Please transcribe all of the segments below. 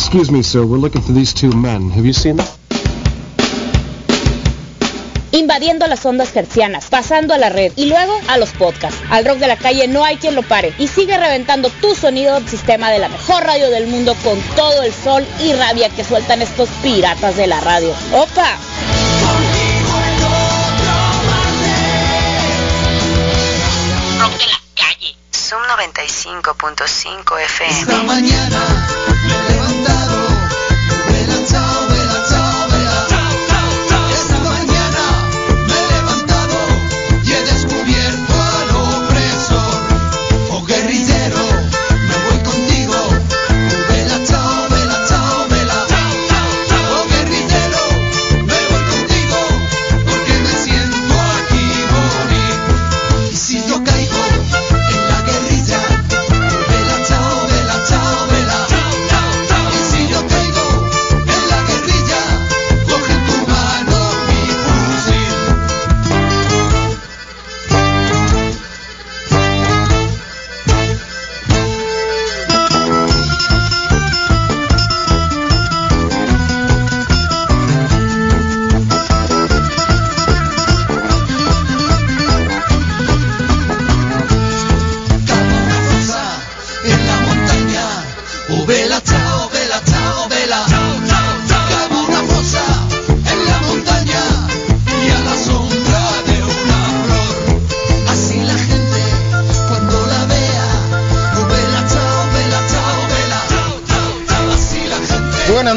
excuse me, sir. We're looking for these two men. Have you seen them? invadiendo las ondas hercianas, pasando a la red y luego a los podcasts. Al rock de la calle no hay quien lo pare y sigue reventando tu sonido del sistema de la mejor radio del mundo con todo el sol y rabia que sueltan estos piratas de la radio. ¡Opa! Rock de la calle. Zoom 95.5 FM. Esta mañana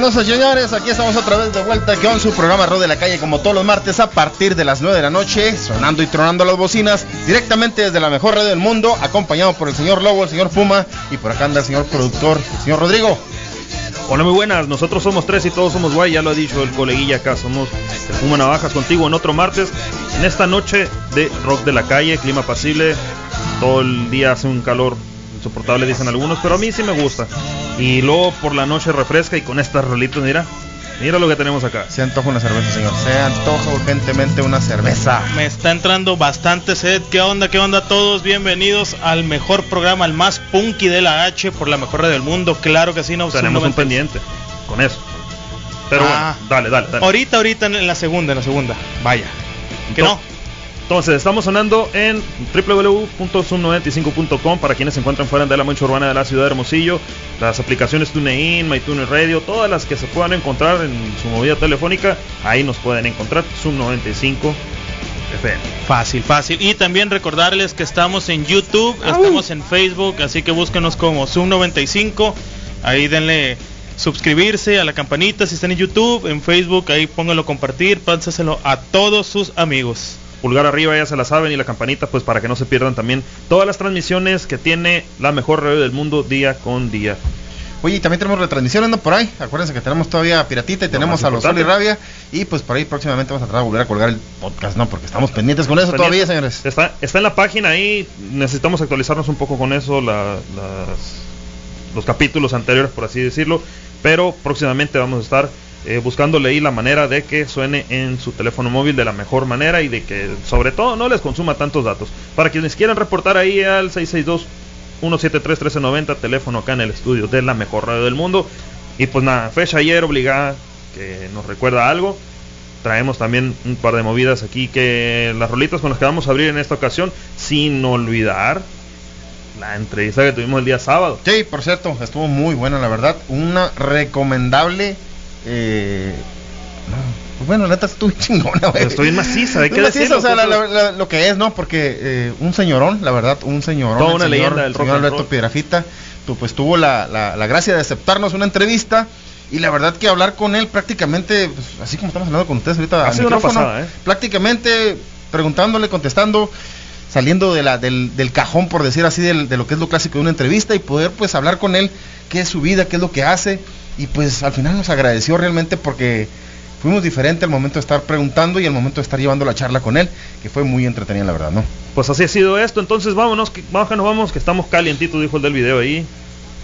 noches, señores. Aquí estamos otra vez de vuelta con su programa Rod de la Calle, como todos los martes a partir de las 9 de la noche, sonando y tronando las bocinas, directamente desde la mejor radio del mundo, acompañado por el señor Lobo, el señor Puma y por acá anda el señor productor, el señor Rodrigo. Hola, muy buenas. Nosotros somos tres y todos somos guay. Ya lo ha dicho el coleguilla acá. Somos el Puma Navajas contigo en otro martes. En esta noche de rock de la calle, clima pasible. Todo el día hace un calor insoportable, dicen algunos, pero a mí sí me gusta. Y luego por la noche refresca y con estas rolitas, mira. Mira lo que tenemos acá. Se antoja una cerveza, señor. Se antoja urgentemente una cerveza. Me está entrando bastante sed. ¿Qué onda? ¿Qué onda todos? Bienvenidos al mejor programa, al más punky de la H por la mejor radio del mundo. Claro que sí, no Tenemos un 90. pendiente con eso. Pero Ah. bueno, dale, dale, dale. Ahorita, ahorita en la segunda, en la segunda. Vaya. Que no. Entonces, estamos sonando en www.zoom95.com para quienes se encuentran fuera de la mancha urbana de la ciudad de Hermosillo. Las aplicaciones TuneIn, MyTuner Radio, todas las que se puedan encontrar en su movida telefónica, ahí nos pueden encontrar. Zoom 95 FM. Fácil, fácil. Y también recordarles que estamos en YouTube, estamos en Facebook, así que búsquenos como Zoom95. Ahí denle suscribirse a la campanita si están en YouTube, en Facebook, ahí pónganlo compartir, pásaselo a todos sus amigos. Pulgar arriba, ya se la saben, y la campanita, pues para que no se pierdan también todas las transmisiones que tiene la mejor radio del mundo día con día. Oye, y también tenemos retransmisión, anda por ahí. Acuérdense que tenemos todavía Piratita y tenemos a los Sol y. Rabia. Y pues por ahí próximamente vamos a tratar de volver a colgar el podcast, ¿no? Porque estamos pendientes con eso todavía, señores. Está, está en la página ahí, necesitamos actualizarnos un poco con eso, la- las- los capítulos anteriores, por así decirlo, pero próximamente vamos a estar eh, buscándole ahí la manera de que suene en su teléfono móvil de la mejor manera y de que sobre todo no les consuma tantos datos. Para quienes quieran reportar ahí al 662 173 1390, teléfono acá en el estudio de la mejor radio del mundo. Y pues nada, fecha ayer obligada que nos recuerda algo traemos también un par de movidas aquí que las rolitas con las que vamos a abrir en esta ocasión, sin olvidar la entrevista que tuvimos el día sábado. Sí, por cierto, estuvo muy buena, la verdad. Una recomendable. Eh, pues bueno, la neta estuvo chingona, güey. Estoy maciza, hay que Estuvo maciza, decirlo, o sea, la- pues, la- la- lo que es, ¿no? Porque eh, un señorón, la verdad, un señorón. Toda una señor- leyenda del el rock señor Alberto roll. Piedrafita, tu- pues tuvo la, la- la gracia de aceptarnos una entrevista. Y la verdad que hablar con él prácticamente, pues, así como estamos hablando con ustedes ahorita, Ha sido una pasada, ¿eh? prácticamente preguntándole, contestando, saliendo de la, del, del cajón, por decir así, del- de lo que es lo clásico de una entrevista y poder pues hablar con él, qué es su vida, qué es lo que hace. Y pues al final nos agradeció realmente porque fuimos diferentes al momento de estar preguntando y al momento de estar llevando la charla con él, que fue muy entretenida, la verdad, ¿no? Pues así ha sido esto, entonces vámonos, que, vamos que nos vamos, que estamos calientitos, dijo el del video ahí.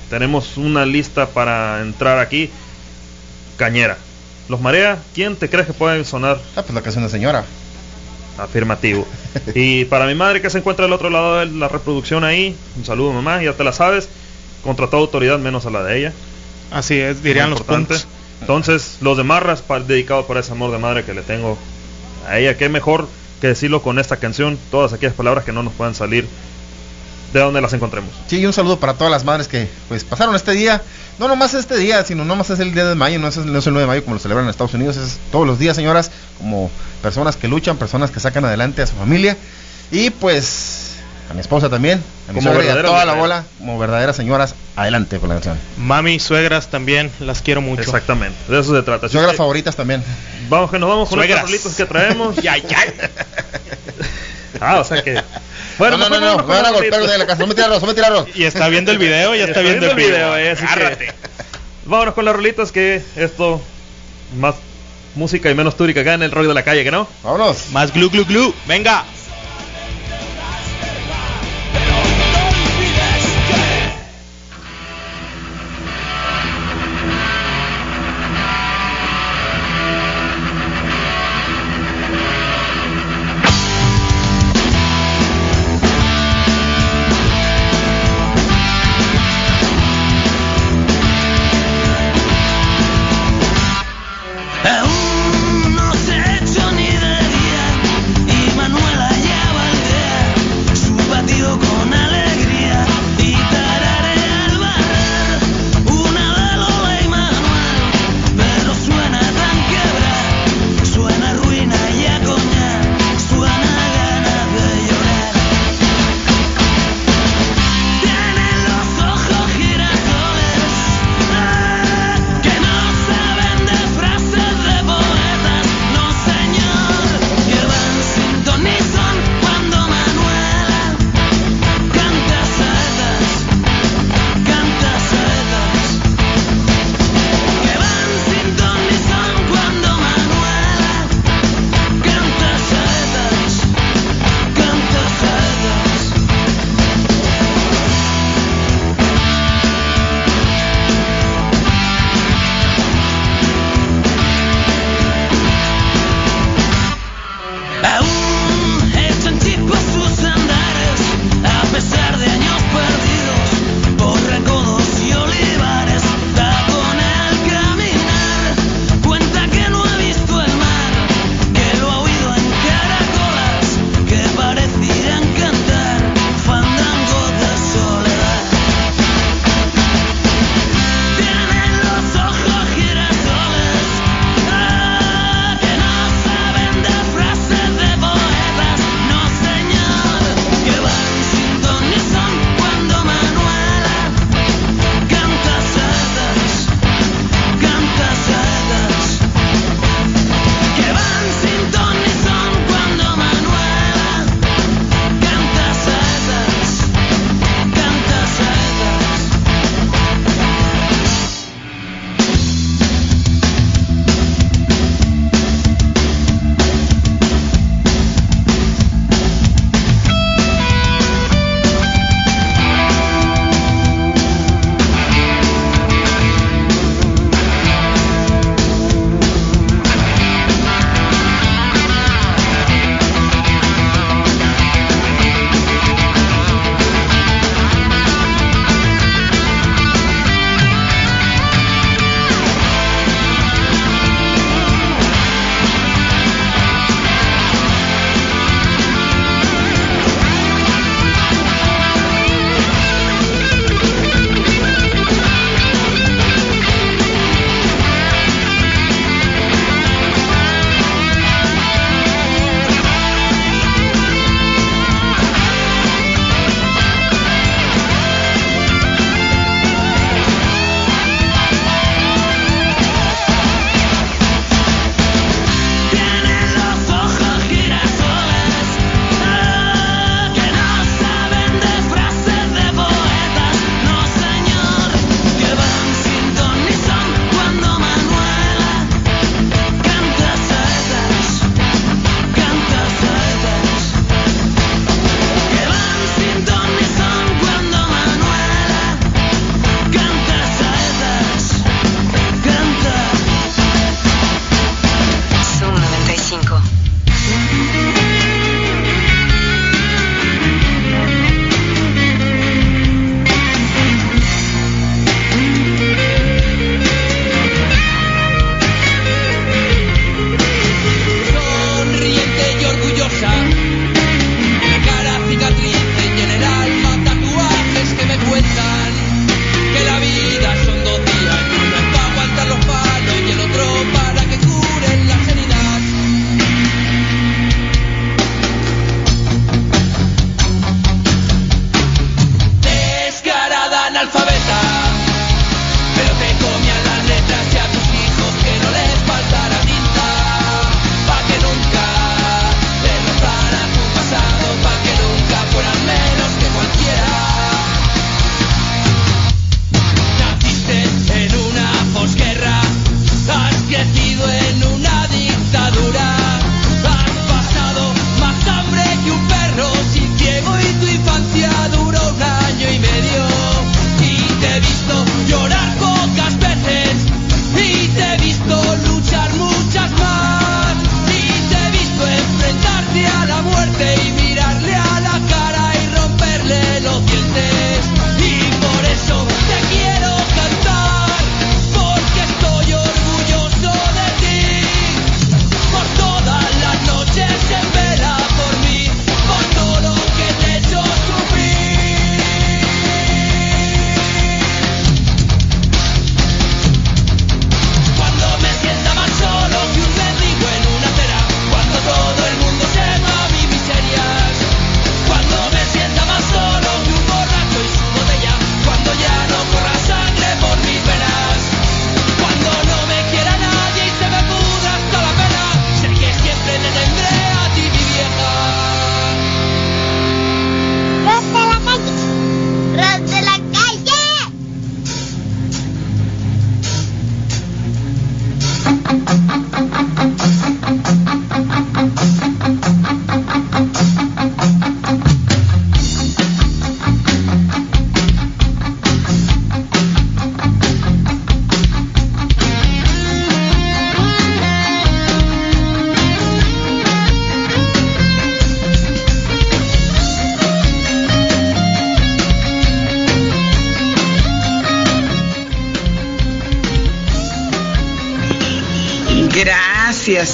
Tenemos una lista para entrar aquí. Cañera. Los Marea, ¿quién te crees que puede sonar Ah, pues la canción de señora. afirmativo? y para mi madre que se encuentra al otro lado de la reproducción ahí, un saludo mamá, ya te la sabes, contra toda autoridad menos a la de ella. Así es, dirían los importante. punks. Entonces, los de Marras, pa- dedicado para ese amor de madre que le tengo a ella. Qué mejor que decirlo con esta canción, todas aquellas palabras que no nos puedan salir de donde las encontremos. Sí, y un saludo para todas las madres que pues pasaron este día. No nomás este día, sino no más es el día de mayo, no es, no es el 9 de mayo como lo celebran en Estados Unidos, es todos los días, señoras, como personas que luchan, personas que sacan adelante a su familia. Y pues a mi esposa también, a mi Como suegra y a verdaderas toda la bola, como verdaderas señoras, adelante con la canción. Mami, suegras también, las quiero mucho. Exactamente, de eso se trata. Así Suegras que favoritas también. Vamos que nos vamos con Suegras. los rolitos que traemos. Ya, ya. Ah, o sea que. No, Bueno, no, no, mejor no, vámonos me con van a los golpear rolitos. de la casa, no me tirarlos, no me tirarlos. Y está viendo el video, ya está viendo el video. eh, así que- Agárrate. Vámonos con las rolitas que esto más música y menos túrica acá en el rollo de la calle, que no? Vámonos. Más glu glu glu. Venga.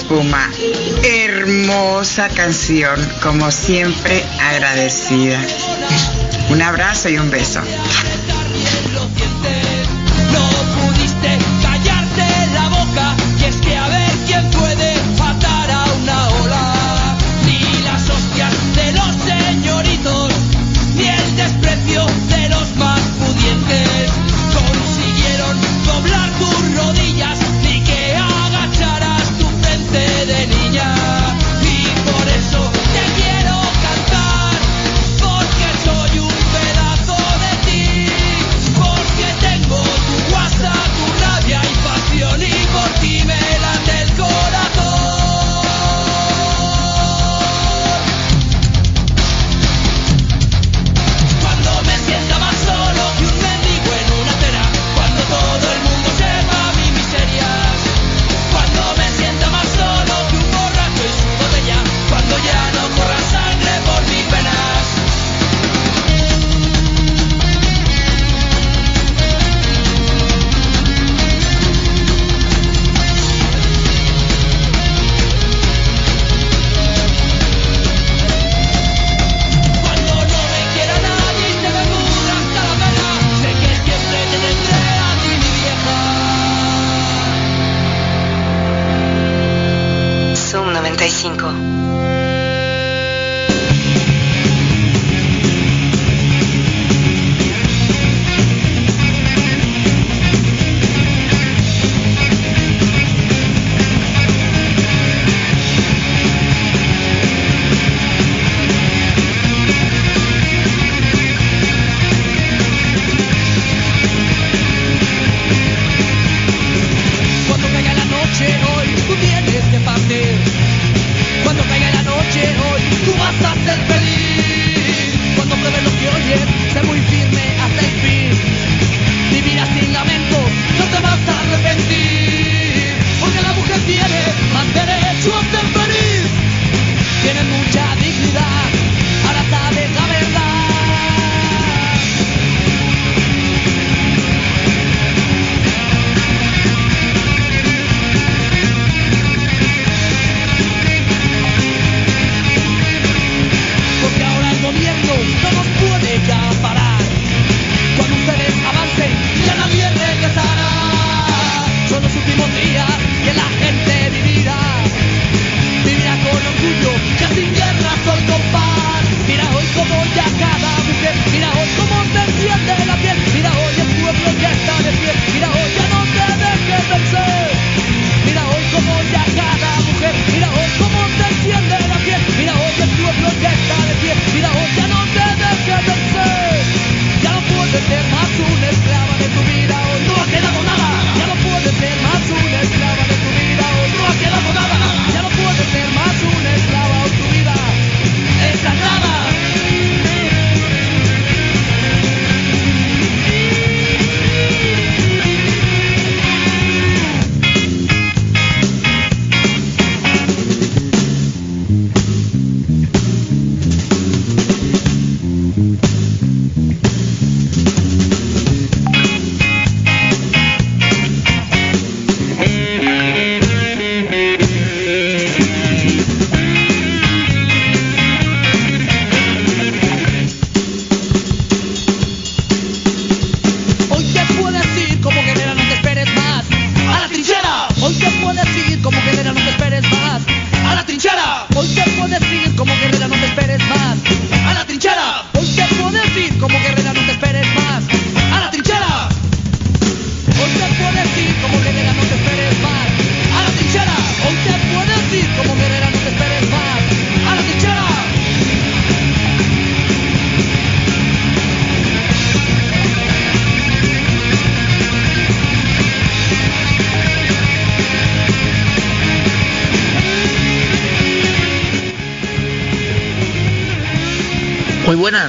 espuma. Hermosa canción, como siempre agradecida. Un abrazo y un beso.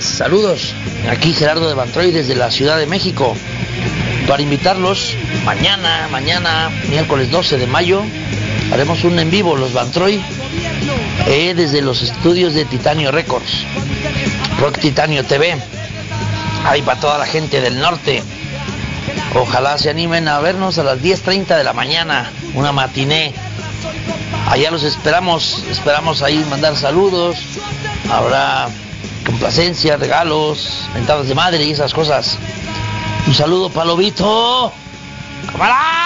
saludos. Aquí Gerardo de Bantroy desde la Ciudad de México para invitarlos mañana, mañana, miércoles 12 de mayo, haremos un en vivo, los Bantroy, eh, desde los estudios de Titanio Records, Rock Titanio TV, ahí para toda la gente del norte. Ojalá se animen a vernos a las 10.30 de la mañana, una matiné. Allá los esperamos, esperamos ahí mandar saludos. Habrá complacencia, regalos, mentadas de madre y esas cosas. Un saludo, Palomito. ¡Cámara!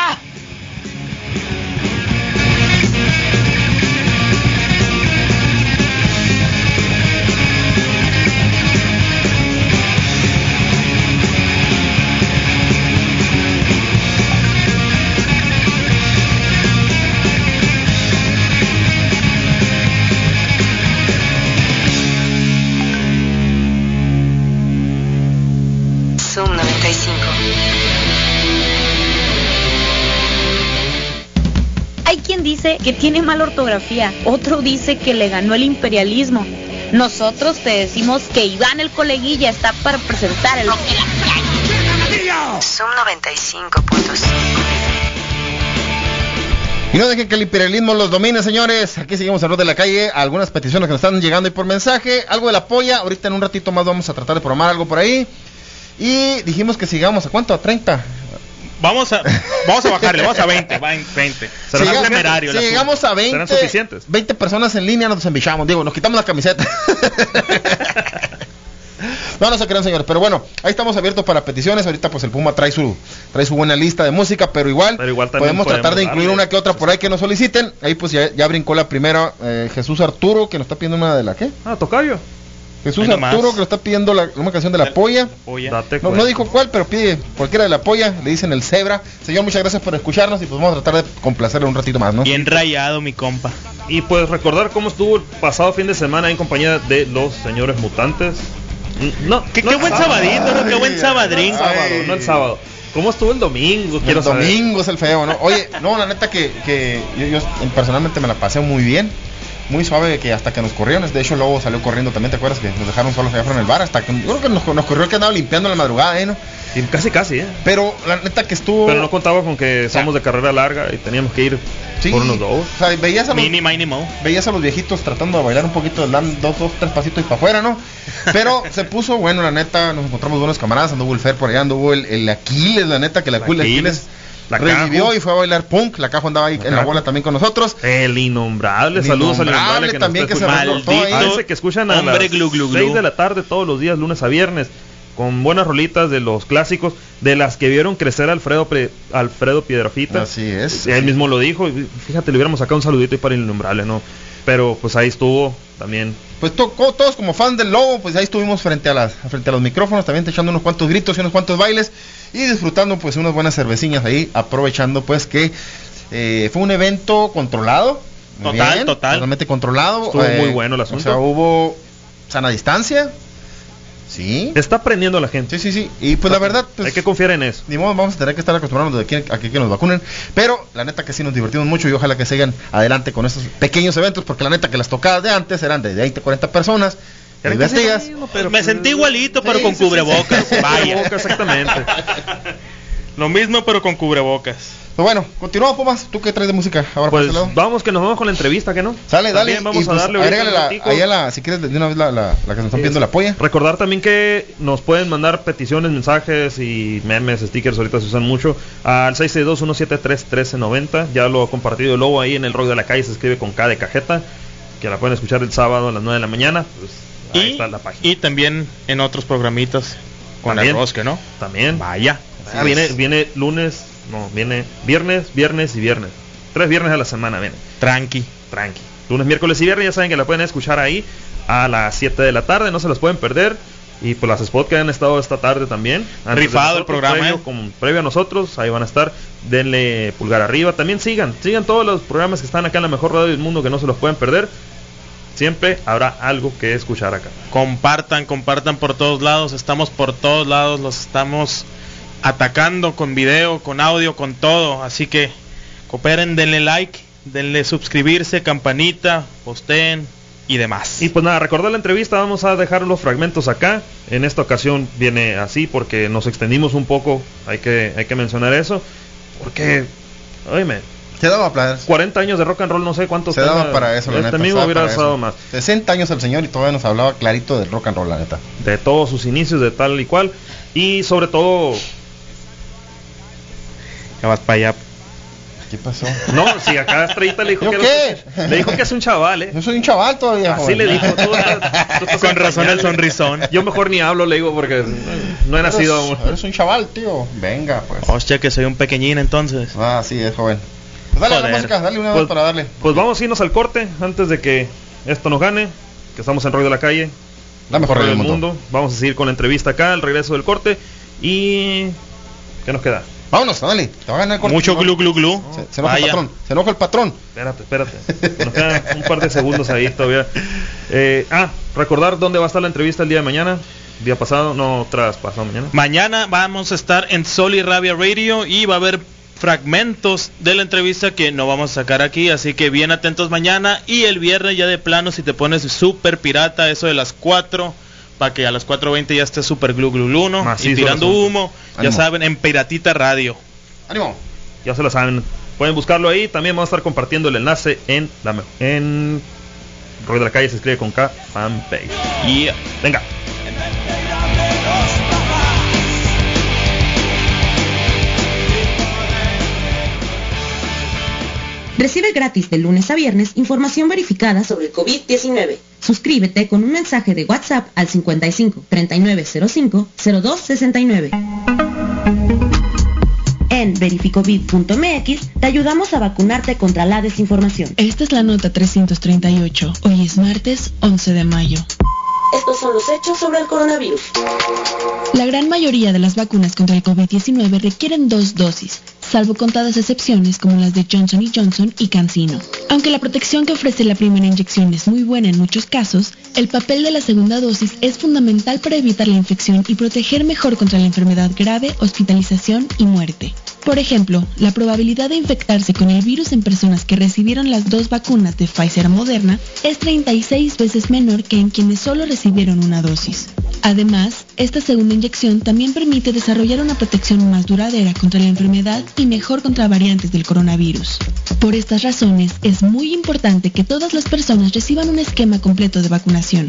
Que tiene mala ortografía, otro dice que le ganó el imperialismo. Nosotros te decimos que Iván el coleguilla está para presentar el Zoom 95.5. Y no dejen que el imperialismo los domine, señores. Aquí seguimos en Rod de la Calle. Algunas peticiones que nos están llegando ahí por mensaje. Algo de la polla. Ahorita en un ratito más vamos a tratar de programar algo por ahí. Y dijimos que sigamos a cuánto? A 30. Vamos a, vamos a bajarle, vamos a 20, va en 20. Si Será llegamos- temerario. si llegamos a 20, ¿Serán suficientes? 20 personas en línea nos embichamos. Digo, nos quitamos la camiseta. no, no se crean, señores. Pero bueno, ahí estamos abiertos para peticiones. Ahorita, pues el Puma trae su, trae su buena lista de música. Pero igual, Pero igual podemos tratar de incluir darle. una que otra por ahí que nos soliciten. Ahí, pues ya, ya brincó la primera. eh, Jesús Arturo, que nos está pidiendo una de la qué? Ah, tocayo. Jesús nomás. Arturo, que nos está pidiendo la- una canción de la polla. Polla. Date No, dijo cuál, pero pide cualquiera de la polla. Le dicen el cebra. Señor, muchas gracias por escucharnos y pues vamos a tratar de complacerle un ratito más, ¿no? Bien rayado, mi compa. Y pues recordar cómo estuvo el pasado fin de semana en compañía de los señores mutantes. No, Qué, no qué el buen sábado. sabadito, ¿no? Qué buen sabadrín. El sábado, no el sábado. ¿Cómo estuvo el domingo? El Quiero saber. domingo es el feo, ¿no? Oye, no, la neta que, que yo, yo personalmente me la pasé muy bien. Muy suave que hasta que nos corrieron. De hecho, luego salió corriendo también, ¿te acuerdas? Que nos dejaron solos allá afuera en el bar. Hasta que, yo creo que nos, nos corrió el que andaba limpiando en la madrugada, ¿eh? ¿no? Y casi, casi, ¿eh? Pero la neta que estuvo... Pero no contaba con que sea, somos de carrera larga y teníamos que ir Sí, por unos dos. O sea, veías a los, Mini, mini, mo. veías a los viejitos tratando de bailar un poquito, dan dos, dos, tres pasitos y para afuera, ¿no? Pero se puso bueno, la neta, nos encontramos buenos camaradas, anduvo el Fer por allá, anduvo el, el Aquiles, la neta, que la Aquiles, Aquiles, la revivió Cajo. y fue a bailar punk, la caja andaba ahí en la bola también con nosotros. El innombrable, saludos al innombrable innombrable que también que se reportó ahí. Ese que escuchan a Hombre las glu, glu, glu. 6 de la tarde todos los días, lunes a viernes, con buenas rolitas de los clásicos, de las que vieron crecer a Alfredo, Pre- Alfredo Piedrafita. Así es. Él mismo lo dijo, y fíjate, le hubiéramos sacado un saludito ahí para el innombrable, ¿no? Pero pues ahí estuvo también. Pues to- co- todos como fans del lobo, pues ahí estuvimos frente a las frente a los micrófonos, también echando unos cuantos gritos y unos cuantos bailes y disfrutando pues unas buenas cerveciñas ahí, aprovechando pues que eh, fue un evento controlado. Total, total. Totalmente controlado. Estuvo muy bueno el O asunto. sea, hubo sana distancia. Sí. Está aprendiendo la gente. Sí, sí, sí. Y pues la verdad, pues, Hay que confiar en eso. ni modo, vamos a tener que estar acostumbrándonos de aquí a que, que nos vacunen. Pero la neta que sí nos divertimos mucho y ojalá que sigan adelante con estos pequeños eventos, porque la neta que las tocadas de antes eran de 20, 40 personas. Eran muy casi lo vestidas. mismo, pero, Me pues, sentí igualito, pero sí, con sí, cubrebocas. sí. Vaya. Exactamente. Lo mismo, pero con cubrebocas. Pues bueno, continuamos, Pumas. ¿Tú qué traes de música ahora por Pues este lado? vamos que nos vamos con la entrevista, ¿que no? Sale, dale. También vamos y, a pues, darle agrégale un la, ratico. ahí a la, si quieres, de una vez la, la, la que nos están viendo la polla. Recordar también que nos pueden mandar peticiones, mensajes y memes, stickers, ahorita se usan mucho, al 662-173-1390. Ya lo ha compartido el lobo ahí en el rock de la calle, se escribe con K de cajeta, que la pueden escuchar el sábado a las 9 de la mañana. Pues ahí Y, está la página. y también en otros programitas con También. el rosque, ¿no? También. Vaya. Ah, viene, viene lunes, no, viene viernes, viernes y viernes. Tres viernes a la semana viene. Tranqui. Tranqui. Lunes, miércoles y viernes ya saben que la pueden escuchar ahí a las 7 de la tarde, no se las pueden perder. Y pues las spots que han estado esta tarde también. De Rifado el programa, Previo, ¿eh? como previo a nosotros, ahí van a estar. Denle pulgar arriba. También sigan, sigan todos los programas que están acá en la mejor radio del mundo que no se los pueden perder. Siempre habrá algo que escuchar acá. Compartan, compartan por todos lados. Estamos por todos lados. Los estamos atacando con video, con audio, con todo. Así que cooperen, denle like, denle suscribirse, campanita, posteen y demás. Y pues nada, recordar la entrevista, vamos a dejar los fragmentos acá. En esta ocasión viene así porque nos extendimos un poco, hay que, hay que mencionar eso. Porque, oíme, Se daba para 40 años de rock and roll, no sé cuántos se daba para eso, la Este neta. mismo daba hubiera para estado eso. más. 60 años el señor y todavía nos hablaba clarito del rock and roll, la neta. De todos sus inicios, de tal y cual. Y sobre todo, Ya vas para allá. ¿Qué pasó? No, si acá Estrellita le dijo ¿Yo que qué? le dijo que es un chaval, eh. Yo soy un chaval todavía. Así joven. le dijo. Tú Con razón el sonrisón. Yo mejor ni hablo, le digo, porque no he nacido aún. Eres, eres un chaval, tío. Venga, pues. Hostia, que soy un pequeñín entonces. Ah, sí, es joven. Pues dale la Joder. música, dale una Pues- vez para darle. Pues vamos a irnos al corte antes de que esto nos gane. Que estamos en Rollo de la Calle, La mejor radio del mundo. Vamos a seguir con la entrevista acá, el regreso del corte. Y. ¿Qué nos queda? Vámonos, dale. Te va a ganar el corte. Mucho glu glu glu. Se, se enoja el patrón. Se enoja el patrón. Espérate, espérate. Nos quedan un par de segundos ahí todavía. Eh, ah, recordar dónde va a estar la entrevista el día de mañana. Día pasado, no tras pasado mañana. Mañana vamos a estar en Sol y Rabia Radio y va a haber fragmentos de la entrevista que no vamos a sacar aquí, así que bien atentos mañana y el viernes ya de plano si te pones super pirata, eso de las 4, para que a las 4.20 ya esté super glu glu glu, ¿no? Macizo y tirando humo, ya Ánimo. saben, en Piratita Radio. Ánimo. Ya se lo saben. Pueden buscarlo ahí. También vamos a estar compartiendo el enlace en la en Rollo de la Calle se escribe con K fanpage. Y Venga. Recibe gratis de lunes a viernes información verificada sobre el COVID-19. Suscríbete con un mensaje de WhatsApp al 55 3905 0269. En verificovid.mx te ayudamos a vacunarte contra la desinformación. Esta es la nota 338. Hoy es martes 11 de mayo. Estos son los hechos sobre el coronavirus. La gran mayoría de las vacunas contra el COVID-19 requieren dos dosis, salvo contadas excepciones como las de Johnson Johnson y CanSino. Aunque la protección que ofrece la primera inyección es muy buena en muchos casos, el papel de la segunda dosis es fundamental para evitar la infección y proteger mejor contra la enfermedad grave, hospitalización y muerte. Por ejemplo, la probabilidad de infectarse con el virus en personas que recibieron las dos vacunas de Pfizer o Moderna es 36 veces menor que en quienes solo recibieron una dosis. Además, esta segunda inyección también permite desarrollar una protección más duradera contra la enfermedad y mejor contra variantes del coronavirus. Por estas razones, es muy importante que todas las personas reciban un esquema completo de vacunación.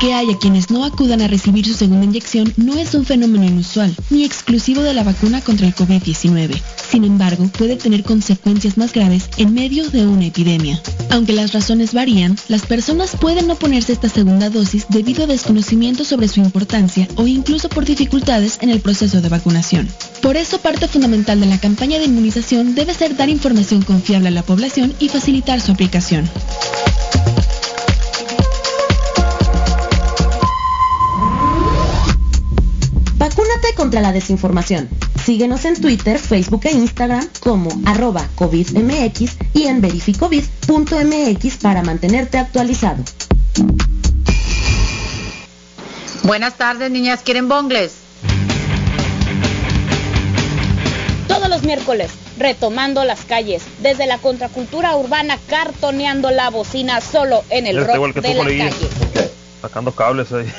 Que haya quienes no acudan a recibir su segunda inyección no es un fenómeno inusual, ni exclusivo de la vacuna contra el COVID-19. Sin embargo, puede tener consecuencias más graves en medio de una epidemia. Aunque las razones varían, las personas pueden no ponerse esta segunda dosis debido a desconocimiento sobre su importancia o incluso por dificultades en el proceso de vacunación. Por eso, parte fundamental de la campaña de inmunización debe ser dar información confiable a la población y facilitar su aplicación. Vacúnate contra la desinformación. Síguenos en Twitter, Facebook e Instagram como arroba COVIDMX y en verificovid.mx para mantenerte actualizado. Buenas tardes, niñas. ¿Quieren bongles? Todos los miércoles, retomando las calles, desde la contracultura urbana, cartoneando la bocina solo en el Este igual rock que de la calle. Sacando cables ahí.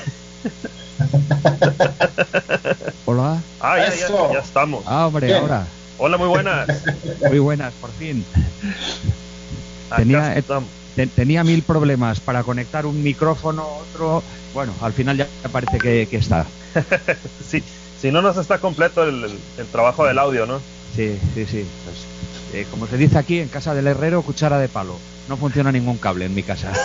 Hola. Ah, ya, ya, ya estamos. Ah, hombre, ahora. Hola, muy buenas. Muy buenas, por fin. Tenía-. Te- tenía mil problemas para conectar un micrófono, otro. Bueno, al final ya parece que, que está. Sí, si no nos está completo el, el- el trabajo del audio, ¿no? Sí, sí, sí. Pues, eh, como se dice aquí, en casa del herrero, cuchara de palo. No funciona ningún cable en mi casa.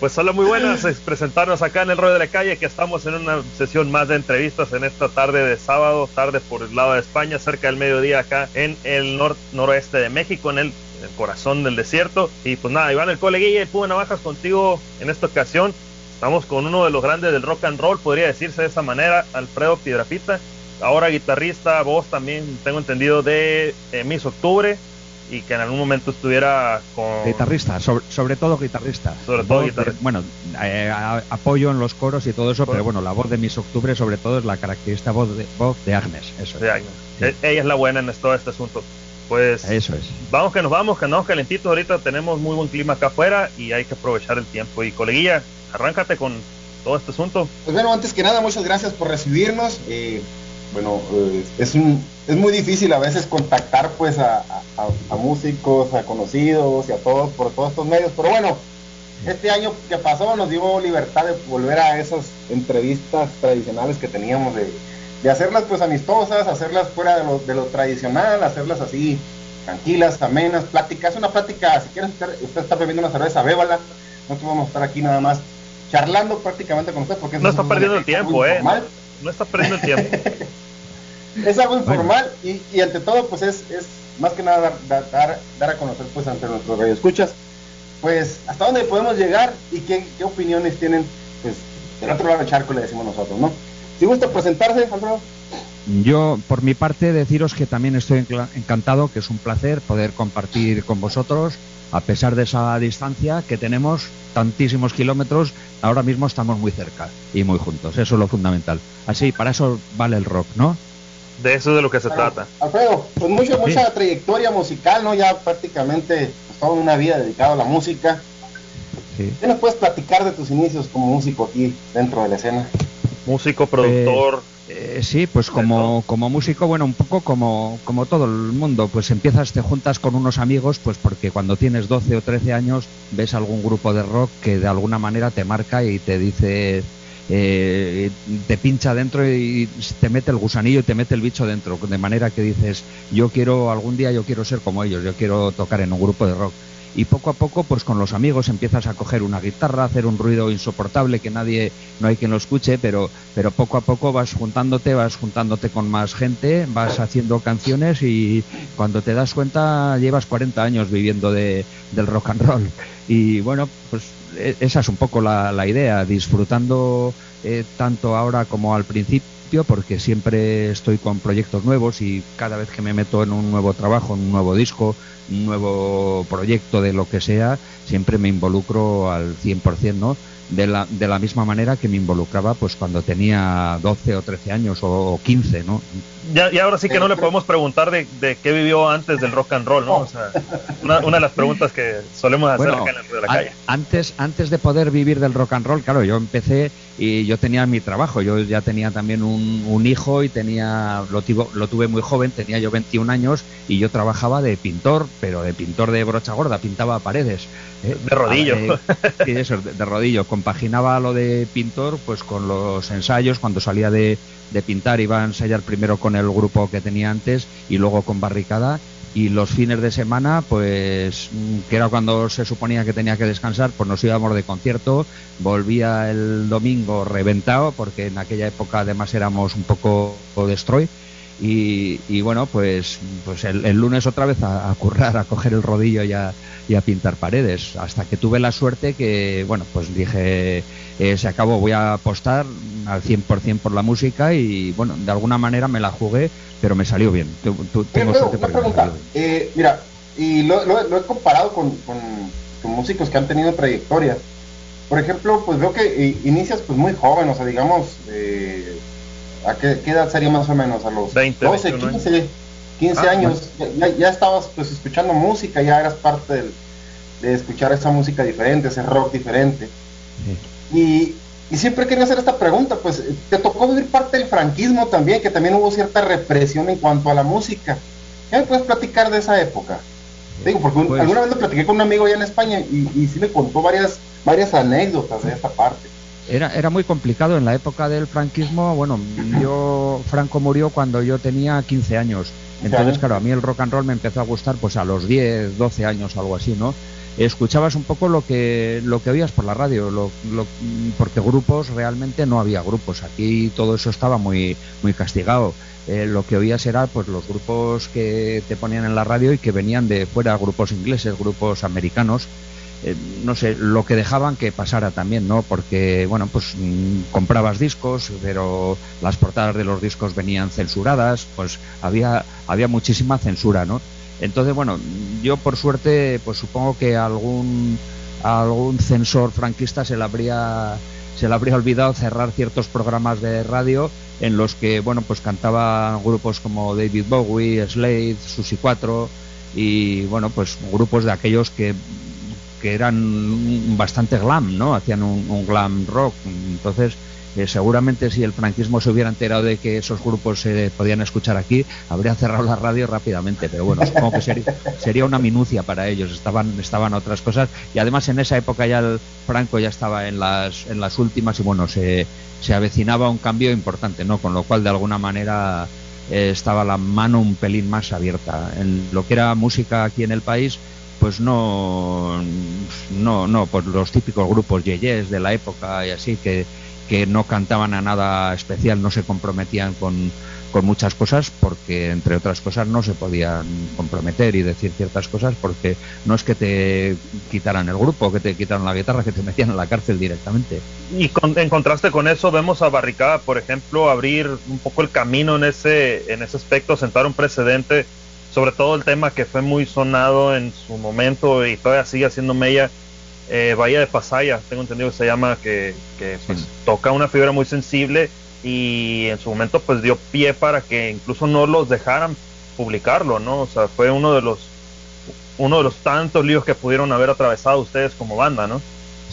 Pues hola, muy buenas. Es presentarnos acá en el rollo de la calle, que estamos en una sesión más de entrevistas en esta tarde de sábado, tarde por el lado de España, cerca del mediodía acá en el nor noroeste de México, en el, el corazón del desierto. Y pues nada, Iván el coleguilla y Puma Navajas contigo en esta ocasión. Estamos con uno de los grandes del rock and roll, podría decirse de esa manera, Alfredo Piedrafita, ahora guitarrista, voz también, tengo entendido, de eh, Miss Octubre, y que en algún momento estuviera con... guitarrista, sobre, sobre todo guitarrista. Sobre todo Voz de- guitarrista. bueno, eh, a- apoyo en los coros y todo eso, pero bueno, la voz de Miss Octubre sobre todo es la característica voz de, voz de Agnes. Eso de es. Agnes. E- Ella es la buena en todo este asunto. Pues Eso es. vamos que nos vamos, que andamos calentitos ahorita, tenemos muy buen clima acá afuera y hay que aprovechar el tiempo. Y coleguilla, arráncate con todo este asunto. Pues bueno, antes que nada, muchas gracias por recibirnos. Eh, bueno, eh, es, un, es muy difícil a veces contactar pues a, a- a- a músicos, a conocidos y a todos por todos estos medios, pero bueno, este año que pasó nos dio libertad de volver a esas entrevistas tradicionales que teníamos de, de hacerlas pues amistosas, hacerlas fuera de lo, de lo tradicional, hacerlas así tranquilas, amenas, pláticas, una plática, si quieres usted, usted está bebiendo una cerveza, bébala, nosotros vamos a estar aquí nada más charlando prácticamente con usted porque No es está perdiendo el tiempo, eh. No está perdiendo el tiempo. es algo informal y, y ante todo pues es, es más que nada dar, dar- dar, a conocer pues ante nuestros radioescuchas pues hasta dónde podemos llegar y qué, qué opiniones tienen pues del otro lado del charco le decimos nosotros, ¿no? Si gusta presentarse, Alfredo. Yo, por mi parte, deciros que también estoy encantado, que es un placer poder compartir con vosotros, a pesar de esa distancia que tenemos, tantísimos kilómetros, ahora mismo estamos muy cerca y muy juntos, eso es lo fundamental. Así, para eso vale el rock, ¿no? De eso es de lo que se trata. Alfredo, pues mucho, mucha trayectoria musical, ¿no? Ya prácticamente pues, toda una vida dedicada a la música. Sí. ¿Qué nos puedes platicar de tus inicios como músico aquí dentro de la escena? Músico, productor. Eh, sí, pues como, como músico, bueno, un poco como, como todo el mundo, pues empiezas, te juntas con unos amigos, pues porque cuando tienes 12 o 13 años ves algún grupo de rock que de alguna manera te marca y te dice, eh, te pincha dentro y te mete el gusanillo y te mete el bicho dentro, de manera que dices, yo quiero, algún día yo quiero ser como ellos, yo quiero tocar en un grupo de rock y poco a poco pues con los amigos empiezas a coger una guitarra, hacer un ruido insoportable que nadie, no hay quien lo escuche, pero, pero poco a poco vas juntándote, vas juntándote con más gente, vas haciendo canciones y cuando te das cuenta llevas 40 años viviendo de, del rock and roll. Y bueno, pues e- esa es un poco la, la idea, disfrutando eh, tanto ahora como al principio porque siempre estoy con proyectos nuevos y cada vez que me meto en un nuevo trabajo, en un nuevo disco, un nuevo proyecto de lo que sea, siempre me involucro al 100%, ¿no? De la, de la misma manera que me involucraba pues cuando tenía 12 o 13 años o, o 15, ¿no? Ya, y ahora sí que no le podemos preguntar de, de qué vivió antes del rock and roll, ¿no? O sea, una, una de las preguntas que solemos hacer Bueno, acá en Río de la calle. antes, antes de poder vivir del rock and roll, claro, yo empecé y yo tenía mi trabajo, yo ya tenía también un, un hijo y tenía lo, tuvo- lo tuve muy joven, tenía yo 21 años y yo trabajaba de pintor, pero de pintor de brocha gorda, pintaba paredes. ¿eh? De rodillo. Eh, eso, de, de rodillo. Compaginaba lo de pintor pues con los ensayos, cuando salía de, de pintar iba a ensayar primero con el grupo que tenía antes y luego con barricada y los fines de semana, pues mm, que era cuando se suponía que tenía que descansar, pues nos íbamos de concierto, volvía el domingo reventado, porque en aquella época además éramos un poco destroy, y, y bueno, pues, pues el, lunes otra vez a, a currar, a coger el rodillo y a, y a pintar paredes, hasta que tuve la suerte que, bueno, pues dije, eh, se acabó, voy a apostar al 100% por la música y bueno, de alguna manera me la jugué, pero me salió bien. Tu- tengo suerte una pregunta. Eh, mira, y lo, lo- lo he comparado con, con- con músicos que han tenido trayectoria. Por ejemplo, pues veo que eh, inicias pues muy joven, o sea, digamos, eh, ¿a qué, qué edad sería más o menos? A los 20, 12, 21 15, 15 Ah, años. Ya, ya- ya estabas pues escuchando música, ya eras parte del- de escuchar esa música diferente, ese rock diferente. Y, y siempre quería hacer esta pregunta, pues eh, te tocó vivir parte del franquismo también, que también hubo cierta represión en cuanto a la música. ¿Qué me puedes platicar de esa época? Digo, porque un- Pues- alguna vez lo platiqué con un amigo allá en España y, y sí me contó varias, varias anécdotas de esta parte. Era, era muy complicado en la época del franquismo. Bueno, yo Franco murió cuando yo tenía 15 años. Entonces, claro, a mí el rock and roll me empezó a gustar pues a los 10, 12 años, algo así, ¿no? Escuchabas un poco lo que lo que oías por la radio, lo, porque grupos realmente no había grupos. Aquí todo eso estaba muy muy castigado. Eh, lo que oías era pues los grupos que te ponían en la radio y que venían de fuera, grupos ingleses, grupos americanos eh, no sé, lo que dejaban que pasara también, ¿no? Porque, bueno, pues mm, comprabas discos, pero las portadas de los discos venían censuradas, pues había, había muchísima censura, ¿no? Entonces, bueno, yo por suerte, pues supongo que algún, algún censor franquista se le habría se le habría olvidado cerrar ciertos programas de radio en los que, bueno, pues cantaban grupos como David Bowie, Slade, Susi 4 y, bueno, pues grupos de aquellos que que eran bastante glam, ¿no? Hacían un, un glam rock. Entonces, eh, seguramente si el franquismo se hubiera enterado de que esos grupos se podían escuchar aquí, habría cerrado la radio rápidamente. Pero bueno, supongo que sería, sería una minucia para ellos. Estaban, estaban otras cosas. Y además en esa época ya el Franco ya estaba en las, en las últimas y bueno, se, se avecinaba un cambio importante, ¿no? Con lo cual, de alguna manera, eh, estaba la mano un pelín más abierta. En lo que era música aquí en el país, pues no, no, no, pues los típicos grupos yeyes de la época y así que, que no cantaban a nada especial, no se comprometían con, con muchas cosas porque entre otras cosas no se podían comprometer y decir ciertas cosas porque no es que te quitaran el grupo, que te quitaran la guitarra, que te metían en la cárcel directamente. Y con- en contraste con eso vemos a Barricada, por ejemplo, abrir un poco el camino en ese, en ese aspecto, sentar un precedente, sobre todo el tema que fue muy sonado en su momento y todavía sigue haciendo mella, eh, Bahía de Pasaya, tengo entendido que se llama, que, que, pues, toca una fibra muy sensible y en su momento pues dio pie para que incluso no los dejaran publicarlo, ¿no? O sea, fue uno de los uno de los tantos líos que pudieron haber atravesado ustedes como banda, ¿no?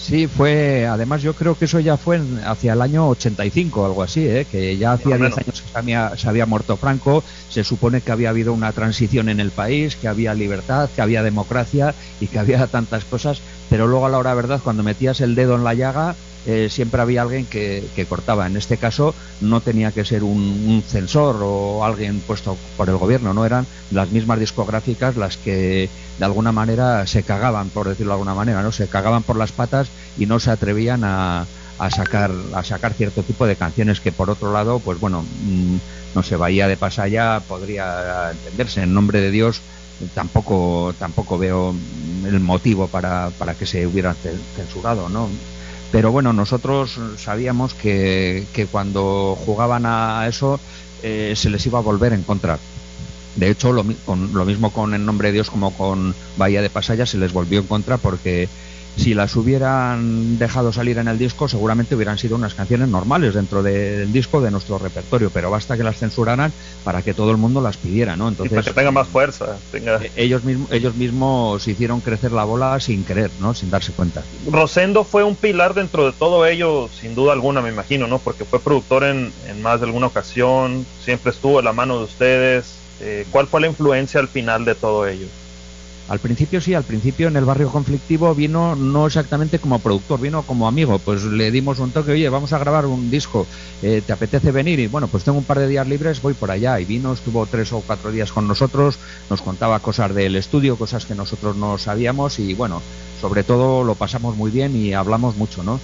Sí, fue, además yo creo que eso ya fue en- hacia el año 85 o algo así, ¿eh? que ya hacía Más o 10 menos. años que se había, se había muerto Franco, se supone que había habido una transición en el país, que había libertad, que había democracia y que había tantas cosas, pero luego a la hora verdad, cuando metías el dedo en la llaga, eh, siempre había alguien que, que cortaba. En este caso no tenía que ser un, un censor o alguien puesto por el gobierno, no eran las mismas discográficas las que de alguna manera se cagaban, por decirlo de alguna manera, no se cagaban por las patas y no se atrevían a, a sacar a sacar cierto tipo de canciones que por otro lado, pues bueno, mm, no sé, Bahía de Pasaya podría entenderse en nombre de Dios tampoco tampoco veo el motivo para, para que se hubieran ce- censurado, ¿no? Pero bueno, nosotros sabíamos que, que cuando jugaban a eso eh, se les iba a volver en contra. De hecho, lo, con, lo mismo con El Nombre de Dios como con Bahía de Pasaya se les volvió en contra porque si las hubieran dejado salir en el disco seguramente hubieran sido unas canciones normales dentro de- del disco de nuestro repertorio, pero basta que las censuraran para que todo el mundo las pidiera, ¿no? Y Entonces para que tenga más fuerza, tenga... ellos mismos ellos mismos hicieron crecer la bola sin querer, ¿no? Sin darse cuenta. Rosendo fue un pilar dentro de todo ello, sin duda alguna, me imagino, ¿no? Porque fue productor en, en más de alguna ocasión, siempre estuvo a la mano de ustedes. Eh, ¿Cuál fue la influencia al final de todo ello? Al principio sí, al principio en el barrio conflictivo vino no exactamente como productor, vino como amigo. Pues le dimos un toque, oye, vamos a grabar un disco, eh, ¿te apetece venir? Y bueno, pues tengo un par de días libres, voy por allá. Y vino, estuvo tres o cuatro días con nosotros, nos contaba cosas del estudio, cosas que nosotros no sabíamos y bueno, sobre todo lo pasamos muy bien y hablamos mucho, ¿no?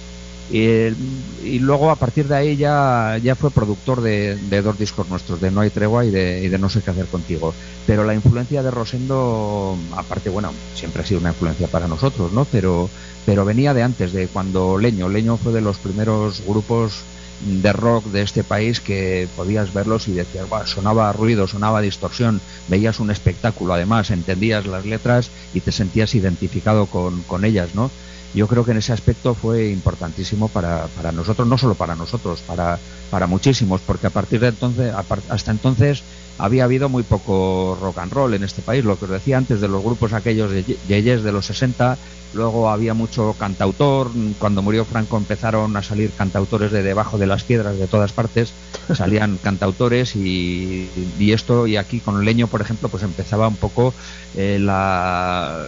Y, luego a partir de ahí ya, ya fue productor de, de dos discos nuestros, de No hay tregua y de, y de No sé qué hacer contigo. Pero la influencia de Rosendo, aparte, bueno, siempre ha sido una influencia para nosotros, ¿no? Pero, pero venía de antes, de cuando Leño. Leño fue de los primeros grupos de rock de este país que podías verlos y decías, "Buah, sonaba ruido, sonaba distorsión, veías un espectáculo, además entendías las letras y te sentías identificado con, con ellas, ¿no? Yo creo que en ese aspecto fue importantísimo para, para nosotros, no solo para nosotros, para, para muchísimos, porque a partir de entonces, hasta entonces había habido muy poco rock and roll en este país, lo que os decía antes de los grupos aquellos de ye- yeyes de los 60, luego había mucho cantautor, cuando murió Franco empezaron a salir cantautores de debajo de las piedras de todas partes, salían cantautores y, y esto y aquí con Leño, por ejemplo, pues empezaba un poco eh, la,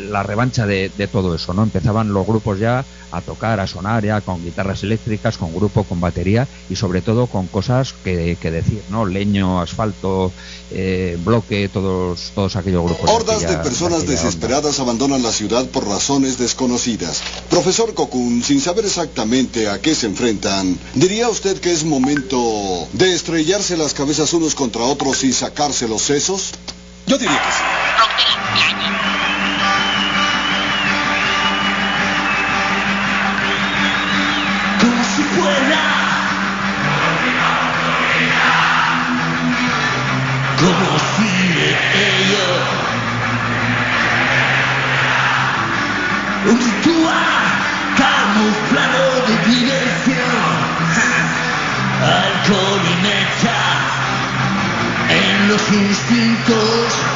la revancha de, de todo eso, ¿no? Empezaban los grupos ya a tocar, a sonar ya con guitarras eléctricas, con grupo, con batería y sobre todo con cosas que, que decir, ¿no? Leño, asfalto, eh, bloque, todos, todos aquellos grupos. Hordas de personas onda. desesperadas abandonan la ciudad por razones desconocidas. Profesor Kokun, sin saber exactamente a qué se enfrentan, ¿diría usted que es momento de estrellarse las cabezas unos contra otros y sacarse los sesos? Yo diría que sí. como si fuera como si ello un ritual camuflado de diversión. Alcohol y mecha en los instintos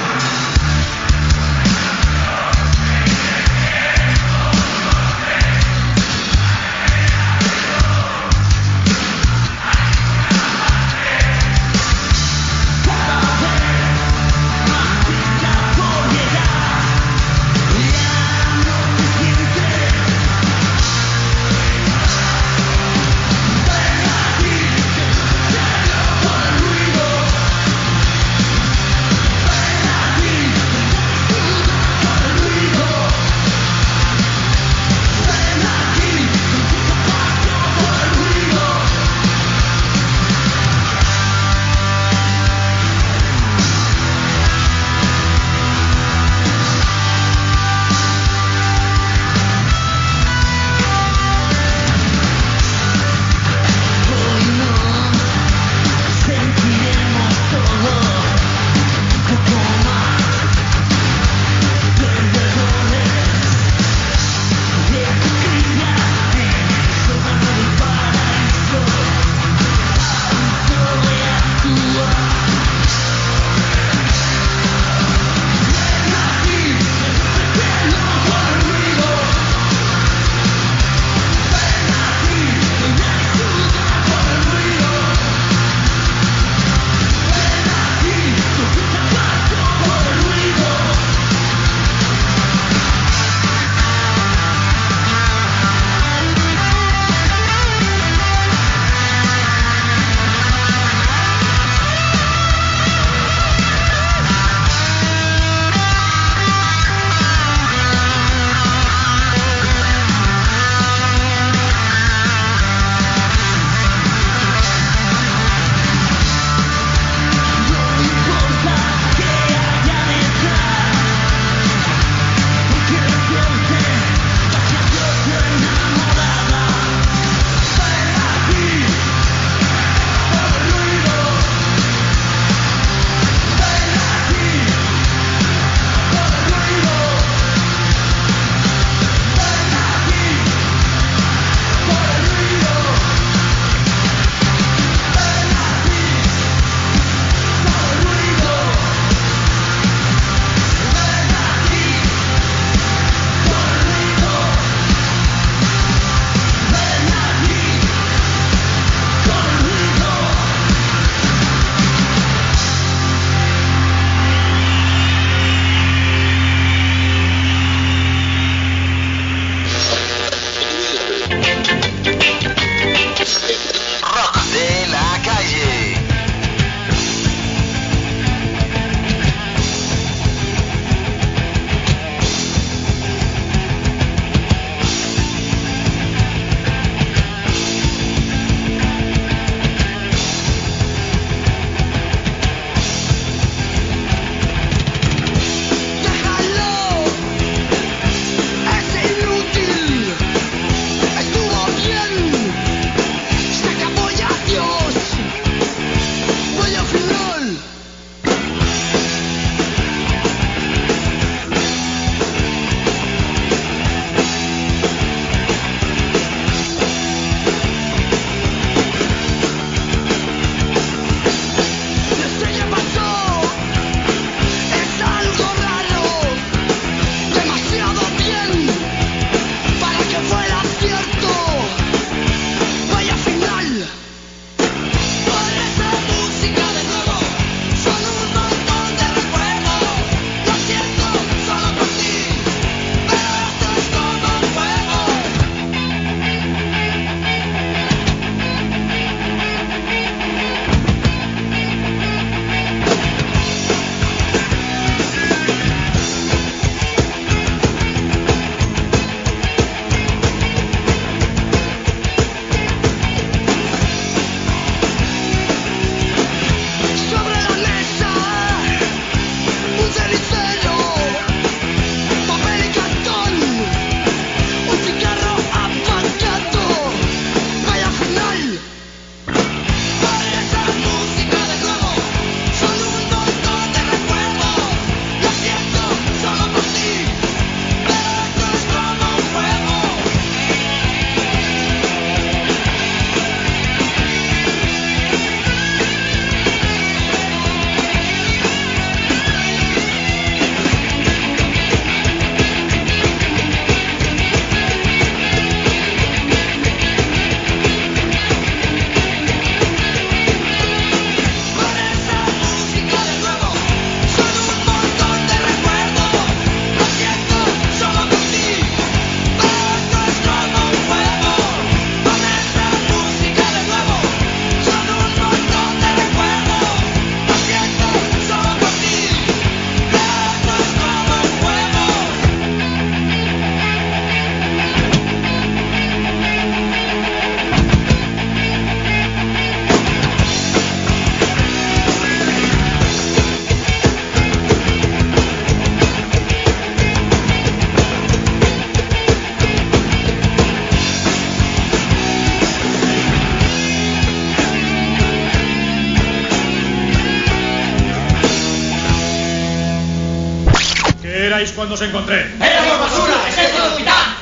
cuando os encontré? ¡Éramos basura! ¡Ejército del titán!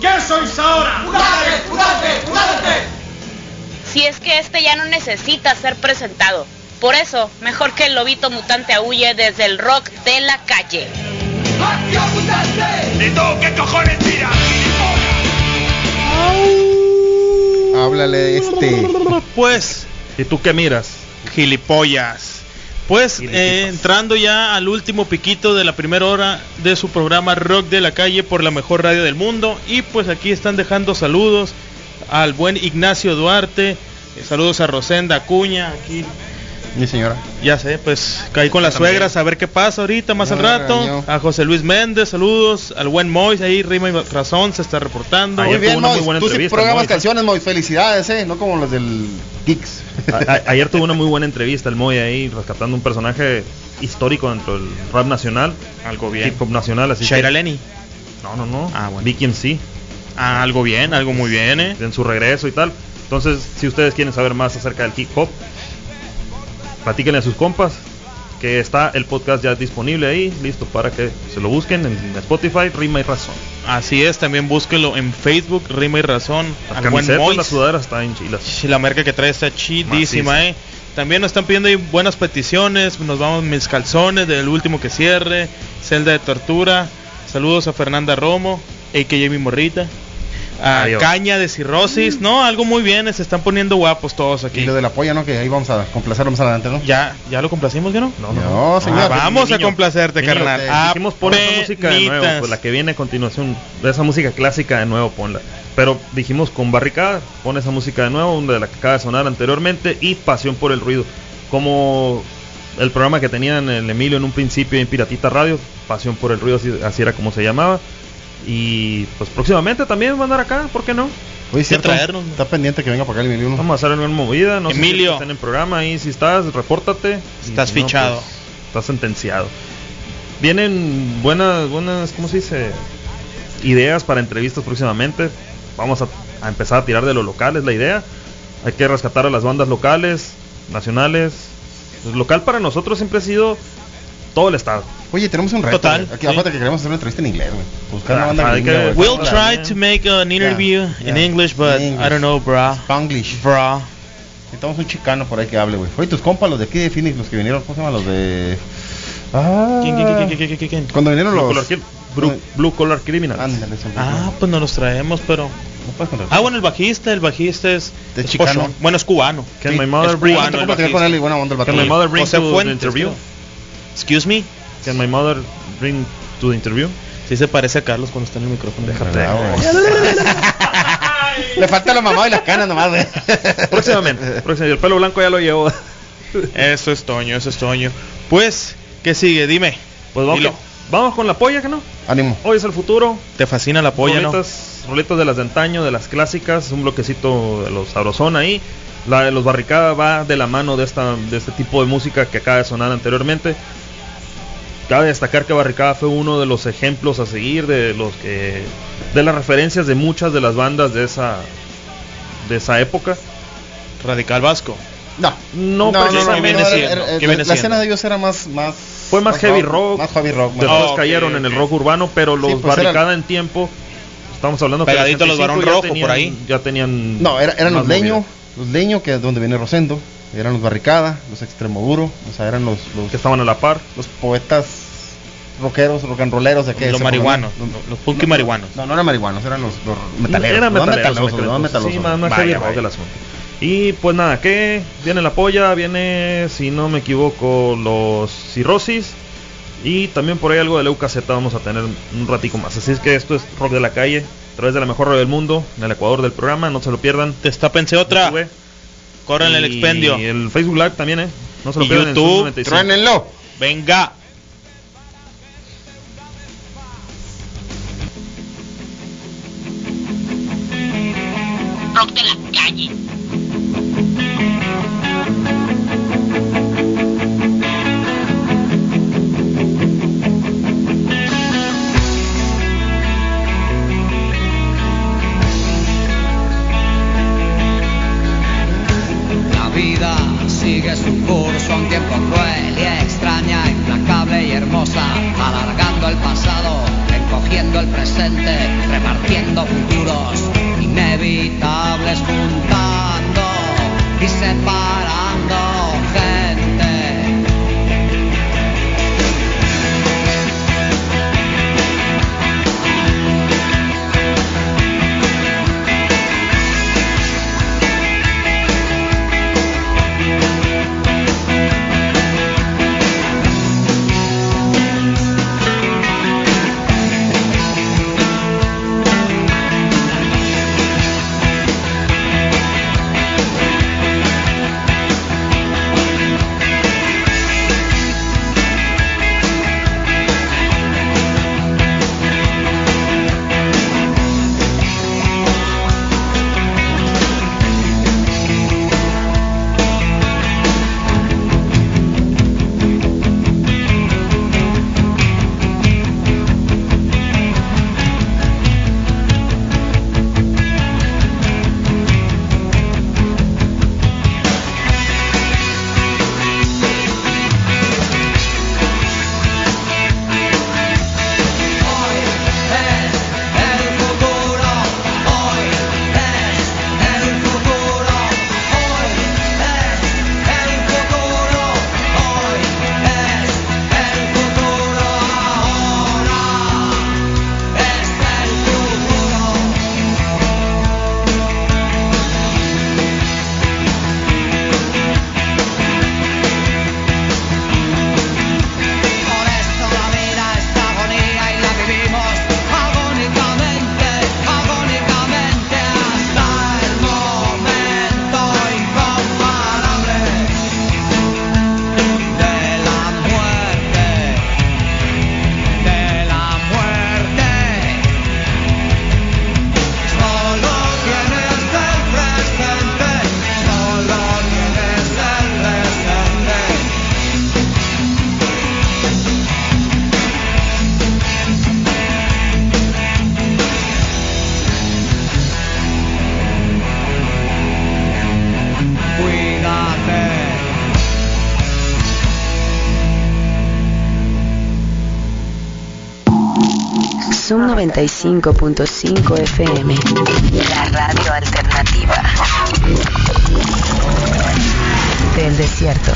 ¿Qué sois ahora? ¡Mutante! ¡Mutante! ¡Mutante! Si es que este ya no necesita ser presentado. Por eso, mejor que el lobito mutante aúlle desde el rock de la calle. ¡Acción mutante! ¿Y tú qué cojones tiras? Háblale este. Pues, ¿Y tú qué miras? gilipollas. Pues, eh, entrando ya al último piquito de la primera hora de su programa Rock de la Calle por la mejor radio del mundo. Y pues aquí están dejando saludos al buen Ignacio Duarte. eh, saludos a Rosenda Acuña. Aquí Mi señora. Ya sé, pues caí con las También. suegras a ver qué pasa ahorita más No al rato. A José Luis Méndez, saludos. Al buen Mois, ahí Rima y Razón se está reportando. Muy bien, Mois. Tú sí programas canciones, Mois. Felicidades, ¿eh? No como los del Geeks. Ayer tuvo una muy buena entrevista el Moy ahí rescatando un personaje histórico dentro del rap nacional. Algo bien. Hip hop nacional, así Shaira que- Lenny. No, no, no. Ah, bueno. Vicky MC. Ah, algo bien, algo muy bien, eh. En su regreso y tal. Entonces, si ustedes quieren saber más acerca del hip hop, platíquenle a sus compas que está el podcast ya disponible ahí, listo para que se lo busquen en Spotify, Rima y Razón. Así es, también búsquelo en Facebook, Rima y Razón. Las camisetas, sudaderas en la marca que trae está chidísima, eh. También nos están pidiendo ahí buenas peticiones. Nos vamos mis calzones del último que cierre. Celda de tortura. Saludos a Fernanda Romo, a.k.a. mi morrita. A Adiós. Caña de cirrosis. No, algo muy bien. Se están poniendo guapos todos aquí. Y lo de la polla, ¿no? Que ahí vamos a complacerlo más adelante, ¿no? Ya, ya lo complacimos, ¿ya no? No, No, señor. Ah, vamos a complacerte, niño, carnal. dijimos pon esa música de nuevo, pues la que viene a continuación, de esa música clásica de nuevo ponla. Pero dijimos con barricada, pon esa música de nuevo, de la que acaba de sonar anteriormente y Pasión por el ruido, como el programa que tenían el Emilio en un principio en Piratita Radio, Pasión por el ruido, así, así era como se llamaba. Y pues próximamente también van a andar acá, ¿por qué no? Oye, cierto, traernos, ¿no? Está pendiente que venga para acá el Emilio. Vamos a hacer una movida, no sé Emilio. si estás en el programa ahí, si estás, repórtate. Y Estás si no, fichado. pues, estás sentenciado. Vienen buenas, buenas, ¿cómo se dice? Ideas para entrevistas próximamente. Vamos a, a empezar a tirar de lo local, es la idea. Hay que rescatar a las bandas locales, nacionales. Pues, local para nosotros siempre ha sido todo el estado. Oye, tenemos un reto. Total. Aquí sí. aparte que queremos hacer una entrevista en inglés, güey. Buscar una banda que- güey. We'll try to make an interview Yeah, in yeah. English, but In English. I don't know, bro. Spanglish. Bro. Necesitamos un chicano por ahí que hable, güey. Oye, tus compas, los de aquí de Phoenix, los que vinieron, ¿cómo se llaman? Los de... Ah, ¿Quién, quién, quién, quién, quién, quién, quién? Cuando vinieron Blue, los... Kill- Blue- Blue Collar Criminals. Ándale, son- Ah, pues no los traemos, pero. Ah, bueno, el bajista, el bajista es. De es chicano. Bueno, es cubano. Can Sí, my mother es bring- cubano, el con bajista. él y buena onda el. Can my mother bring José to the interview? Excuse me. Can my mother bring to the interview? Sí se parece a Carlos cuando está en el micrófono. Déjate. Le falta la mamá y las canas nomás. Próximamente, próximamente. El pelo blanco ya lo llevo. Eso es Toño, eso es Toño. Pues, ¿qué sigue? Dime. Pues vamos, Dilo. vamos con la polla, ¿que no? Ánimo. Hoy es el futuro. Te fascina la polla, ¿no? Roletas, roletas de las de antaño, de las clásicas, un bloquecito de los sabrosón ahí. La de los barricada va de la mano de esta de este tipo de música que acaba de sonar anteriormente. Cabe destacar que Barricada fue uno de los ejemplos a seguir de los que de las referencias de muchas de las bandas de esa de esa época. Radical Vasco. No. No, ¿qué precisamente. era- la siendo? escena de ellos era más... más Fue más heavy rock. Más heavy rock. más- Después ok, cayeron en el rock urbano, pero los Sí, pues Barricada eran- en tiempo estamos hablando que Pegadito los Barón 85 ya Rojo, tenían- por ahí. Ya tenían No, era- eran los leños, los leños que es donde viene Rosendo, eran los Barricada, los Extremoduro, o sea, eran los, los, que estaban a la par. los poetas rockeros, rock and rolleros de que Los marihuanos, los, los punky marihuanos. No, no eran marihuanos, eran los, los metaleros. Eran los metaleros, metalosos, me creo. los metalosos. Sí, más, más Vaya, asunto. Y pues nada, que viene la polla, viene, si no me equivoco, los cirrosis. Y también por ahí algo de Leucaceta vamos a tener un ratico más. Así es que esto es Rock de la Calle, a través de la mejor radio del mundo, en el Ecuador del programa, no se lo pierdan. Destapense otra. YouTube, Corran el y expendio. el Facebook Live también, ¿eh? No se lo Y pierdan en YouTube, Zoom 95. Truénenlo. Venga. Rock de la calle. 95.5 FM. La radio alternativa del desierto.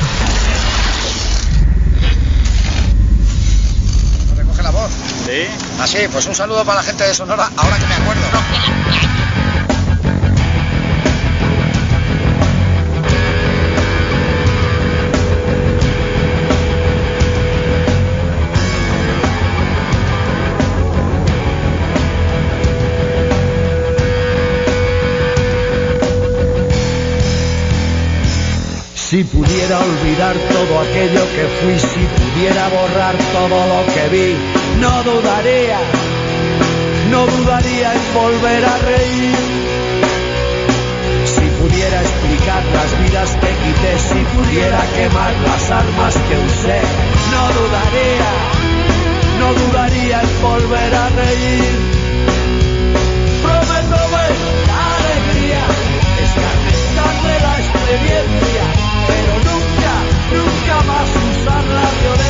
recoge la voz. Sí. Ah, sí, pues un saludo para la gente de Sonora, ahora que me acuerdo. Si pudiera olvidar todo aquello que fui, si pudiera borrar todo lo que vi, no dudaría, no dudaría en volver a reír. Si pudiera explicar las vidas que quité, si pudiera quemar las armas que usé, no dudaría, no dudaría en volver a reír. Prometo ver la alegría, escarmentar de la experiencia, nunca más usar la.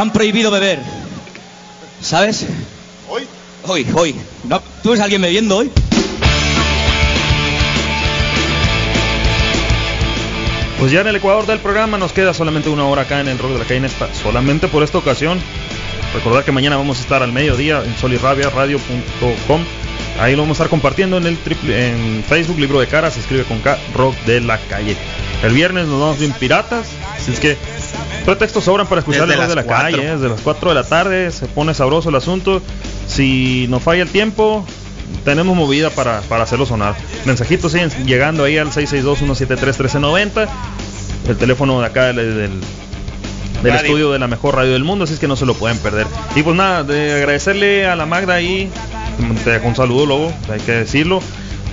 Han prohibido beber. ¿Sabes? ¿Hoy? Hoy, hoy. No, ¿Tú ves a alguien bebiendo hoy? Pues ya en el Ecuador del programa nos queda solamente una hora acá en el Rock de la Calle en esta, solamente por esta ocasión. Recordar que mañana vamos a estar al mediodía en solirrabiaradio.com. Ahí lo vamos a estar compartiendo en el triple, en Facebook, libro de cara, se escribe con K, Rock de la Calle. El viernes nos vamos bien piratas, así es que pretextos sobran para escuchar Desde el Rock de la cuatro. Calle, desde las 4 de la tarde, se pone sabroso el asunto. Si nos falla el tiempo, tenemos movida para, para hacerlo sonar. Mensajitos siguen llegando ahí al 662-173-1390. El teléfono de acá del, del, del Radio. estudio de la mejor radio del mundo, así es que no se lo pueden perder. Y pues nada, de agradecerle a la Magda ahí, te dejo un saludo, Lobo, hay que decirlo.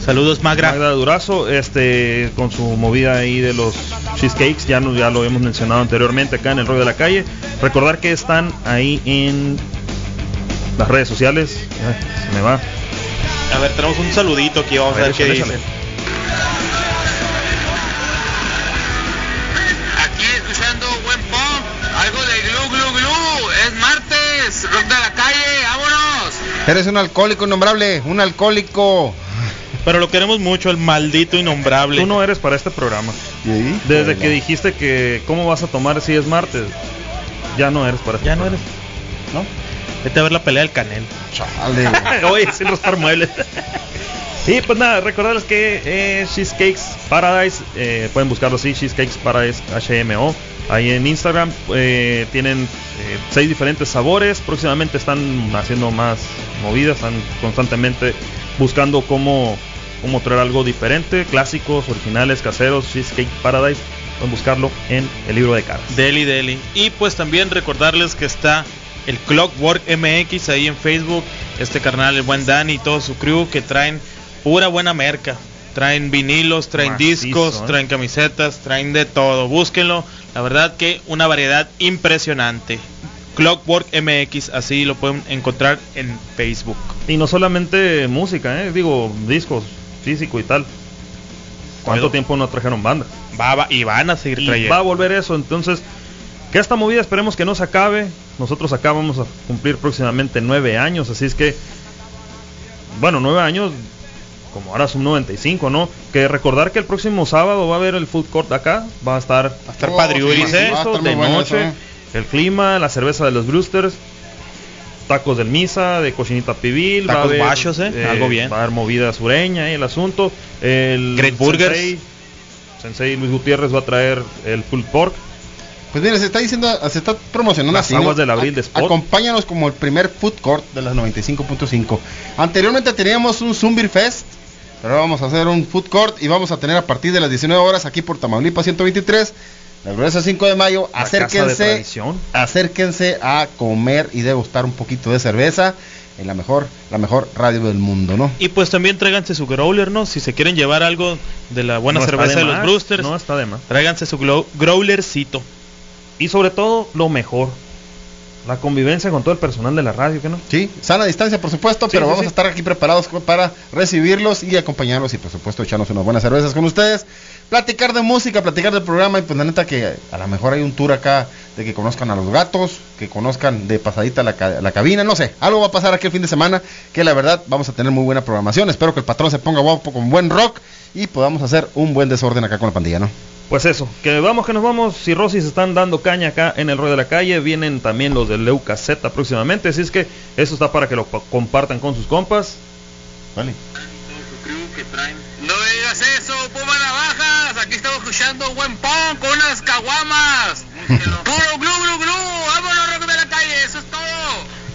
Saludos, Magra. Magda Durazo, este, con su movida ahí de los cheesecakes, ya, no, ya lo hemos mencionado anteriormente acá en el Rollo de la Calle. Recordar que están ahí en las redes sociales. Ay, se me va. A ver, tenemos un saludito aquí, vamos a, A ver, ver qué échale, dice. échale. Aquí escuchando buen pop, algo de glu glu glu, es martes, rock de la calle, vámonos. Eres un alcohólico innombrable, un alcohólico. Pero lo queremos mucho, el maldito innombrable. Tú no eres para este programa. Desde que dijiste que cómo vas a tomar si es martes, ya no eres para este Ya no programa. ¿No? Vete a ver la pelea del Canel. Chale. Oye, sin rostar muebles. y pues nada, recordarles que eh, Cheesecakes Paradise, eh, pueden buscarlo así, Cheesecakes Paradise HMO, ahí en Instagram. eh, tienen eh, seis diferentes sabores. Próximamente están haciendo más movidas, están constantemente buscando cómo, cómo traer algo diferente, clásicos, originales, caseros, Cheesecake Paradise. Pueden buscarlo en el libro de caras. Deli Deli. Y pues también recordarles que está el Clockwork MX ahí en Facebook. Este carnal, el buen Dani y todo su crew que traen pura buena merca. Traen vinilos, traen discos, ¿eh? traen camisetas, traen de todo. Búsquenlo. La verdad que una variedad impresionante. Clockwork MX, así lo pueden encontrar en Facebook. Y no solamente música, ¿eh? digo, discos, físico y tal. ¿Cuánto tiempo no trajeron bandas? Va, va- y van a seguir Y trayendo. va a volver eso, entonces, que esta movida esperemos que no se acabe. Nosotros acá vamos a cumplir próximamente nueve años, así es que, bueno, nueve años, como ahora son 95, ¿no? Que recordar que el próximo sábado va a haber el food court acá, va a estar, Va a estar Oh, padriuris, sí, va a estar de bueno noche, eso, ¿eh? el clima, la cerveza de los Brewsters, tacos del Misa, de cochinita pibil, va a Tacos haber, bachos, ¿eh? Algo bien. Va a haber movida sureña y el asunto. El Great Burgers. Sensei, Sensei Luis Gutiérrez va a traer el pulled pork. Pues mire, se está diciendo, se está promocionando Las así, ¿no? aguas del abril de Spot. Acompáñanos como el primer food court de las 95.5. Anteriormente teníamos un Zumbir Fest, pero ahora vamos a hacer un food court y vamos a tener a partir de las 19 horas aquí por Tamaulipas 123, la gloriosa 5 de mayo. La casa de acérquense, acérquense a comer y degustar un poquito de cerveza en la mejor, la mejor radio del mundo, ¿no? Y pues también tráiganse su growler, ¿no? Si se quieren llevar algo de la buena No cerveza de, de los Brewsters, No está de más. tráiganse su growlercito. Y sobre todo, lo mejor. La convivencia con todo el personal de la radio, ¿que no? Sí, sana distancia por supuesto, Sí, pero sí, vamos sí. a estar aquí preparados para recibirlos y acompañarlos y por supuesto echarnos unas buenas cervezas con ustedes, platicar de música, platicar del programa y pues la neta que a lo mejor hay un tour acá de que conozcan a los gatos, que conozcan de pasadita la, ca- la cabina, no sé, algo va a pasar aquí el fin de semana que la verdad vamos a tener muy buena programación, espero que el patrón se ponga guapo con buen rock y podamos hacer un buen desorden acá con la pandilla, ¿no? Pues eso, que vamos que nos vamos. Si Rosy se están dando caña acá en el rollo de la calle, vienen también los del Leuca Z próximamente. Así es que eso está para que lo pa- compartan con sus compas. Vale. No digas eso, escuchando buen punk con unas caguamas. Puro glu glu glu, vámonos rock de la calle, eso es todo.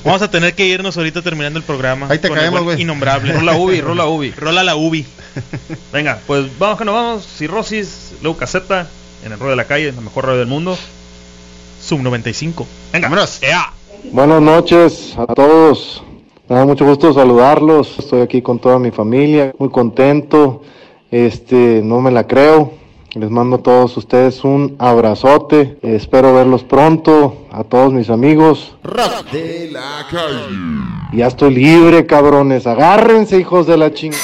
Vamos a tener que irnos ahorita terminando el programa. Ahí te caemos, güey. Innombrable. Rola Ubi, rola Ubi. Rola la Ubi. Venga, pues vamos que nos vamos. Si Rosis, Leuca Z, en el rollo de la calle, la mejor radio del mundo. Sub 95. Venga, vámonos. Buenas noches a todos. Me da mucho gusto saludarlos. Estoy aquí con toda mi familia, muy contento. Este, no me la creo. Les mando a todos ustedes un abrazote. Espero verlos pronto. A todos mis amigos. Rock de la calle. Ya estoy libre, cabrones. Agárrense, hijos de la ching.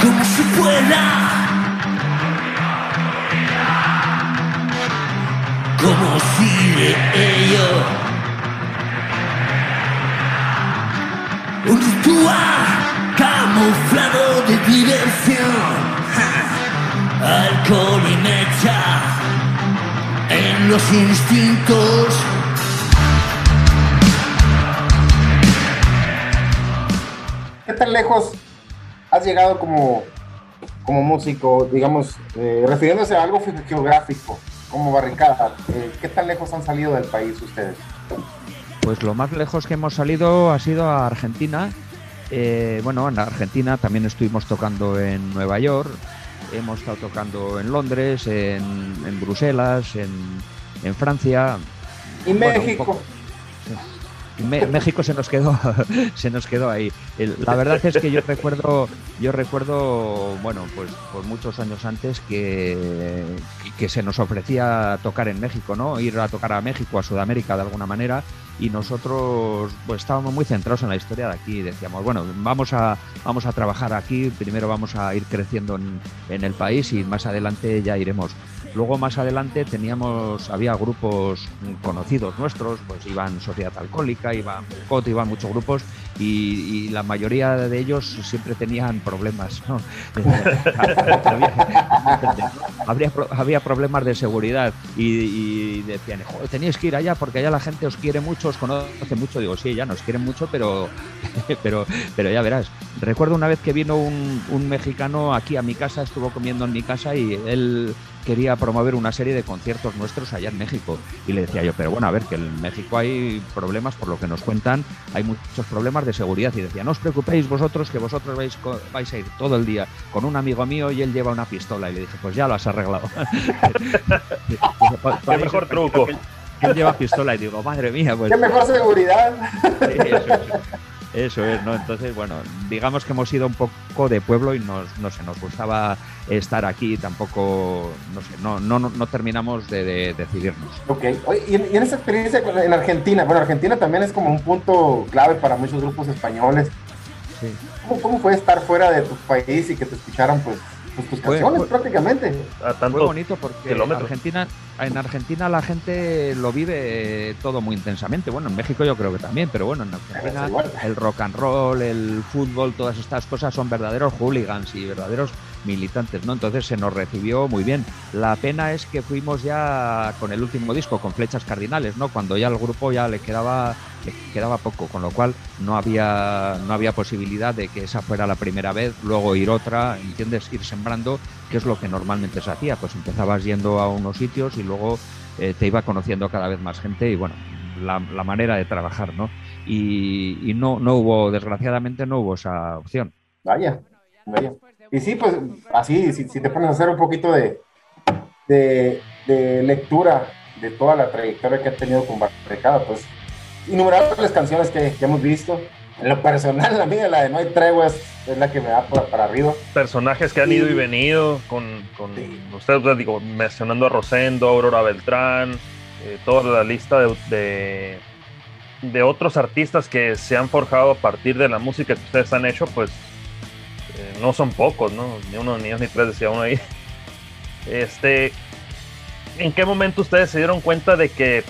¿Cómo se puede piedad. Como sigue Un ritual camuflado de diversión. Alcohol y mecha en los instintos. ¿Qué tan lejos has llegado como, como músico, digamos, eh, refiriéndose a algo ge- geográfico, como barricada? eh, ¿Qué tan lejos han salido del país ustedes? Pues lo más lejos que hemos salido ha sido a Argentina. Eh, bueno, en Argentina también estuvimos tocando en Nueva York, hemos estado tocando en Londres, en, en Bruselas, en, en Francia. Y Bueno, México. México se nos quedó se nos quedó ahí la verdad es que yo recuerdo yo recuerdo bueno pues por muchos años antes que, que se nos ofrecía tocar en México no ir a tocar a México a Sudamérica de alguna manera y nosotros pues estábamos muy centrados en la historia de aquí decíamos bueno vamos a vamos a trabajar aquí primero vamos a ir creciendo en, en el país y más adelante ya iremos Luego más adelante teníamos, había grupos conocidos nuestros, pues iban Sociedad Alcohólica, iban Cot, iban muchos grupos y, la mayoría de ellos siempre tenían problemas. ¿no? había, había problemas de seguridad y, decían, "Joder, teníais que ir allá porque allá la gente os quiere mucho, os conoce mucho. Digo, sí, ya nos quieren mucho, pero, pero, pero ya verás. Recuerdo una vez que vino un mexicano aquí a mi casa, estuvo comiendo en mi casa y él quería promover una serie de conciertos nuestros allá en México. Y le decía yo, pero bueno, a ver, que en México hay problemas, por lo que nos cuentan, hay muchos problemas de seguridad. Y decía, no os preocupéis vosotros, que vosotros vais, co- vais a ir todo el día con un amigo mío y él lleva una pistola. Y le dije, pues ya lo has arreglado. Qué mejor truco. Él lleva pistola y digo, madre mía, pues... ¿Qué mejor seguridad? Sí, eso, es, eso es, ¿no? Entonces, bueno, digamos que hemos ido un poco de pueblo y nos, no sé, nos gustaba estar aquí, tampoco, no sé, no, no, no terminamos de, de decidirnos. Ok, y, en, y en esa experiencia en Argentina, bueno, Argentina también es como un punto clave para muchos grupos españoles. Sí. ¿Cómo, cómo fue estar fuera de tu país y que te escucharan pues, pues, tus Fue- canciones fue- prácticamente? A Fue bonito porque Argentina, en Argentina la gente lo vive todo muy intensamente. Bueno, en México yo creo que también, pero bueno, en Argentina el rock and roll, el fútbol, todas estas cosas son verdaderos hooligans y verdaderos militantes, ¿no? Entonces se nos recibió muy bien. La pena es que fuimos ya con el último disco, con Flechas Cardinales, ¿no? Cuando ya al grupo ya le quedaba le quedaba poco, con lo cual no había no había posibilidad de que esa fuera la primera vez, luego ir otra, ¿entiendes? Ir sembrando, que es lo que normalmente se hacía, pues empezabas yendo a unos sitios y luego eh, te iba conociendo cada vez más gente y bueno, la, manera de trabajar, ¿no? Y, y no, no hubo, desgraciadamente no hubo esa opción. Vaya, vaya. Y sí, pues así, si, si te pones a hacer un poquito de, de, de lectura de toda la trayectoria que ha tenido con Barricada, pues innumerables canciones que, que hemos visto. En lo personal, la mía, la de No hay treguas, es la que me da para, para arriba. Personajes que han ido y venido con, con ustedes, pues, digo, mencionando a Rosendo, Aurora Beltrán, eh, toda la lista de, de, de otros artistas que se han forjado a partir de la música que ustedes han hecho, pues eh, no son pocos, ¿no? Ni uno, ni dos, ni tres, decía uno ahí. Este, ¿en qué momento ustedes se dieron cuenta de que,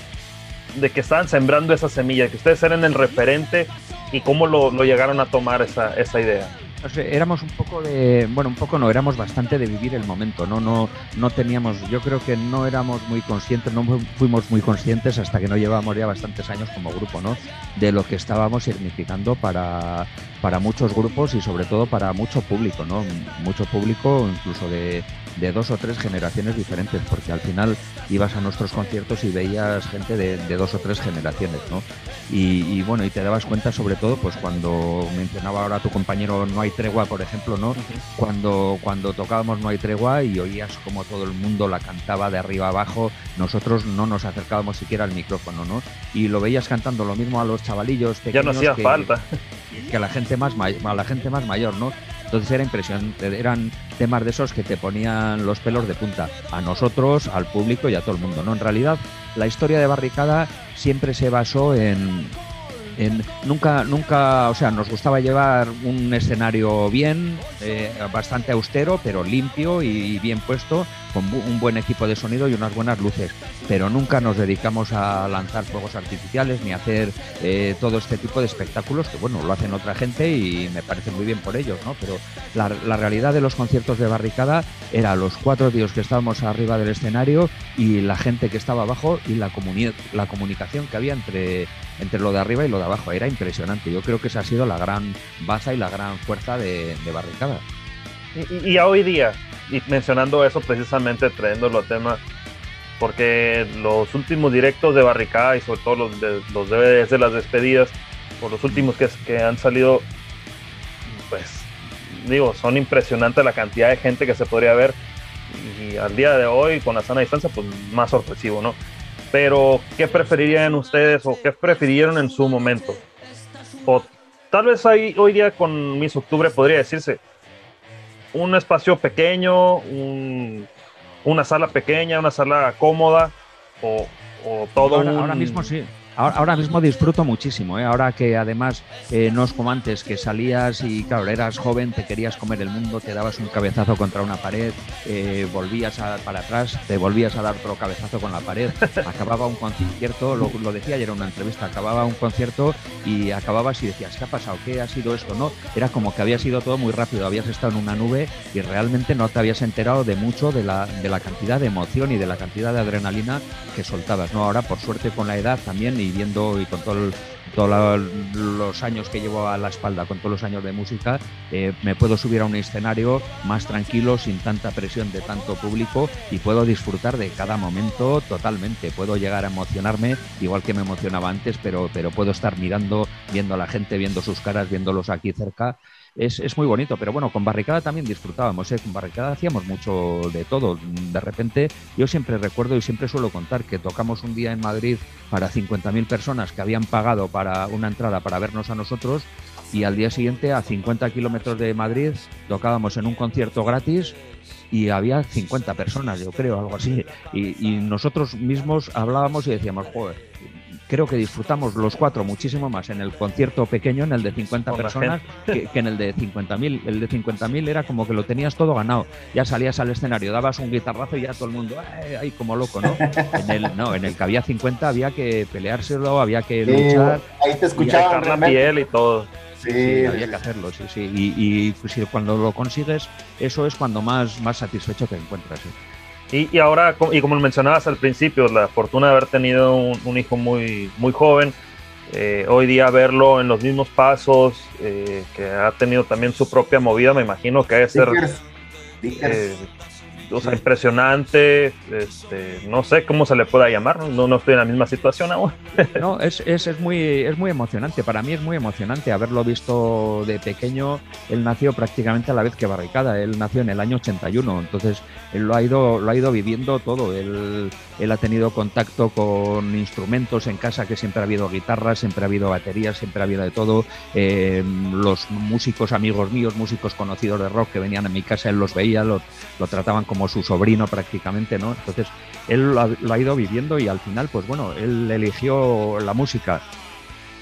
de que estaban sembrando esa semilla, que ustedes eran el referente y cómo lo, lo llegaron a tomar esa, esa idea? Éramos un poco de, bueno, un poco no, éramos bastante de vivir el momento, ¿no? No, no teníamos, yo creo que no éramos muy conscientes, no fu- fuimos muy conscientes hasta que no llevábamos ya bastantes años como grupo, ¿no? De lo que estábamos significando para, para muchos grupos y sobre todo para mucho público, ¿no? Mucho público, incluso de, de dos o tres generaciones diferentes, porque al final ibas a nuestros conciertos y veías gente de, de dos o tres generaciones, ¿no? Y, y bueno, y te dabas cuenta sobre todo, pues cuando mencionaba ahora tu compañero No hay tregua, por ejemplo, ¿no? Cuando, cuando tocábamos No hay tregua y oías como todo el mundo la cantaba de arriba abajo, nosotros no nos acercábamos siquiera al micrófono, ¿no? Y lo veías cantando lo mismo a los chavalillos Ya no pequeños hacía que- falta. que a la gente más a la gente más mayor, ¿no? Entonces era impresionante, eran temas de esos que te ponían los pelos de punta a nosotros, al público y a todo el mundo, ¿no? En realidad, la historia de Barricada siempre se basó en En- nunca, nunca, o sea, nos gustaba llevar un escenario bien, eh, bastante austero, pero limpio y bien puesto, con un buen equipo de sonido y unas buenas luces. Pero nunca nos dedicamos a lanzar fuegos artificiales ni a hacer eh, todo este tipo de espectáculos, que bueno, lo hacen otra gente y me parece muy bien por ellos, ¿no? Pero la, la realidad de los conciertos de barricada era los cuatro tíos que estábamos arriba del escenario y la gente que estaba abajo y la, comuni- la comunicación que había entre, entre lo de arriba y lo de abajo. Era impresionante. Yo creo que esa ha sido la gran baza y la gran fuerza de, barricada. Y- y a hoy día, y mencionando eso precisamente, trayéndolo a tema, porque los últimos directos de Barricada y sobre todo los, de, los DVDs de las despedidas, o los últimos que, que han salido, pues digo, son impresionantes la cantidad de gente que se podría ver. Y al día de hoy, con la sana distancia, pues más sorpresivo, ¿no? Pero, ¿qué preferirían ustedes o qué prefirieron en su momento? O tal vez ahí, hoy día con Miss Octubre podría decirse, un espacio pequeño, un- una sala pequeña, una sala cómoda o, o todo ahora, un- ahora mismo sí. Ahora, ahora mismo disfruto muchísimo, ¿eh? ahora que además eh, no es como antes, que salías y claro, eras joven, te querías comer el mundo, te dabas un cabezazo contra una pared, eh, volvías a- para atrás, te volvías a dar otro cabezazo con la pared, acababa un concierto, lo, lo decía ayer en una entrevista, acababa un concierto y acababas y decías, ¿qué ha pasado? ¿Qué ha sido esto? No, era como que había sido todo muy rápido, habías estado en una nube y realmente no te habías enterado de mucho de la, de la cantidad de emoción y de la cantidad de adrenalina que soltabas, ¿no? Ahora, por suerte, con la edad también y viendo y con todo el- todos los años que llevo a la espalda, con todos los años de música, eh, me puedo subir a un escenario más tranquilo, sin tanta presión de tanto público y puedo disfrutar de cada momento totalmente. Puedo llegar a emocionarme igual que me emocionaba antes, pero, pero puedo estar mirando, viendo a la gente, viendo sus caras, viéndolos aquí cerca. Es, es muy bonito, pero bueno, con Barricada también disfrutábamos, ¿eh? con Barricada hacíamos mucho de todo. De repente, yo siempre recuerdo y siempre suelo contar que tocamos un día en Madrid para 50.000 personas que habían pagado para una entrada para vernos a nosotros y al día siguiente a 50 kilómetros de Madrid tocábamos en un concierto gratis y había 50 personas, yo creo, algo así. Y, nosotros mismos hablábamos y decíamos, joder, creo que disfrutamos los cuatro muchísimo más en el concierto pequeño, en el de 50 Con la personas, que, que en el de 50.000. El de 50.000 era como que lo tenías todo ganado. Ya salías al escenario, dabas un guitarrazo y ya todo el mundo, "Ay, ay", como loco, ¿no? En el, no, en el que había 50 había que peleárselo, había que Sí, luchar. ahí te escuchaban la realmente. piel y todo. Sí, Sí, había que hacerlo, sí, sí. Y, y, pues, cuando lo consigues, eso es cuando más, más satisfecho te encuentras. sí. Y, y ahora, y como lo mencionabas al principio, la fortuna de haber tenido un, un hijo muy, muy joven, eh, hoy día verlo en los mismos pasos, eh, que ha tenido también su propia movida, me imagino que debe ser Dickers, Dickers. eh, o sea, impresionante, este, no sé cómo se le pueda llamar, no, no estoy en la misma situación aún. No, es, es, es, muy, es muy emocionante. Para mí es muy emocionante haberlo visto de pequeño. Él nació prácticamente a la vez que Barricada. Él nació en el año 81. Entonces, él lo ha ido, lo ha ido viviendo todo. Él, él ha tenido contacto con instrumentos en casa, que siempre ha habido guitarras, siempre ha habido baterías, siempre ha habido de todo. Eh, los músicos amigos míos, músicos conocidos de rock que venían a mi casa, él los veía, lo, lo trataban como su sobrino prácticamente, ¿no? Entonces, él lo ha, lo ha ido viviendo y al final, pues bueno, él eligió la música.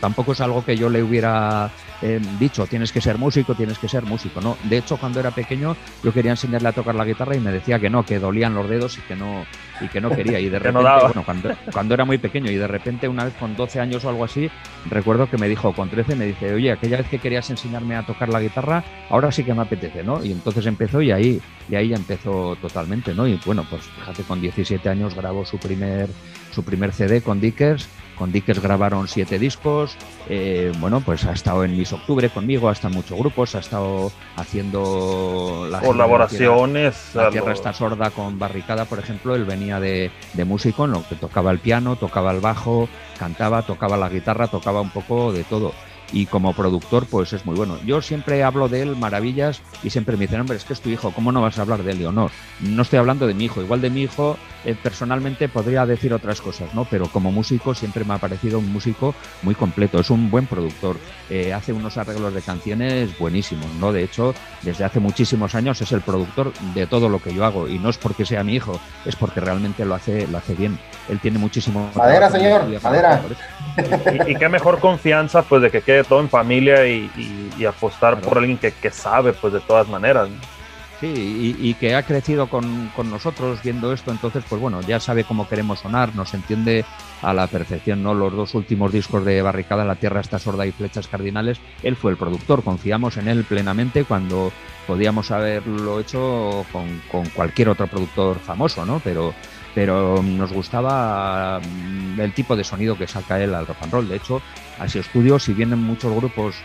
Tampoco es algo que yo le hubiera eh, dicho, tienes que ser músico, tienes que ser músico, ¿no? De hecho, cuando era pequeño, yo quería enseñarle a tocar la guitarra y me decía que no, que dolían los dedos y que no, y que no quería. Y de Que no repente, bueno, cuando, cuando era muy pequeño y de repente una vez con 12 años o algo así, recuerdo que me dijo, con 13 me dice, oye, aquella vez que querías enseñarme a tocar la guitarra, ahora sí que me apetece, ¿no? Y entonces empezó y ahí, y ahí ya empezó totalmente, ¿no? Y bueno, pues fíjate, con 17 años grabó su primer, su primer CD con Dickers. Con Dickers grabaron siete discos. eh, bueno, pues ha estado en Miss Octubre conmigo, ha estado en muchos grupos, ha estado haciendo la Colaboraciones. La tierra está sorda con Barricada, por ejemplo, él venía de, de músico, en lo que tocaba el piano, tocaba el bajo, cantaba, tocaba la guitarra, tocaba un poco de todo. Y como productor pues es muy bueno. Yo siempre hablo de él maravillas y siempre me dicen, hombre, es que es tu hijo, ¿cómo no vas a hablar de Leonor? No estoy hablando de mi hijo, igual de mi hijo eh, personalmente podría decir otras cosas, ¿no? Pero como músico siempre me ha parecido un músico muy completo, es un buen productor, eh, hace unos arreglos de canciones buenísimos, ¿no? De hecho, desde hace muchísimos años es el productor de todo lo que yo hago y no es porque sea mi hijo, es porque realmente lo hace, lo hace bien. Él tiene muchísimo... Madera, señor, madera. Y, y qué mejor confianza pues de que quede todo en familia y, y- y apostar por alguien que, que sabe pues de todas maneras. Sí, y, y que ha crecido con, con nosotros viendo esto, entonces, pues bueno, ya sabe cómo queremos sonar, nos entiende a la perfección, ¿no? Los dos últimos discos de Barricada, La Tierra está sorda y Flechas Cardinales, él fue el productor, confiamos en él plenamente cuando podíamos haberlo hecho con, con cualquier otro productor famoso, ¿no? Pero, pero nos gustaba mm, el tipo de sonido que saca él al rock and roll. De hecho, a ese estudio, si vienen muchos grupos,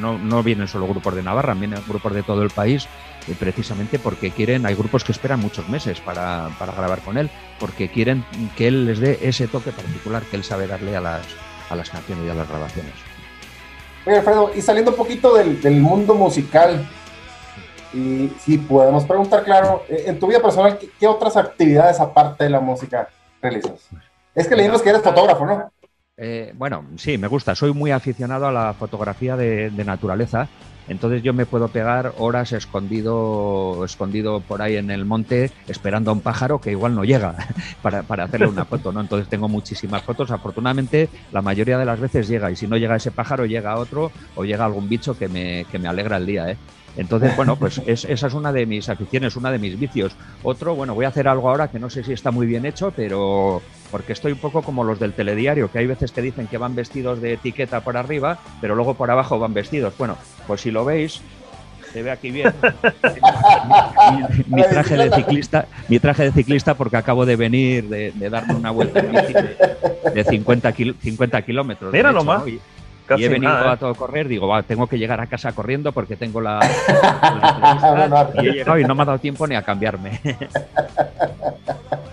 no, no vienen solo grupos de Navarra, vienen grupos de todo el país, eh, precisamente porque quieren, hay grupos que esperan muchos meses para, para grabar con él, porque quieren que él les dé ese toque particular que él sabe darle a las, a las canciones y a las grabaciones. Oye, Alfredo, y saliendo un poquito del, del mundo musical, y si podemos preguntar, claro, eh, en tu vida personal, ¿qué, otras actividades aparte de la música realizas? Es que leímos que eres fotógrafo, ¿no? Eh, bueno, sí, me gusta. Soy muy aficionado a la fotografía de, de naturaleza. Entonces yo me puedo pegar horas escondido, escondido por ahí en el monte esperando a un pájaro que igual no llega para, para hacerle una foto, ¿no? Entonces tengo muchísimas fotos. Afortunadamente la mayoría de las veces llega y si no llega ese pájaro llega otro o llega algún bicho que me, que me alegra el día, ¿eh? Entonces, bueno, pues es- esa es una de mis aficiones, una de mis vicios. Otro, bueno, voy a hacer algo ahora que no sé si está muy bien hecho, pero porque estoy un poco como los del telediario, que hay veces que dicen que van vestidos de etiqueta por arriba, pero luego por abajo van vestidos. Bueno, pues si lo veis, se ve aquí bien. mi, mi traje de ciclista, mi traje de ciclista porque acabo de venir de, de darme una vuelta de, de 50, kil- 50 kilómetros. nomás. ¿no? Y, Casi y he venido nada, ¿eh? a todo correr, digo, va, tengo que llegar a casa corriendo porque tengo la, y he llegado y no me ha dado tiempo ni a cambiarme.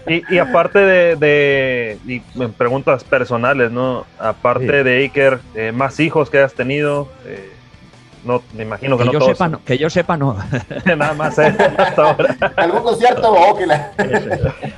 Y, y aparte de, de- y me preguntas personales, ¿no? Aparte Sí. de Iker, eh, más hijos que has tenido, eh, no, me imagino que, que, no yo todos. sepa, no, que yo sepa, no. Nada más eh, hasta ahora. ¿Algún concierto o que la-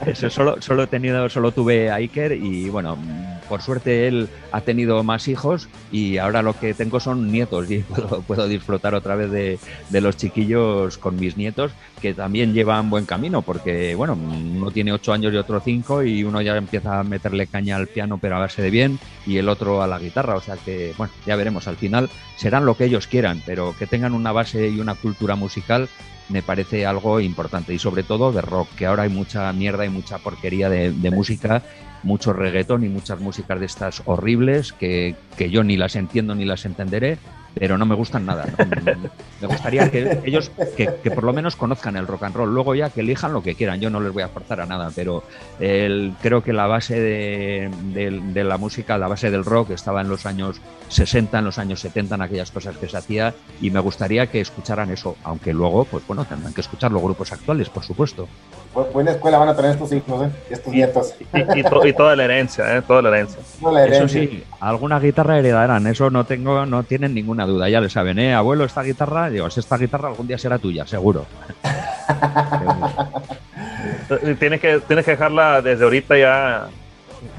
Eso, solo, solo he tenido, solo tuve a Iker y bueno, por suerte él ha tenido más hijos y ahora lo que tengo son nietos y puedo, disfrutar otra vez de, los chiquillos con mis nietos que también llevan buen camino porque bueno, uno tiene ocho años y otro cinco y uno ya empieza a meterle caña al piano pero a base de bien y el otro a la guitarra, o sea que bueno, ya veremos, al final serán lo que ellos quieran, pero que tengan una base y una cultura musical me parece algo importante. Y sobre todo de rock, que ahora hay mucha mierda y mucha porquería de música, mucho reggaetón y muchas músicas de estas horribles que, que yo ni las entiendo ni las entenderé, pero no me gustan nada. ¿no? Me gustaría que ellos, que, que por lo menos conozcan el rock and roll, luego ya que elijan lo que quieran, yo no les voy a forzar a nada, pero el- creo que la base de, de- de la música, la base del rock estaba en los años 60, en los años 70, en aquellas cosas que se hacía y me gustaría que escucharan eso, aunque luego, pues bueno, tendrán que escuchar los grupos actuales, por supuesto. Bu- Buena escuela van a tener estos hijos, ¿eh? Estos nietos. Y, y to- y toda la herencia, ¿eh? Toda la herencia. Toda la Eso sí, alguna guitarra heredarán, eso no tengo, no tienen ninguna duda, ya le saben, ¿eh? Abuelo, esta guitarra, digo, esta guitarra algún día será tuya, seguro. Tienes que, tienes que dejarla desde ahorita ya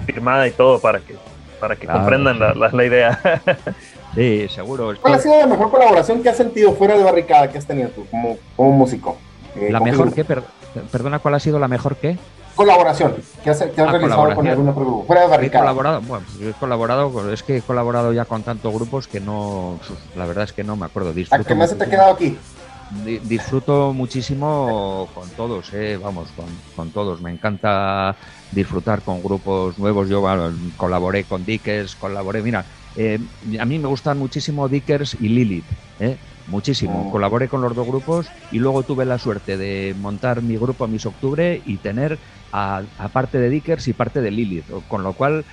firmada y todo para que, para que Claro, comprendan sí. la, la- la idea. Sí, seguro. ¿Cuál ha sido la mejor colaboración que has sentido fuera de barricada que has tenido tú como, como músico? Eh, La mejor que, per- perdona, ¿cuál ha sido la mejor que? Colaboración que has, que has Ah, realizado con algún otro grupo. Fuera de He barricada. colaborado, bueno, pues he colaborado, con- es que he colaborado ya con tantos grupos que no, la verdad es que no me acuerdo. ¿A Disfruto qué más se te ha quedado aquí? Di- disfruto muchísimo con todos, eh, vamos, con, con todos. Me encanta disfrutar con grupos nuevos. Yo bueno, colaboré con Dickers, colaboré, mira, eh, a mí me gustan muchísimo Dickers y Lilith, eh, muchísimo. Oh. Colaboré con los dos grupos y luego tuve la suerte de montar mi grupo Mis Octubre y tener a, a parte de Dickers y parte de Lilith, con lo cual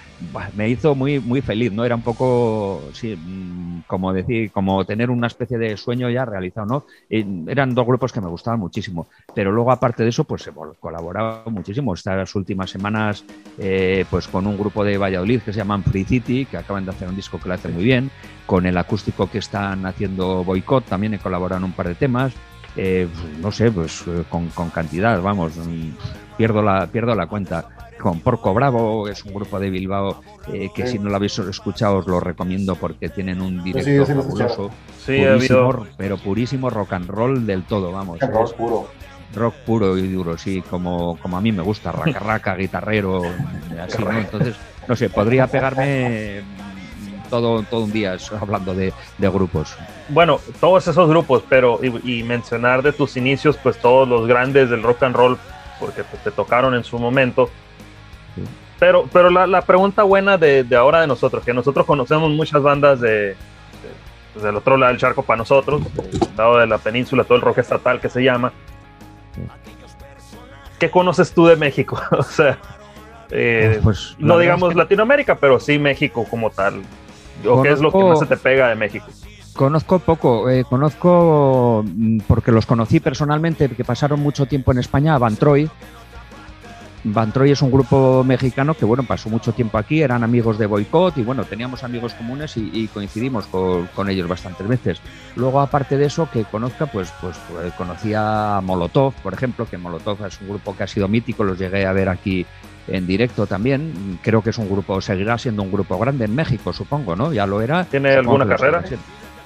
me hizo muy muy feliz, ¿no? Era un poco, mm, como decir, como tener una especie de sueño ya realizado, ¿no? Eh, eran dos grupos que me gustaban muchísimo, pero luego aparte de eso, pues hemos colaborado muchísimo. Estas últimas semanas, eh, pues con un grupo de Valladolid que se llaman Free City, que acaban de hacer un disco que lo hacen muy bien, con el acústico que están haciendo Boicot, también he colaborado en un par de temas. Eh, no sé, pues eh, con, con cantidad, vamos, mm, pierdo la, pierdo la cuenta. Con Porco Bravo, es un grupo de Bilbao eh, que Sí. si no lo habéis escuchado os lo recomiendo porque tienen un directo sí fabuloso, purísimo, pero purísimo rock and roll del todo, vamos. Rock es puro. rock puro y duro, sí, como, como a mí me gusta, raca raca, guitarrero, así, ¿no? Entonces, no sé, podría pegarme mm, todo, todo un día hablando de, de grupos. Bueno, todos esos grupos, pero y, y mencionar de tus inicios, pues todos los grandes del rock and roll, porque pues, te tocaron en su momento. Pero, pero la, la pregunta buena de, de ahora de nosotros, que nosotros conocemos muchas bandas de, de- pues, del otro lado del charco para nosotros, del lado de la península, todo el rock estatal que se llama. ¿Qué conoces tú de México? o sea, eh, Pues, la no digamos es que- Latinoamérica, pero sí México como tal. ¿O qué es lo que más se te pega de México? Conozco poco, eh, conozco mm, porque los conocí personalmente, que pasaron mucho tiempo en España, a Van Troy. Van Troy es un grupo mexicano que, bueno, pasó mucho tiempo aquí, eran amigos de Boicot y, bueno, teníamos amigos comunes y, y coincidimos con, con ellos bastantes veces. Luego, aparte de eso, que conozca, pues, pues, pues, conocí a Molotov, por ejemplo, que Molotov es un grupo que ha sido mítico, los llegué a ver aquí en directo también. Creo que es un grupo, seguirá siendo un grupo grande en México, supongo, ¿no? Ya lo era. ¿Tiene Supongo alguna carrera?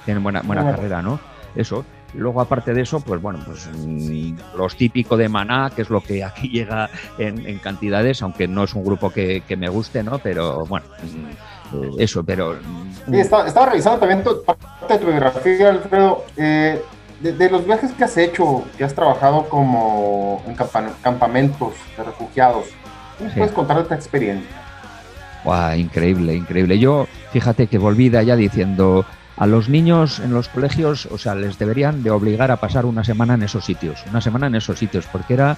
Tienen buena, buena Bueno. carrera, ¿no? Eso. Luego, aparte de eso, pues bueno, pues mm, los típicos de Maná, que es lo que aquí llega en, en cantidades, aunque no es un grupo que, que me guste, ¿no? Pero bueno, mm, eh, eso, pero mm, Sí, estaba, estaba revisando también tu, parte de tu biografía, Alfredo. Eh, de, de los viajes que has hecho, que has trabajado como en campa- campamentos de refugiados, ¿qué nos Sí. puedes contar de esta experiencia? Guau, increíble, increíble. Yo, fíjate que volví de allá diciendo a los niños en los colegios, o sea, les deberían de obligar a pasar una semana en esos sitios, una semana en esos sitios, porque era,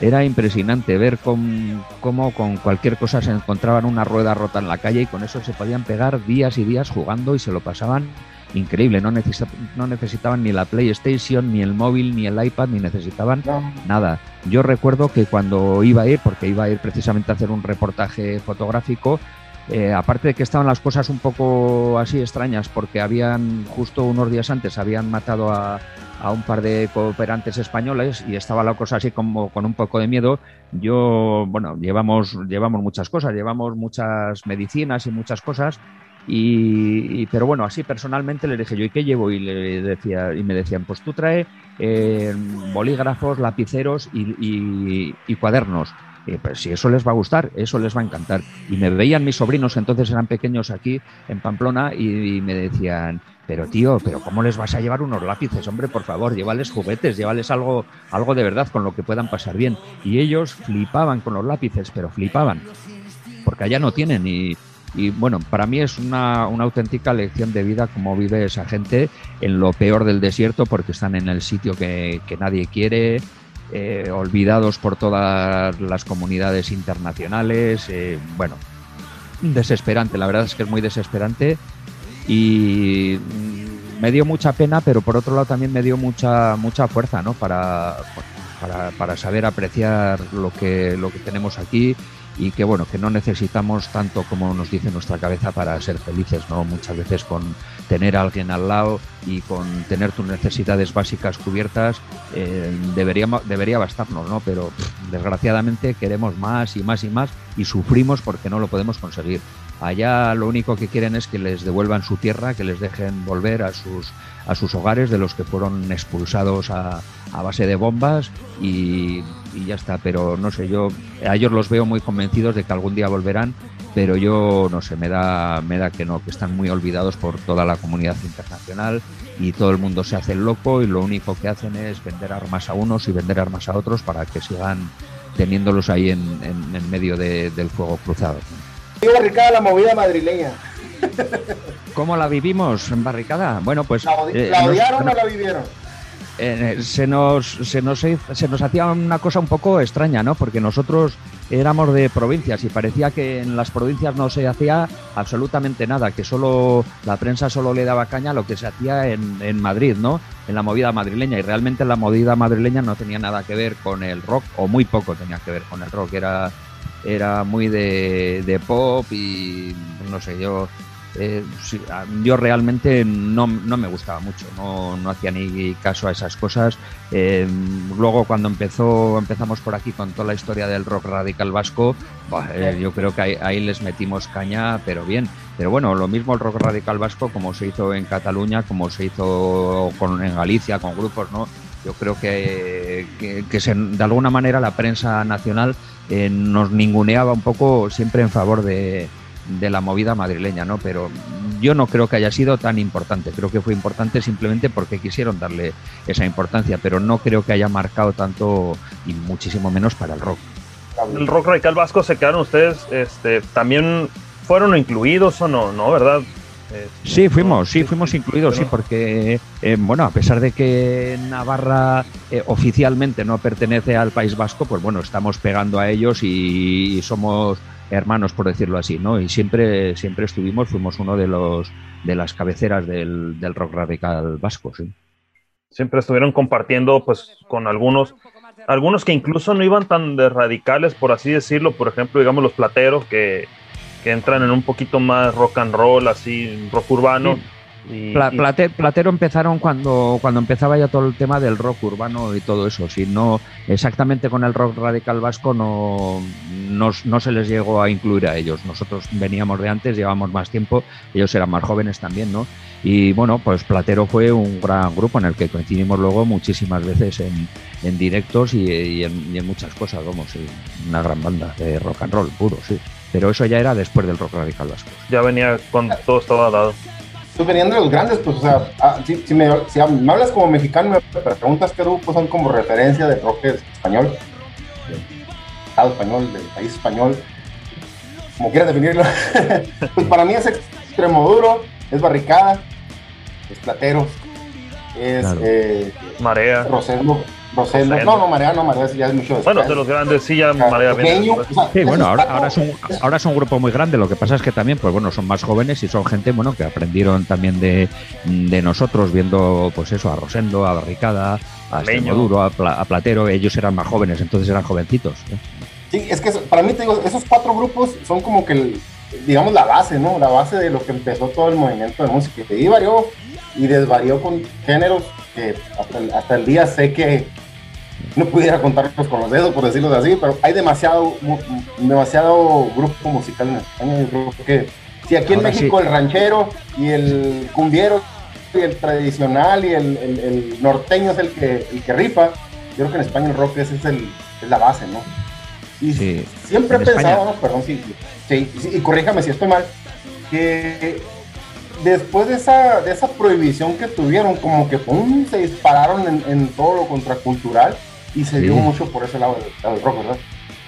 era impresionante ver cómo, cómo con cualquier cosa se encontraban una rueda rota en la calle y con eso se podían pegar días y días jugando y se lo pasaban increíble. No, no necesitaban ni la PlayStation, ni el móvil, ni el iPad, ni necesitaban nada. Yo recuerdo que cuando iba a ir, porque iba a ir precisamente a hacer un reportaje fotográfico, eh, aparte de que estaban las cosas un poco así extrañas, porque habían justo unos días antes habían matado a, un par de cooperantes españoles y estaba la cosa así como con un poco de miedo. Yo, bueno, llevamos, llevamos muchas cosas, llevamos muchas medicinas y muchas cosas. Y, pero bueno, así personalmente le dije yo, ¿y qué llevo? Y le decía, y me decían, pues tú trae eh, bolígrafos, lapiceros y cuadernos. Pues si eso les va a gustar, eso les va a encantar. Y me veían mis sobrinos, entonces eran pequeños aquí en Pamplona, y, me decían, pero tío, pero ¿cómo les vas a llevar unos lápices? Hombre, por favor, llévales juguetes, llévales algo, algo de verdad con lo que puedan pasar bien. Y ellos flipaban con los lápices, pero flipaban porque allá no tienen y, bueno, para mí es una, auténtica lección de vida cómo vive esa gente en lo peor del desierto porque están en el sitio que nadie quiere, eh, olvidados por todas las comunidades internacionales, eh, bueno, desesperante, la verdad es que es muy desesperante y mm, me dio mucha pena, pero por otro lado también me dio mucha mucha fuerza, ¿no? Para, para, para saber apreciar lo que lo que tenemos aquí y que bueno que no necesitamos tanto como nos dice nuestra cabeza para ser felices, ¿no? Muchas veces con tener a alguien al lado y con tener tus necesidades básicas cubiertas eh, debería debería bastarnos, ¿no? Pero desgraciadamente queremos más y más y más y sufrimos porque no lo podemos conseguir. Allá lo único que quieren es que les devuelvan su tierra, que les dejen volver a sus, a sus hogares de los que fueron expulsados a, a base de bombas y, y ya está. Pero no sé, yo a ellos los veo muy convencidos de que algún día volverán, pero yo no sé, me da, me da que no, que están muy olvidados por toda la comunidad internacional y todo el mundo se hace loco y lo único que hacen es vender armas a unos y vender armas a otros para que sigan teniéndolos ahí en, en- en medio de- del fuego cruzado. Ricardo, la movida madrileña. ¿Cómo la vivimos en barricada? Bueno, pues... ¿La, odi- eh, la odiaron o la vivieron? Se, nos, se, nos, se nos hacía una cosa un poco extraña, ¿no? Porque nosotros éramos de provincias y parecía que en las provincias no se hacía absolutamente nada, que solo la prensa solo le daba caña a lo que se hacía en, en Madrid, ¿no? En la movida madrileña y realmente la movida madrileña no tenía nada que ver con el rock o muy poco tenía que ver con el rock, era era muy de, de pop y no sé, yo eh, yo realmente no, no me gustaba mucho, no, no hacía ni caso a esas cosas. Eh, luego cuando empezó, empezamos por aquí con toda la historia del rock radical vasco, eh, yo creo que ahí, ahí les metimos caña, pero bien. Pero bueno, lo mismo el rock radical vasco como se hizo en Cataluña, como se hizo con, en Galicia, con grupos, ¿no? Yo creo que, que, que se- de alguna manera la prensa nacional eh, nos ninguneaba un poco siempre en favor de, de la movida madrileña, ¿no? Pero yo no creo que haya sido tan importante. Creo que fue importante simplemente porque quisieron darle esa importancia, pero no creo que haya marcado tanto y muchísimo menos para el rock. El rock radical vasco se quedaron ustedes, este, también fueron incluidos o no, ¿no? ¿Verdad? Eh, Sí, fuimos, sí, fuimos incluidos, sí, porque, eh, bueno, a pesar de que Navarra eh, oficialmente no pertenece al País Vasco, pues bueno, estamos pegando a ellos y, somos hermanos, por decirlo así, ¿no? Y siempre, siempre estuvimos, fuimos uno de los de las cabeceras del, del rock radical vasco, sí. siempre estuvieron compartiendo pues con algunos algunos que incluso no iban tan de radicales por así decirlo por ejemplo digamos los plateros que, que entran en un poquito más rock and roll así rock urbano y, Pla- y- Plate- Platero empezaron cuando, cuando empezaba ya todo el tema del rock urbano y todo eso. Si no, exactamente con el rock radical vasco no, no, no se les llegó a incluir a ellos. Nosotros veníamos de antes, llevamos más tiempo, ellos eran más jóvenes también, ¿no? Y bueno, pues Platero fue un gran grupo en el que coincidimos luego muchísimas veces en, en directos y, y en, y en muchas cosas, vamos, sí, una gran banda de rock and roll puro, sí. Pero eso ya era después del rock radical vasco. ya venía con todo estaba dado Pues venían de los grandes, pues, o sea, ah, si, si me, si me hablas como mexicano, me preguntas qué grupos son como referencia de rock español, del Estado español, del país español, como quieras definirlo. pues para mí es extremo duro, es barricada, es platero, es Claro. eh, Marea. Rosendo, Rosendo. Rosendo. No, no, Marea, no, Marea ya es mucho después. bueno de los grandes sí ya Marea pequeño, después. o sea, Sí, bueno, ahora, es un, ahora es un grupo muy grande. Lo que pasa es que también, pues bueno, son más jóvenes y son gente, bueno, que aprendieron también de, de nosotros, viendo, pues eso, a Rosendo, a Barricada, a Leño. Extremoduro, a, Pla- a Platero. Ellos eran más jóvenes, entonces eran jovencitos. ¿eh? Sí, es que para mí, te digo, esos cuatro grupos son como que, el- digamos, la base, ¿no? La base de lo que empezó todo el movimiento de música. Y varió y desvarió con géneros que hasta el, hasta el día sé que no pudiera contarlos con los dedos, por decirlo así, pero hay demasiado, demasiado grupo musical en España. Yo creo que si aquí en Ahora México sí. el ranchero y el cumbiero y el tradicional y el, el- el norteño es el que, el que rifa, yo creo que en España el rock ese es, el, es la base, ¿no? Y Sí. siempre he En pensado, perdón, sí, sí, y corríjame si estoy mal, que después de esa, de esa prohibición que tuvieron, como que pum, se dispararon en, en todo lo contracultural y se Sí. dio mucho por ese lado del, del rock, ¿verdad?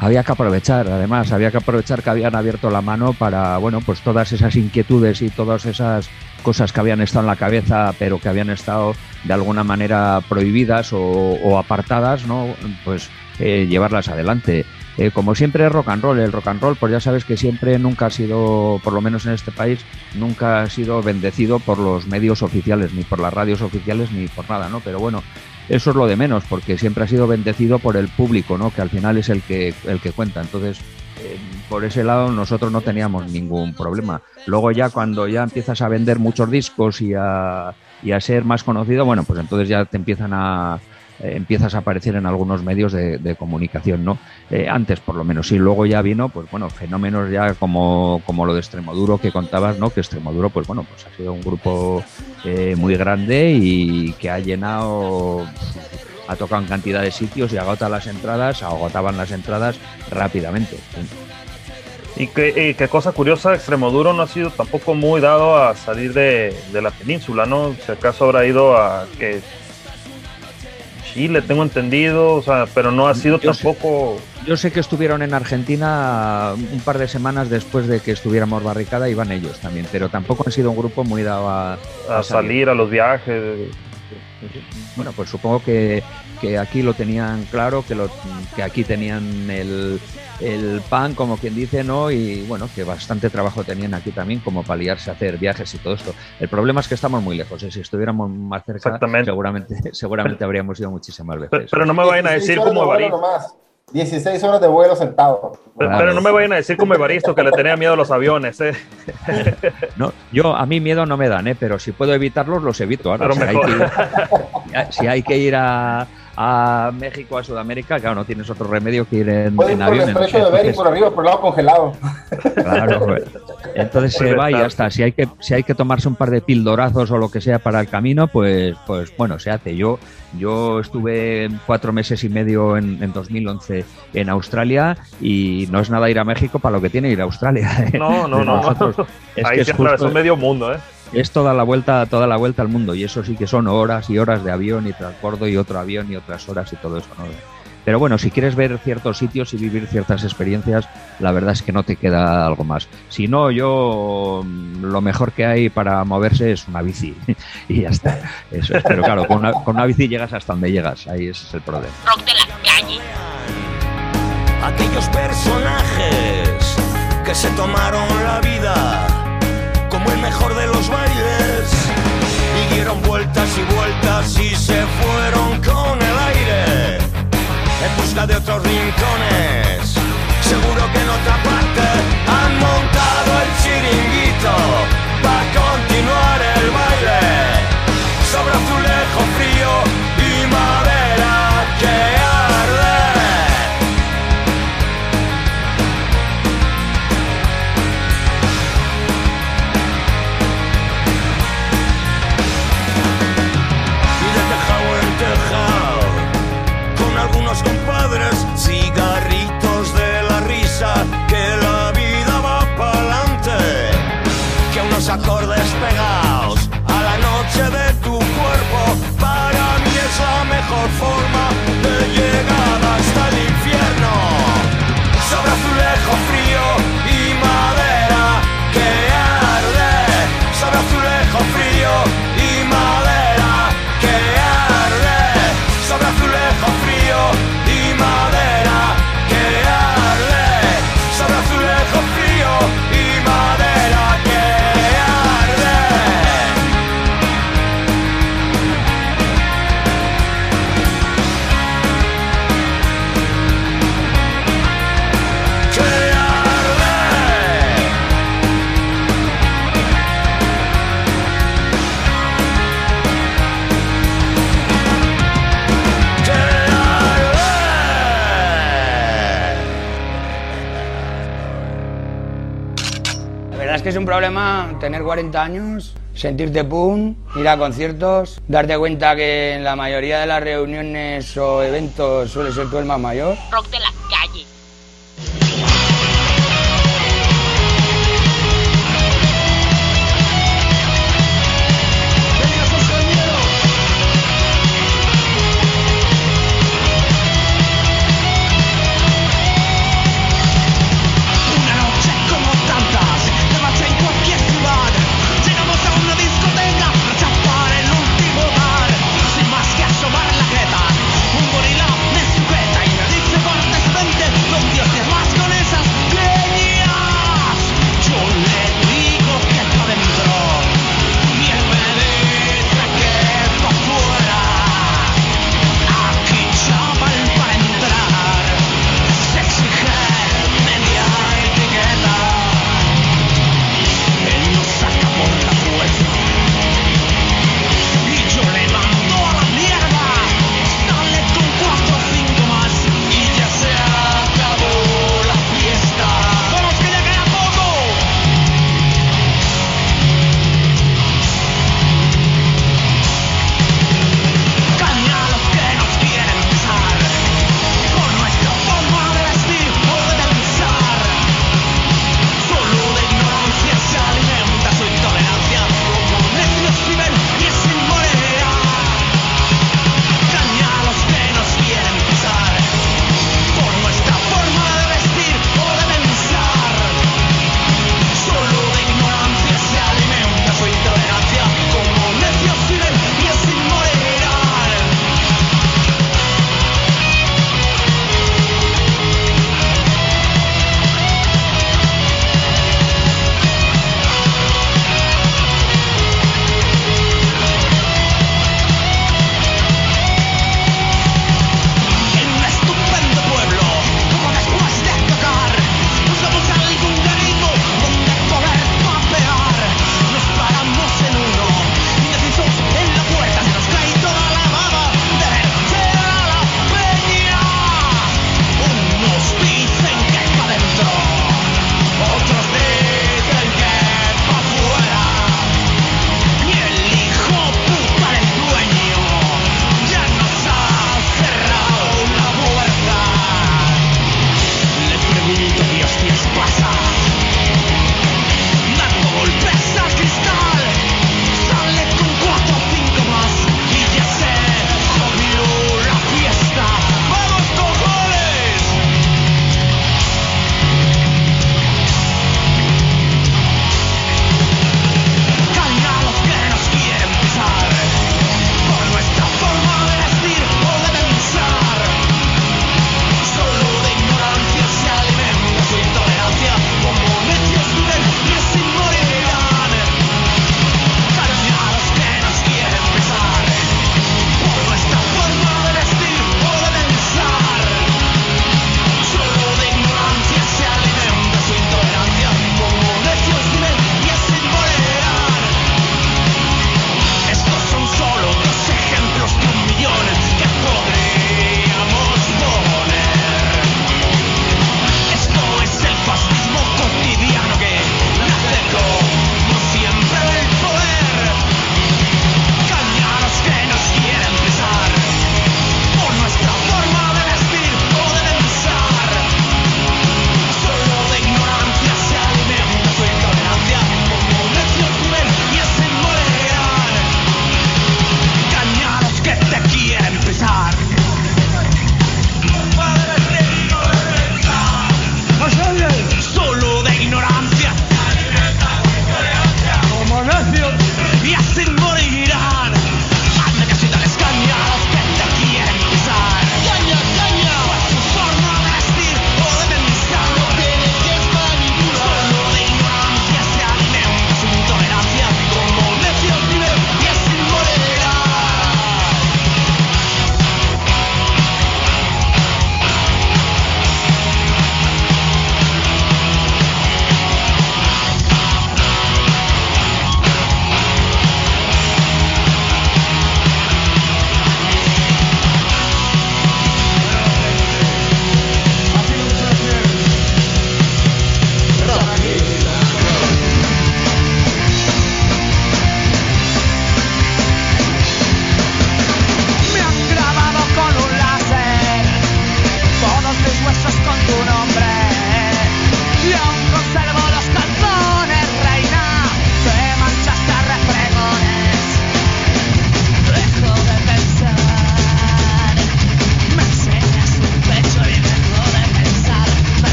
Había que aprovechar, además, había que aprovechar que habían abierto la mano para, bueno, pues todas esas inquietudes y todas esas cosas que habían estado en la cabeza, pero que habían estado de alguna manera prohibidas o, o apartadas, ¿no? Pues eh, llevarlas adelante. Eh, como siempre es rock and roll, el rock and roll, pues ya sabes que siempre nunca ha sido, por lo menos en este país, nunca ha sido bendecido por los medios oficiales, ni por las radios oficiales, ni por nada, ¿no? Pero bueno, eso es lo de menos, porque siempre ha sido bendecido por el público, ¿no? Que al final es el que, el que cuenta. Entonces, eh, por ese lado nosotros no teníamos ningún problema. Luego ya cuando ya empiezas a vender muchos discos y a, y a ser más conocido, bueno, pues entonces ya te empiezan a eh, empiezas a aparecer en algunos medios de, de comunicación, ¿no? Eh, antes por lo menos, y luego ya vino, pues bueno, fenómenos ya como, como lo de Extremoduro que contabas, ¿no? Que Extremoduro, pues bueno, pues ha sido un grupo eh, muy grande y que ha llenado ha tocado en cantidad de sitios y agota las entradas, agotaban las entradas rápidamente. Y qué, qué cosa curiosa, Extremoduro no ha sido tampoco muy dado a salir de, de la península, ¿no? Si acaso habrá ido a que Chile, tengo entendido, o sea, pero no ha sido Yo sé- tampoco Yo sé que estuvieron en Argentina un par de semanas después de que estuviéramos barricada, iban ellos también, pero tampoco han sido un grupo muy dado a, a salir a los viajes. sí, sí. Bueno, pues supongo que, que aquí lo tenían claro, que, lo, que aquí tenían el, el pan, como quien dice, ¿no? Y bueno, que bastante trabajo tenían aquí también como para liarse a hacer viajes y todo esto. El problema es que estamos muy lejos, ¿eh? si estuviéramos más cerca, seguramente, seguramente habríamos ido muchísimas veces. Pero no me vayan a 16 decir vuelo Evaristo. nomás. 16 horas de vuelo sentado. Pero, pero no me vayan a decir como Evaristo que le tenía miedo a los aviones, ¿eh? No, yo a mí miedo no me dan, ¿eh? pero si puedo evitarlos, los evito. Ahora, Pero si, hay que ir, si hay que ir a, a México, a Sudamérica, claro, no tienes otro remedio que ir en, en por el avión. de entonces- por arriba, por el lado congelado. Claro, pues, entonces se va y ya está. Si hay que si hay que tomarse un par de pildorazos o lo que sea para el camino, pues pues bueno, se hace. Yo yo estuve cuatro meses y medio en, en 2011 en Australia y no es nada ir a México para lo que tiene ir a Australia. ¿eh? No, no, no. nosotros. no. Es Ahí que es se atravesó justo- medio mundo, ¿eh? Es toda la vuelta toda la vuelta al mundo y eso sí que son horas y horas de avión y transbordo y otro avión y otras horas y todo eso ¿no? pero bueno si quieres ver ciertos sitios y vivir ciertas experiencias la verdad es que no te queda algo más. Si no yo mm, lo mejor que hay para moverse es una bici y ya está eso es. Pero claro con una, con una bici llegas hasta donde llegas ahí ese es el problema. Aquellos personajes que se tomaron la vida como el mejor de los bailes. Y dieron vueltas y vueltas y se fueron con el aire. En busca de otros rincones. Seguro que en otra parte han montado el chiringuito un problema tener 40 años, sentirte pum, ir a conciertos, darte cuenta que en la mayoría de las reuniones o eventos suele ser tú el más mayor.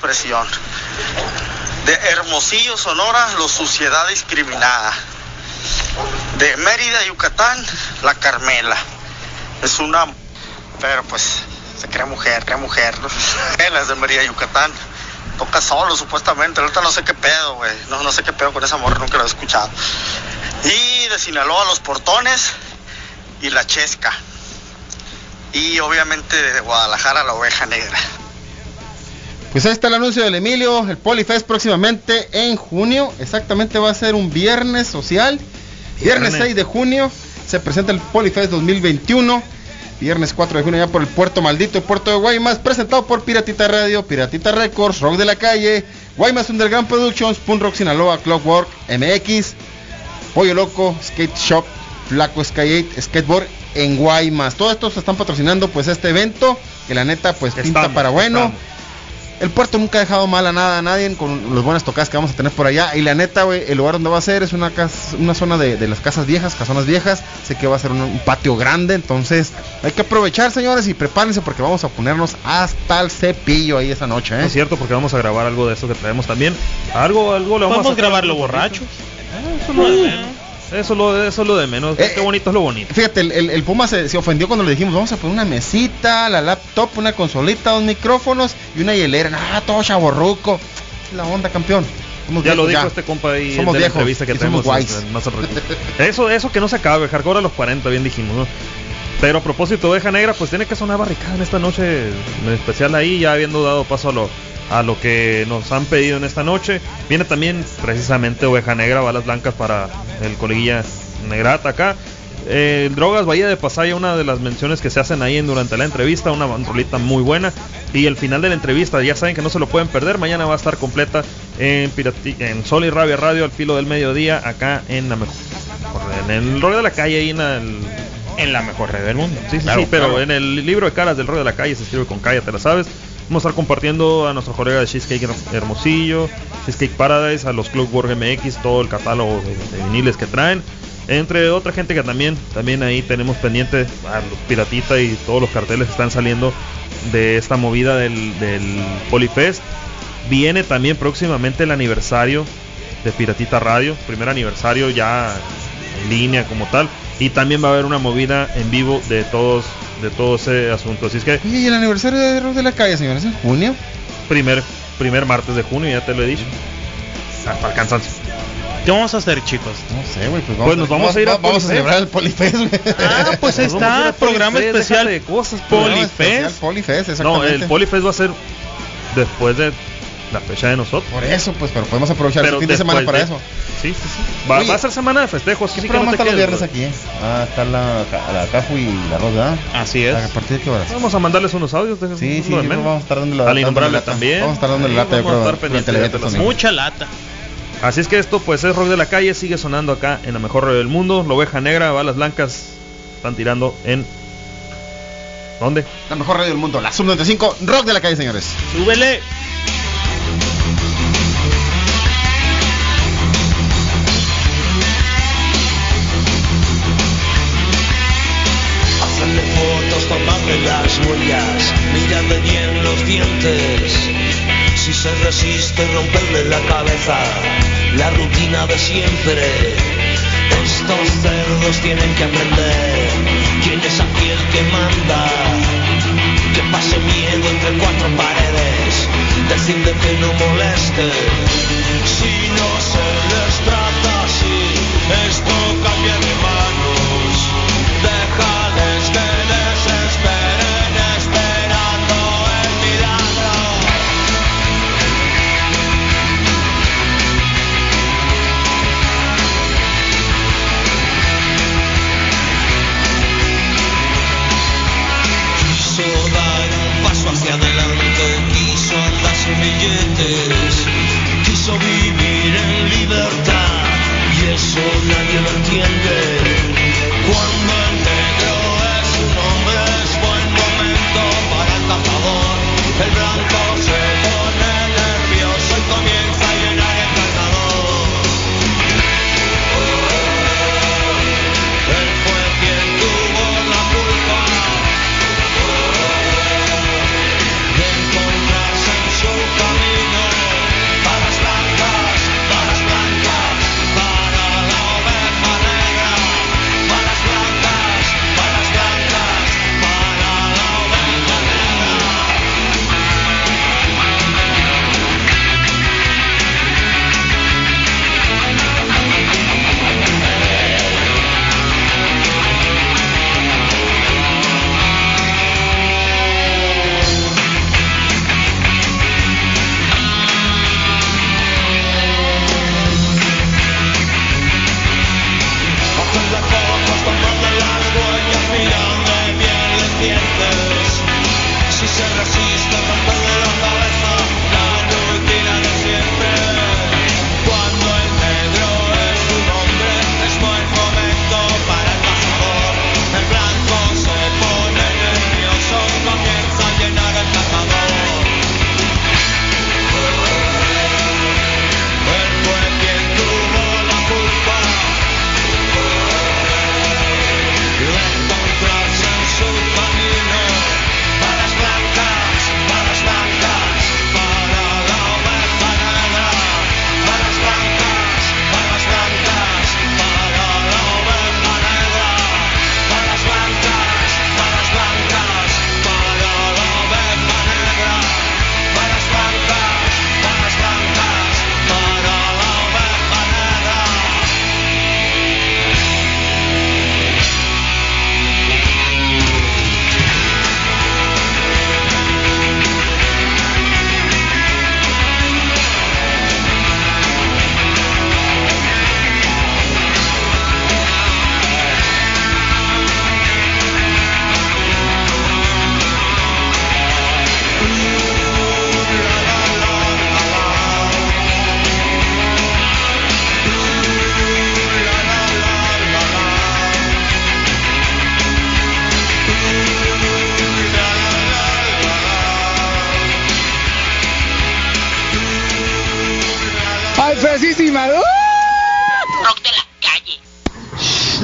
Expresión. De Hermosillo, Sonora, los suciedad discriminada. De Mérida, Yucatán, la Carmela. Es una... Pero pues se cree mujer, cree mujer. Él es de Mérida, Yucatán. Toca solo, supuestamente. Ahorita no sé qué pedo, güey. No, no sé qué pedo con esa morra, nunca la he escuchado. Y de Sinaloa, los portones y la Chesca. Y obviamente de Guadalajara, la oveja negra. Pues ahí está el anuncio del Emilio, el Polifest próximamente en junio. Exactamente va a ser un viernes social. Viernes Viernes. 6 de junio se presenta el Polifest 2021. Viernes 4 de junio ya por el Puerto Maldito Puerto de Guaymas. Presentado por Piratita Radio, Piratita Records, Rock de la Calle, Guaymas Underground Productions, Punk Rock Sinaloa, Clockwork, MX, Pollo Loco, Skate Shop, Flaco Sky 8, Skateboard en Guaymas. Todos estos están patrocinando pues este evento que la neta pues pinta Estamos, para bueno. estamos. El puerto nunca ha dejado mal a nada a nadie con los buenas tocadas que vamos a tener por allá. Y la neta, güey, el lugar donde va a ser es una casa, una zona de, de las casas viejas, casonas viejas. Sé que va a ser un, un patio grande, entonces hay que aprovechar, señores, y prepárense porque vamos a ponernos hasta el cepillo ahí esa noche, ¿eh? Es cierto, porque vamos a grabar algo de eso que traemos también. Algo, algo le vamos a grabarlo algo borrachos. Eso es lo de menos. Eso, lo, eso es lo de menos. Eh, Qué bonito es lo bonito. Fíjate, el, el- el Puma se, se ofendió cuando le dijimos, vamos a poner una mesita, la laptop, una consolita, dos micrófonos y una hielera. Ah, todo chaborruco. La onda, campeón. Somos Ya lo dijo este compa ahí Somos de la viejos entrevista que somos tenemos guays. en- en. Eso, eso que no se acabe, hardcore a los 40, bien dijimos, ¿no? Pero a propósito de Oveja Negra, pues tiene que sonar barricada en esta noche en especial ahí, ya habiendo dado paso a lo, a lo que nos han pedido en esta noche. Viene también precisamente Oveja Negra, balas blancas para el coleguilla Negrata acá. Eh, Drogas Bahía de Pasaya, una de las menciones que se hacen ahí en- durante la entrevista, una rolita muy buena. Y el final de la entrevista, ya saben que no se lo pueden perder, mañana va a estar completa en, Pirati- en Sol y Rabia Radio al filo del mediodía, acá en la mejor. En el rollo de la calle, ahí en el. En la mejor red del mundo. Sí, sí, Claro, sí, pero claro. en el libro de caras del rollo de la calle se escribe con calle, te la sabes. Vamos a estar compartiendo a nuestro colega de Cheesecake Her- Hermosillo, Cheesecake Paradise, a los Clockwork MX, todo el catálogo de, viniles que traen. Entre otra gente que también, también ahí tenemos pendiente a los Piratita y todos los carteles que están saliendo de esta movida del, del Polifest. Viene también próximamente el aniversario de Piratita Radio, primer aniversario ya en línea como tal. Y también va a haber una movida en vivo de todos, de todo ese asunto. Así es que ¿y el aniversario de Rock de la Calle, señores? ¿En junio? primer, primer martes de junio, ya te lo he dicho. Hasta el cansancio. ¿Qué vamos a hacer, chicos? No sé, güey, pues Pues nos vamos a ir a vamos a celebrar el Polifest, güey. Ah, pues ahí vamos está, programa Polifest, especial de cosas, Programa Polifest. No, el Polifest va a ser después de la fecha de nosotros. Por eso, pues, pero podemos aprovechar Pero el fin de semana para de- eso. Sí, sí, sí. Va, Oye, va a ser semana de festejos. ¿Qué que programa no te están los viernes aquí? eh? Ah, está la, la Caju y la Rosa, ¿verdad? Así es. ¿A partir de qué horas? Vamos a mandarles unos audios. de- Sí, sí, sí, vamos a estar dando la Al dándole Innombrable también. Vamos a estar dándole lata, yo. Mucha lata. Así es que esto pues es rock de la calle, sigue sonando acá en la mejor radio del mundo. La oveja negra, balas blancas están tirando en... ¿Dónde? La mejor radio del mundo, la Sub 95, Rock de la Calle, señores. Súbele. Se resiste, romperle la cabeza, la rutina de siempre. Estos cerdos tienen que aprender quién es aquí el que manda. Que pase miedo entre cuatro paredes, decirle que no moleste. Si no se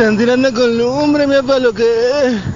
Están tirando con lumbre, mira para lo que es.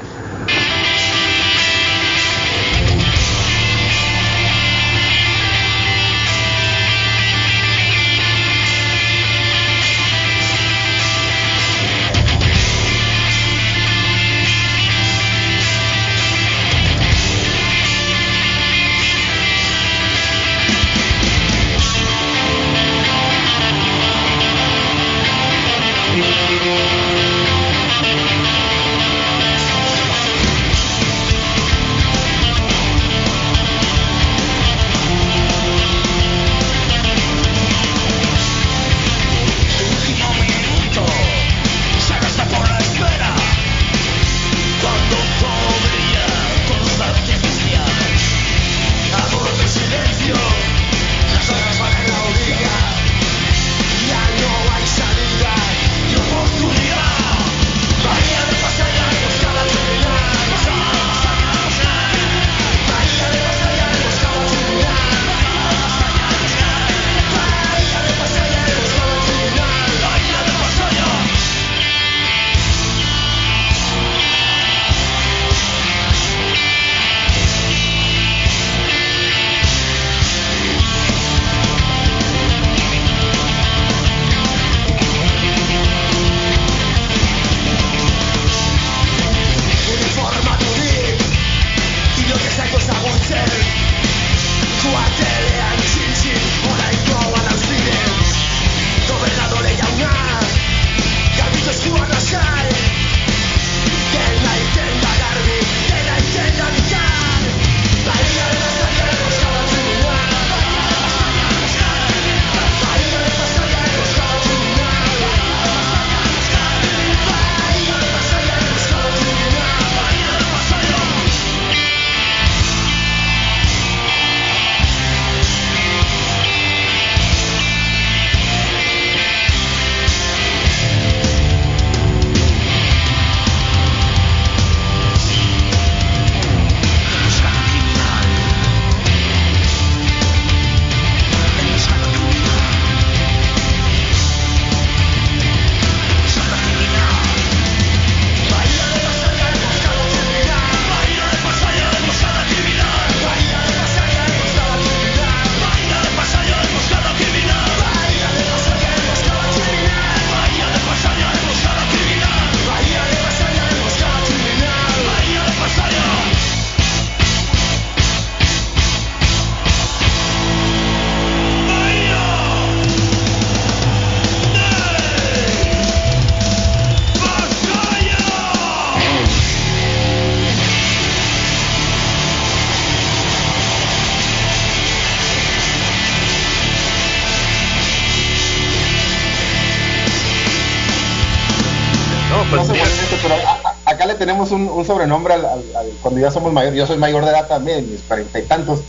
Un, sobrenombre al, al- al- cuando ya somos mayores. Yo soy mayor de edad también, mis cuarenta y tantos.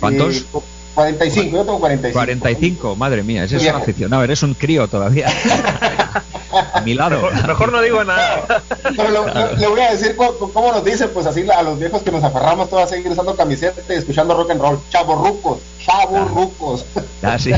¿Cuántos? Y- 45, yo tengo 45. 45, madre mía, ese es un aficionado, eres un crío todavía. A mi lado. mejor, mejor no digo nada. Pero le, voy a decir cómo, cómo nos dicen, pues así a los viejos que nos aferramos todos a seguir usando camiseta y escuchando rock and roll. Chavorrucos, chavorrucos. Ah, sí.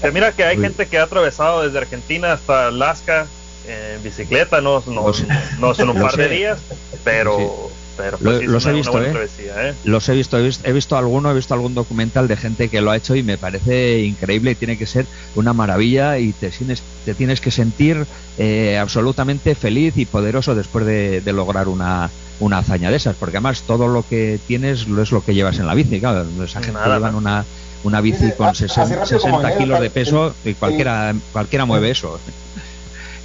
Que mira que hay Uy. gente que ha atravesado desde Argentina hasta Alaska en bicicleta, no, no, no son un par de días, pero, pero Lo- pues, sí, los he visto, ¿eh? travesía, ¿eh? Los he visto, he visto, he visto alguno, he visto algún documental de gente que lo ha hecho y me parece increíble y tiene que ser una maravilla y te tienes, te tienes que sentir eh, absolutamente feliz y poderoso después de, de lograr una, una hazaña de esas, porque además todo lo que tienes lo es lo que llevas en la bici, claro, esa gente Nada llevan una, una bici con así 60, rápido como 60 venía, kilos de peso y cualquiera, cualquiera mueve eso.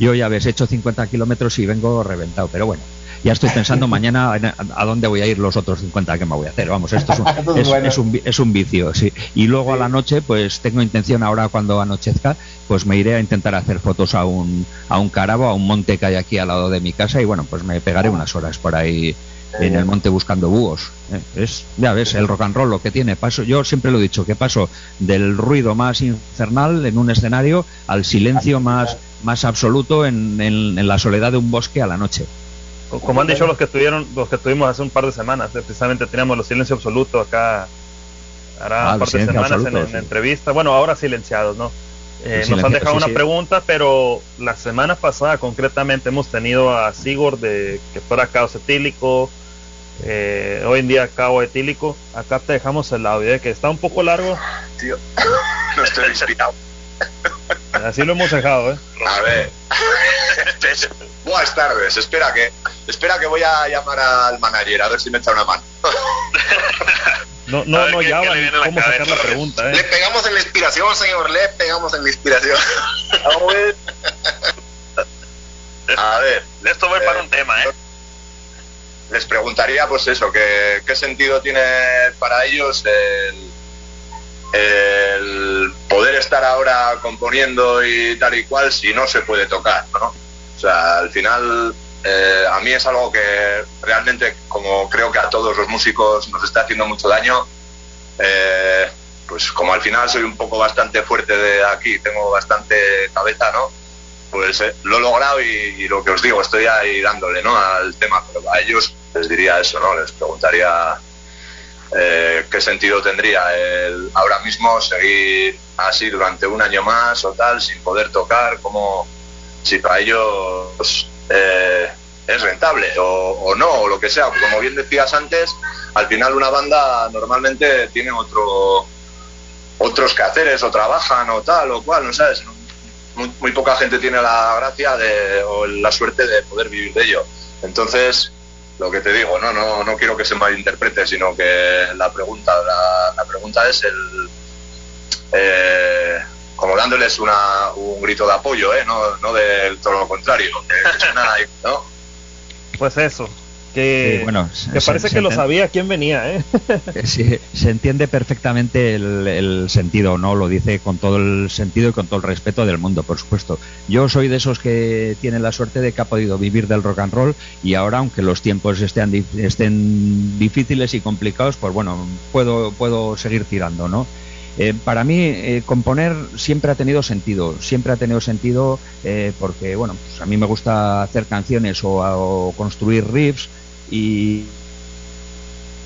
Yo ya ves, he hecho 50 kilómetros y vengo reventado, pero bueno. Ya estoy pensando mañana en a, a dónde voy a ir los otros 50 que me voy a hacer. Vamos, esto es un, Esto es es, bueno. es un, es un vicio, sí. Y luego a la noche, pues tengo intención ahora cuando anochezca, pues me iré a intentar hacer fotos a un, a un carabo, a un monte que hay aquí al lado de mi casa y bueno, pues me pegaré unas horas por ahí en el monte buscando búhos. ¿eh? Es, ya ves, el rock and roll lo que tiene. Paso, yo siempre lo he dicho, que paso del ruido más infernal en un escenario al silencio más, más absoluto en, en- en la soledad de un bosque a la noche. Como han dicho los que estuvieron, los que estuvimos hace un par de semanas, eh, precisamente teníamos los silencio absoluto acá Hará Ah, un par de semanas en, absoluto, en sí. entrevista. Bueno, ahora silenciados, ¿no? Eh, nos han dejado sí, una sí. pregunta, pero la semana pasada concretamente hemos tenido a Sigurd de que fuera caos etílico. eh, hoy en día cabo etílico. Acá te dejamos el audio, eh, que está un poco largo. Tío, no estoy inspirado. Así lo hemos dejado, ¿eh? A ver. Buenas tardes. Espera que, espera que voy a llamar al manager a ver si me echa una mano. No, no, no, ya van cómo sacar la pregunta, Le ¿eh? pegamos en la inspiración, señor. Le pegamos en la inspiración. A ver. Esto va para un tema, ¿eh? Les preguntaría, pues eso, que, qué sentido tiene para ellos el, el poder estar ahora componiendo y tal y cual si no se puede tocar, ¿no? O sea, al final eh, a mí es algo que realmente, como creo que a todos los músicos nos está haciendo mucho daño, eh, pues como al final soy un poco bastante fuerte de aquí, tengo bastante cabeza, ¿no? Pues eh, lo he logrado y, y lo que os digo, estoy ahí dándole, ¿no? Al tema, pero a ellos les diría eso, ¿no? Les preguntaría eh, qué sentido tendría el ahora mismo seguir así durante un año más o tal, sin poder tocar, como si para ellos eh, es rentable o, no, o lo que sea. Como bien decías antes, al final una banda normalmente tiene otro otros quehaceres o trabajan o tal o cual, ¿no sabes? Muy, muy poca gente tiene la gracia de, o la suerte de poder vivir de ello. Entonces, lo que te digo, no, no, no quiero que se malinterprete, sino que la pregunta, la, la pregunta es el eh, como dándoles una, un grito de apoyo, ¿eh? no, no del todo lo contrario, que, ¿no? Pues eso. Que, Sí, bueno, que se- parece se que lo enten- sabía quién venía, ¿eh? Eh, Sí, se entiende perfectamente el, el sentido, ¿no? Lo dice con todo el sentido y con todo el respeto del mundo, por supuesto. Yo soy de esos que tienen la suerte de que ha podido vivir del rock and roll y ahora, aunque los tiempos estén, di- estén difíciles y complicados, pues bueno, puedo, puedo seguir tirando, ¿no? Eh, para mí, eh, componer siempre ha tenido sentido, siempre ha tenido sentido eh, porque, bueno, pues a mí me gusta hacer canciones o, o construir riffs y,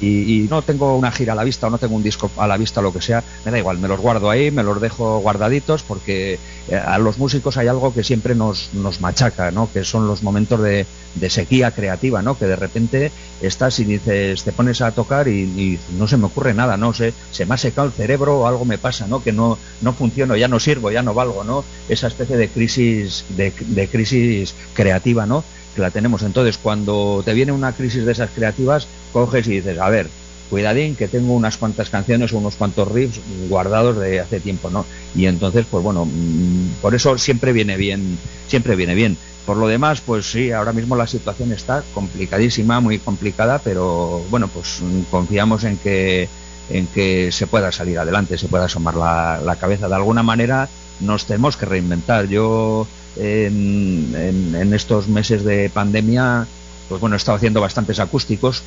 y, no tengo una gira a la vista o no tengo un disco a la vista lo que sea, me da igual, me los guardo ahí, me los dejo guardaditos porque eh, a los músicos hay algo que siempre nos, nos machaca, ¿no? que son los momentos de, de sequía creativa, ¿no? que de repente estás y dices, te pones a tocar y, y no se me ocurre nada, no sé, se me ha secado el cerebro o algo me pasa, ¿no? que no, no funciono, ya no sirvo, ya no valgo, ¿no? esa especie de crisis, de, de crisis creativa, ¿no? Que la tenemos. Entonces, cuando te viene una crisis de esas creativas, coges y dices, a ver, cuidadín, que tengo unas cuantas canciones o unos cuantos riffs guardados de hace tiempo, ¿no? Y entonces, pues bueno, mm, por eso siempre viene bien, siempre viene bien. Por lo demás, pues sí, ahora mismo la situación está complicadísima, muy complicada, pero bueno, pues confiamos en que en que se pueda salir adelante, se pueda asomar la, la cabeza. De alguna manera nos tenemos que reinventar. Yo en, estos meses de pandemia, pues bueno, he estado haciendo bastantes acústicos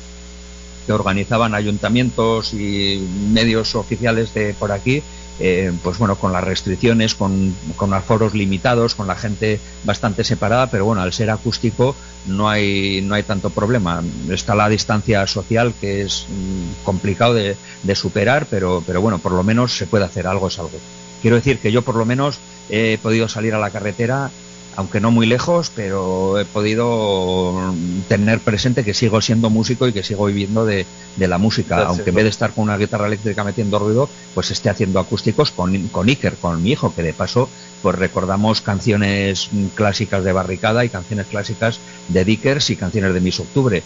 que organizaban ayuntamientos y medios oficiales de por aquí, eh, pues bueno, con las restricciones, con, con aforos limitados, con la gente bastante separada, pero bueno, al ser acústico no hay, no hay tanto problema. Está la distancia social que es mm, complicado de, de superar, pero, pero bueno, por lo menos se puede hacer algo, es algo. Quiero decir que yo por lo menos he podido salir a la carretera aunque no muy lejos, pero he podido tener presente que sigo siendo músico y que sigo viviendo de, de la música, aunque en vez de estar con una guitarra eléctrica metiendo ruido, pues esté haciendo acústicos con, con Iker, con mi hijo, que de paso pues recordamos canciones clásicas de Barricada y canciones clásicas de Dickers y canciones de Miss Octubre,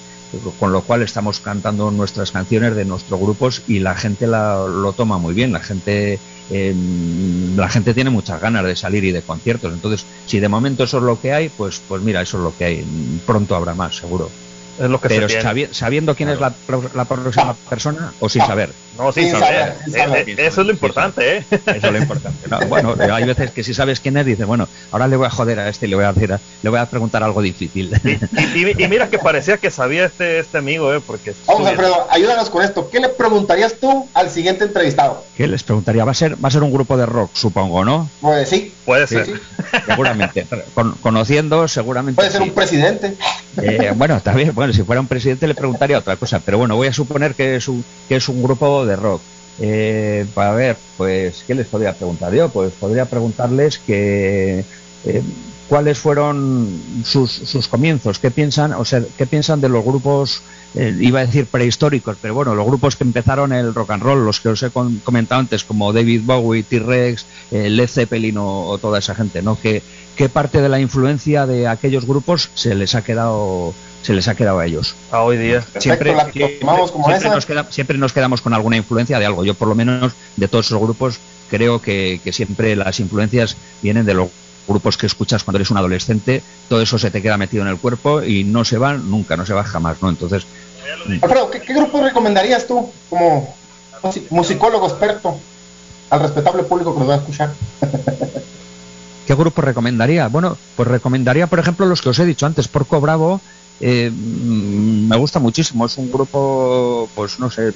con lo cual estamos cantando nuestras canciones de nuestros grupos y la gente la- lo toma muy bien, la gente la gente tiene muchas ganas de salir y de conciertos. Entonces, si de momento eso es lo que hay, pues, pues mira, eso es lo que hay. Pronto habrá más, seguro. Es lo que Pero se tiene. sabi- sabiendo quién es la, pro- la próxima persona o sin saber. No, sin, Sin saber. saber, sin Eh, saber. eh, eso es lo importante, ¿eh? Eso es lo importante. ¿no? Bueno, hay veces que si sabes quién es, dices, bueno, ahora le voy a joder a este y le voy a decir, le voy a preguntar algo difícil. Y, y- y mira que parecía que sabía este, este amigo, ¿eh? Porque... Vamos, Alfredo, ayúdanos con esto. ¿Qué le preguntarías tú al siguiente entrevistado? ¿Qué les preguntaría? Va a ser, va a ser un grupo de rock, supongo, ¿no? Pues sí. Puede Sí, ser. sí. Seguramente. Con- conociendo, seguramente. Puede ser sí. un presidente. Eh, bueno, también, bueno, si fuera un presidente le preguntaría otra cosa, pero bueno, voy a suponer que es un, que es un grupo de rock. Eh, para ver, pues, ¿qué les podría preguntar yo? Pues podría preguntarles que eh, cuáles fueron sus, sus comienzos, qué piensan, o sea, qué piensan de los grupos, eh, iba a decir prehistóricos, pero bueno, los grupos que empezaron el rock and roll, los que os he comentado antes, como David Bowie, T-Rex, eh, Led Zeppelin o, o toda esa gente, ¿no? ¿Qué, qué parte de la influencia de aquellos grupos se les ha quedado se les ha quedado a ellos? A hoy día. Siempre, la siempre- tomamos como siempre esa. nos queda- siempre nos quedamos con alguna influencia de algo. Yo, por lo menos, de todos esos grupos, creo que, que siempre las influencias vienen de los grupos que escuchas cuando eres un adolescente. Todo eso se te queda metido en el cuerpo y no se va nunca, no se va jamás, ¿no? Entonces, Alfredo, ¿qué, qué grupo recomendarías tú como musi- musicólogo experto al respetable público que nos va a escuchar? ¿Qué grupo recomendaría? Bueno, pues recomendaría, por ejemplo, los que os he dicho antes, Porco Bravo. eh, mm, me gusta muchísimo. Es un grupo, pues no sé,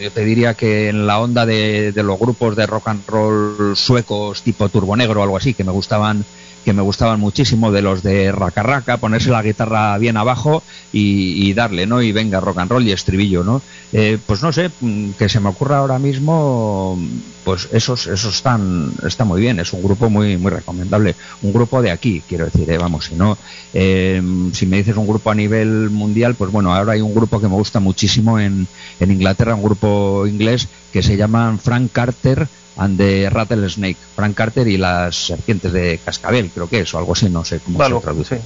yo te diría que en la onda de, de los grupos de rock and roll suecos tipo Turbo Negro o algo así, que me gustaban que me gustaban muchísimo de los de Raca Raca, ponerse la guitarra bien abajo y, darle, ¿no? Y venga, rock and roll y estribillo, ¿no? Eh, pues no sé, mm, que se me ocurra ahora mismo, pues esos, esos están, está muy bien, es un grupo muy, muy recomendable. Un grupo de aquí, quiero decir, eh, vamos, si no, eh, si me dices un grupo a nivel mundial, pues bueno, ahora hay un grupo que me gusta muchísimo en, en Inglaterra, un grupo inglés que se llaman Frank Carter and the Rattlesnake. Frank Carter y las serpientes de cascabel, creo que es, o algo así, no sé cómo se traduce.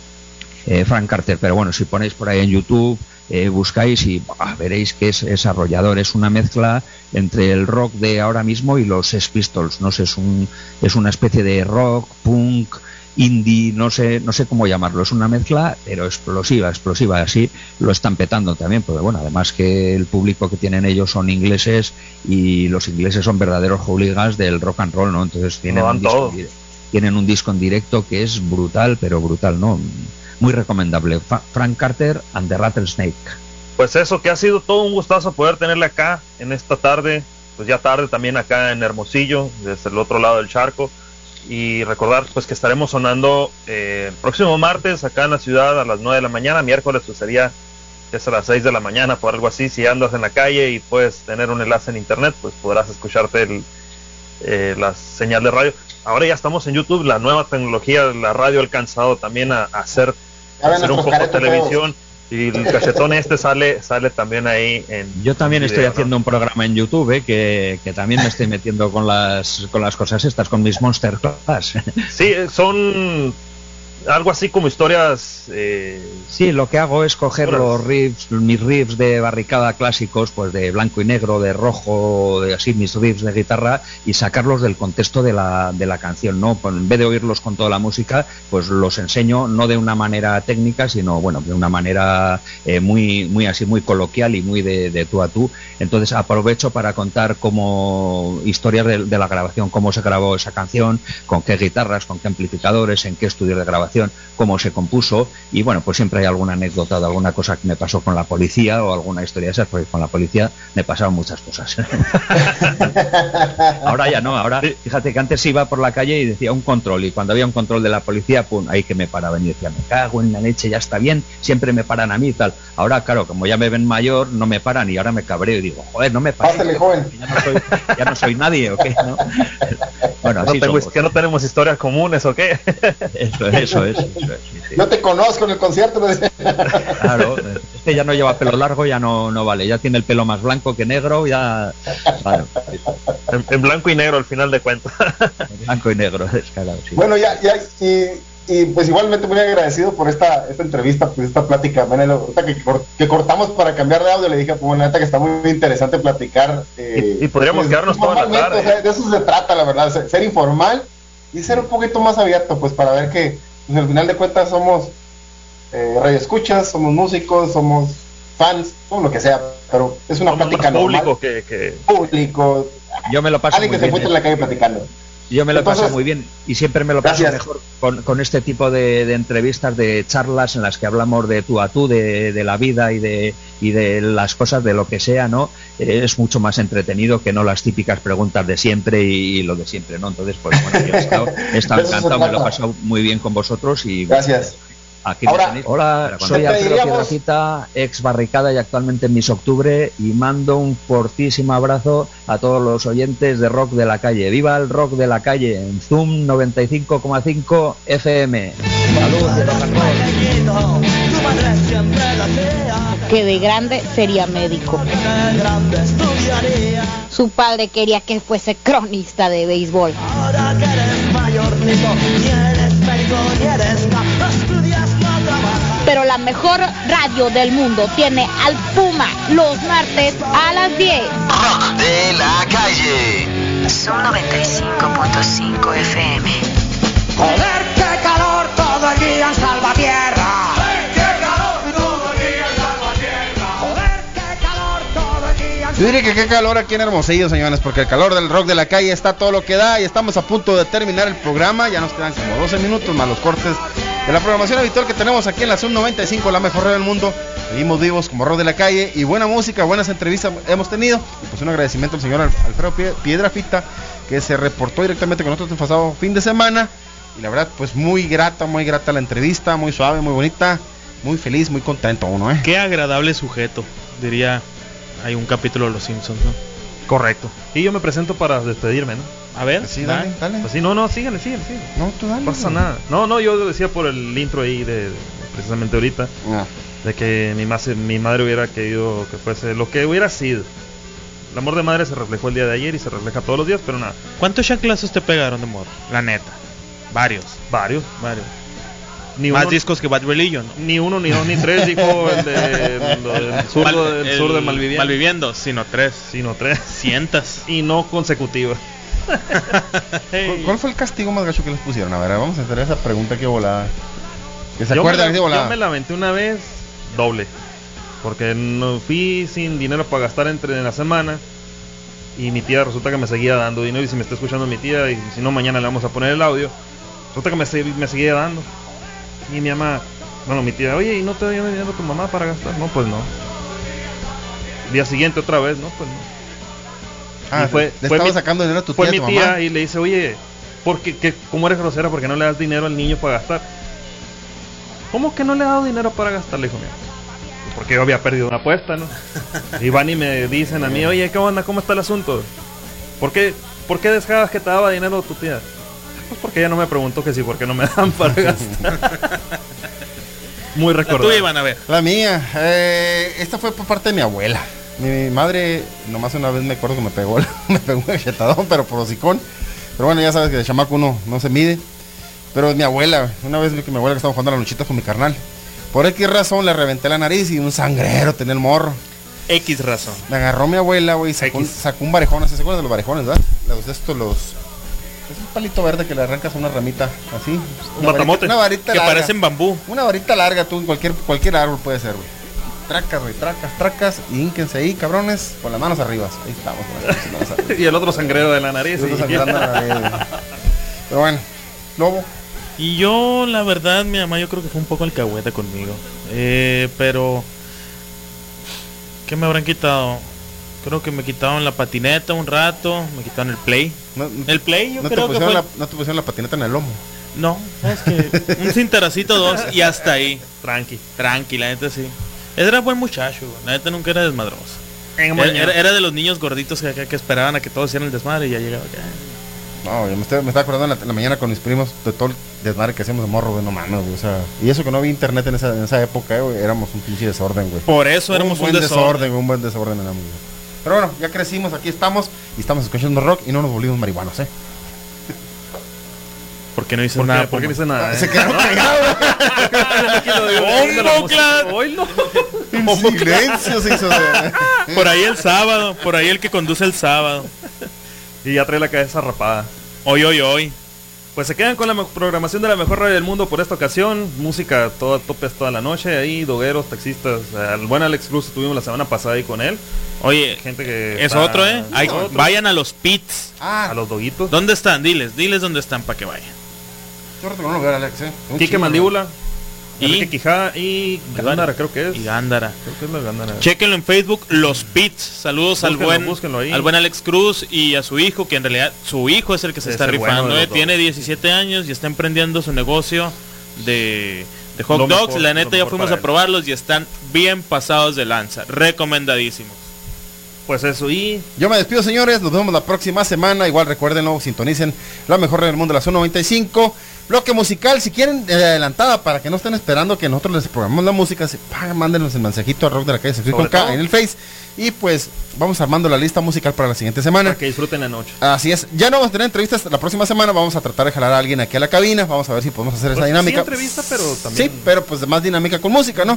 Eh, Frank Carter, pero bueno, si ponéis por ahí en YouTube, eh, buscáis y veréis que es, es arrollador, es una mezcla entre el rock de ahora mismo y los Sex Pistols, no sé, es, un, es una especie de rock, punk, indie, no sé, no sé cómo llamarlo, es una mezcla, pero explosiva, explosiva, así lo están petando también, porque bueno, además que el público que tienen ellos son ingleses y los ingleses son verdaderos hooligans del rock and roll, ¿no? Entonces tienen un disco tienen un disco en directo que es brutal, pero brutal, ¿no? Muy recomendable. Frank Carter and the Rattlesnake. Pues eso, que ha sido todo un gustazo poder tenerle acá en esta tarde, pues ya tarde también acá en Hermosillo, desde el otro lado del charco. Y recordar pues que estaremos sonando eh, el próximo martes acá en la ciudad a las 9 de la mañana, miércoles pues sería es a las 6 de la mañana por algo así, si andas en la calle y puedes tener un enlace en internet, pues podrás escucharte el, eh, la señal de radio. Ahora ya estamos en YouTube, la nueva tecnología, la radio ha alcanzado también a, a hacer, hacer un poco televisión y el cachetón este sale sale también ahí en Yo también estoy haciendo un programa en YouTube eh, que, que también me estoy metiendo con las con las cosas estas, con mis Monster Class. Sí, son algo así como historias. eh, Sí, lo que hago es coger los riffs, mis riffs de barricada clásicos, pues de blanco y negro, de rojo, de así mis riffs de guitarra y sacarlos del contexto de la, de la canción, ¿no? Pues en vez de oírlos con toda la música, pues los enseño no de una manera técnica, sino bueno, de una manera eh, muy, muy así, muy coloquial y muy de, de tú a tú. Entonces aprovecho para contar cómo historias de, de la grabación, cómo se grabó esa canción, con qué guitarras, con qué amplificadores, en qué estudios de grabación, cómo se compuso y bueno, pues siempre hay alguna anécdota de alguna cosa que me pasó con la policía o alguna historia de esas, porque con la policía me pasaron muchas cosas. ahora ya no, ahora fíjate que antes iba por la calle y decía un control y cuando había un control de la policía, pum, ahí que me paraban y decía, me cago en la leche, ya está bien, siempre me paran a mí y tal. Ahora, claro, como ya me ven mayor, no me paran y ahora me cabreo y digo, joder, no me paran. Pásale, joven. Ya no soy, ya no soy nadie, ¿o qué? ¿No? Bueno, no así tengo- somos. que no tenemos historias comunes o qué. Eso, eso es. eso es, sí, sí. No te conozco en el concierto. Claro, este ya no lleva pelo largo, ya no, no vale, ya tiene el pelo más blanco que negro, ya. Bueno, en, en blanco y negro al final de cuentas. blanco y negro, descarado, sí. Bueno, ya, ya, y, y, pues igualmente muy agradecido por esta, esta entrevista, pues esta plática. Ahorita que, que cortamos para cambiar de audio, le dije, pues bueno, neta que está muy interesante platicar. eh, Y- y podríamos quedarnos toda la tarde. o sea, de eso se trata, la verdad, ser, ser informal y ser un poquito más abierto, pues para ver que pues, al final de cuentas somos eh, radioescuchas, somos músicos, somos fans, somos lo que sea, pero es una Somos plática más público normal. que, que- Público, Yo me lo paso alguien muy que se bien. encuentra ¿eh? en la calle platicando. Yo me lo paso Entonces- muy bien y siempre me lo paso Gracias. mejor con, con este tipo de, de entrevistas, de charlas en las que hablamos de tú a tú, de, de la vida y de, y de las cosas, de lo que sea, ¿no? Eh, es mucho más entretenido que no las típicas preguntas de siempre y, lo de siempre, ¿no? Entonces, pues bueno, yo he estado, he encantado, me lo he pasado muy bien con vosotros y Gracias. Aquí me Ahora, tenéis. Hola, soy Alfredo Piedrafita, ex barricada y actualmente en Miss Octubre y mando un fortísimo abrazo a todos los oyentes de Rock de la Calle. ¡Viva el Rock de la Calle! En Zoom 95,5 FM. Que de grande sería médico. Su padre quería que fuese cronista de béisbol. Pero la mejor radio del mundo tiene al Puma los martes a las 10. Rock de la calle. Son 95.5 FM. Joder, qué calor todo el día en Salvatierra. Yo diría que qué calor aquí en Hermosillo, señores, porque el calor del rock de la calle está todo lo que da y estamos a punto de terminar el programa. Ya nos quedan como 12 minutos más los cortes de la programación habitual que tenemos aquí en la Zoom 95, la mejor radio del mundo. Seguimos vivos como rock de la calle y buena música, buenas entrevistas hemos tenido. Y pues un agradecimiento al señor Al- Alfredo Pie- Piedrafita que se reportó directamente con nosotros el pasado fin de semana. Y la verdad, pues muy grata, muy grata la entrevista, muy suave, muy bonita, muy feliz, muy contento uno, ¿eh? Qué agradable sujeto, diría. Hay un capítulo de Los Simpsons, ¿no? Correcto. Y yo me presento para despedirme, ¿no? A ver, Sí, dale, dale. Pues sí, no, no, síganle, síganle, síganle. No, tú dale. No pasa güey. nada. No, no, yo decía por el intro ahí de, precisamente ahorita Ah. de que mi, mas- mi madre hubiera querido que fuese lo que hubiera sido. El amor de madre se reflejó el día de ayer y se refleja todos los días, pero nada. ¿Cuántos chanclazos te pegaron de morro? La neta. Varios. Varios. Varios. Ni Más uno- discos que Bad Religion. Ni uno, ni dos, ni tres, dijo el, de, sur, Mal- del el sur de Malviviendo. Malviviendo, sino tres. Sino tres. Cientas. Y no consecutivas. ¿Cuál, cuál fue el castigo más gacho que les pusieron? A ver, vamos a hacer esa pregunta que volada. Que se Yo acuerdan la- de Yo volada. me lamenté una vez doble. Porque no fui sin dinero para gastar entre en la semana. Y mi tía resulta que me seguía dando dinero. Y si me está escuchando mi tía, y si no, mañana le vamos a poner el audio. Resulta que me, me seguía dando. Y mi mamá, bueno, mi tía, oye, ¿y no te dio dinero tu mamá para gastar? No, pues no. Día siguiente otra vez, no, pues no. Ah, Y fue- le fue estaba mi- sacando dinero a tu Fue tía, mi tu tía mamá. y le dice, oye, ¿por qué, qué- ¿cómo eres grosera? ¿Por qué no le das dinero al niño para gastar? ¿Cómo que no le he dado dinero para gastar? Le dijo mi mamá. "Pues Porque yo había perdido una apuesta, ¿no? Y van y me dicen a mí, oye, ¿qué onda? ¿Cómo está el asunto? ¿Por qué, ¿por qué dejabas que te daba dinero tu tía? Pues porque ella no me preguntó que sí, ¿por qué no me dan para gastar? Muy La recordado. tuya, Iván, a ver. La mía, eh, esta fue por parte de mi abuela. Mi madre, nomás una vez me acuerdo que me pegó, me pegó un cachetadón, pero por hocicón. Pero bueno, ya sabes que de chamaco uno no se mide. Pero mi abuela, una vez vi que mi abuela que estaba jugando a la luchita con mi carnal. Por X razón le reventé la nariz y un sangrero tenía el morro. X razón. Me agarró mi abuela, güey, y sacó, un- sacó un varejón, ¿se acuerdan de los varejones, verdad? Los de estos, los... Es un palito verde que le arrancas a una ramita, así. Un Una matamote. varita- Una varita Que larga. parecen bambú. Una varita larga, tú, en cualquier, cualquier árbol puede ser, güey. Tracas, güey, tracas, tracas, y ínquense ahí, cabrones, con las manos arriba. Ahí estamos, con las manos arriba. y el otro sangrero de la nariz. Y otro y- sangrando de la nariz, güey. Pero bueno, Lobo. Y yo, la verdad, mi mamá yo creo que fue un poco alcahueta conmigo. Eh, pero... ¿Qué me habrán quitado? Creo que me quitaron la patineta un rato, me quitaron el play. el play yo no te, creo que pusieron fue... la, no te pusieron la patineta en el lomo. No, es que un cintaracito dos y hasta ahí. Tranqui. Tranqui, la neta sí. Ese era buen muchacho, güey. la neta nunca era desmadroso. Era, era- era de los niños gorditos que, que- que esperaban a que todos hicieran el desmadre y ya llegaba acá. No, yo me, estoy- me estaba acordando en la, en la mañana con mis primos de todo el desmadre que hacíamos de morro, güey, no mames, güey, o sea, y eso que no había internet en esa, en esa época, eh, güey, éramos un pinche desorden, güey. Por eso éramos un buen desorden. güey, un buen desorden éramos, güey. Pero bueno, ya crecimos, aquí estamos y estamos escuchando rock y no nos volvimos marihuanos, eh. ¿Por qué no hice ¿Por nada? por qué no hice nada, eh? Se quedó No. callado, ¡Bombo, clan! En silencio se hizo. de- Por ahí el sábado, por ahí el que conduce el sábado. Y ya trae la cabeza rapada. Hoy, hoy, hoy. Pues se quedan con la programación de la mejor radio del mundo por esta ocasión. Música toda topes toda la noche. Ahí, dogueros, taxistas. Al buen Alex Cruz estuvimos la semana pasada ahí con él. Oye, gente que. Es está- otro, ¿eh? Otro. vayan a los pits. Ah, A los doguitos. ¿Dónde están? Diles, diles dónde están para que vayan. Yo no lo veo, Alex, eh. Chingo, Mandíbula. Y- Quijada y Gándara, creo que es. Y Gándara. Creo que es la Gándara. Chequenlo en Facebook, Los Pits. Saludos al buen al buen Alex Cruz y a su hijo, que en realidad su hijo es el que se Es está bueno rifando. ¿eh? Tiene dos. 17 años y está emprendiendo su negocio de, de hot Lo dogs. mejor, la neta ya fuimos a probarlos y están bien pasados de lanza. Recomendadísimos. Pues eso, y Yo me despido, señores. Nos vemos la próxima semana. Igual recuérdenlo, sintonicen la mejor del mundo, la zona 95. Bloque musical, si quieren eh, adelantada, para que no estén esperando que nosotros les programemos la música, se, mándenos el mensajito a Rock de la Calle se con K en el Face. Y pues vamos armando la lista musical para la siguiente semana. para que disfruten la noche. Así es. Ya no vamos a tener entrevistas la próxima semana. Vamos a tratar de jalar a alguien aquí a la cabina. Vamos a ver si podemos hacer esa Pues, dinámica. Sí, entrevista, pero también. Sí, pero pues de más dinámica con música, ¿no?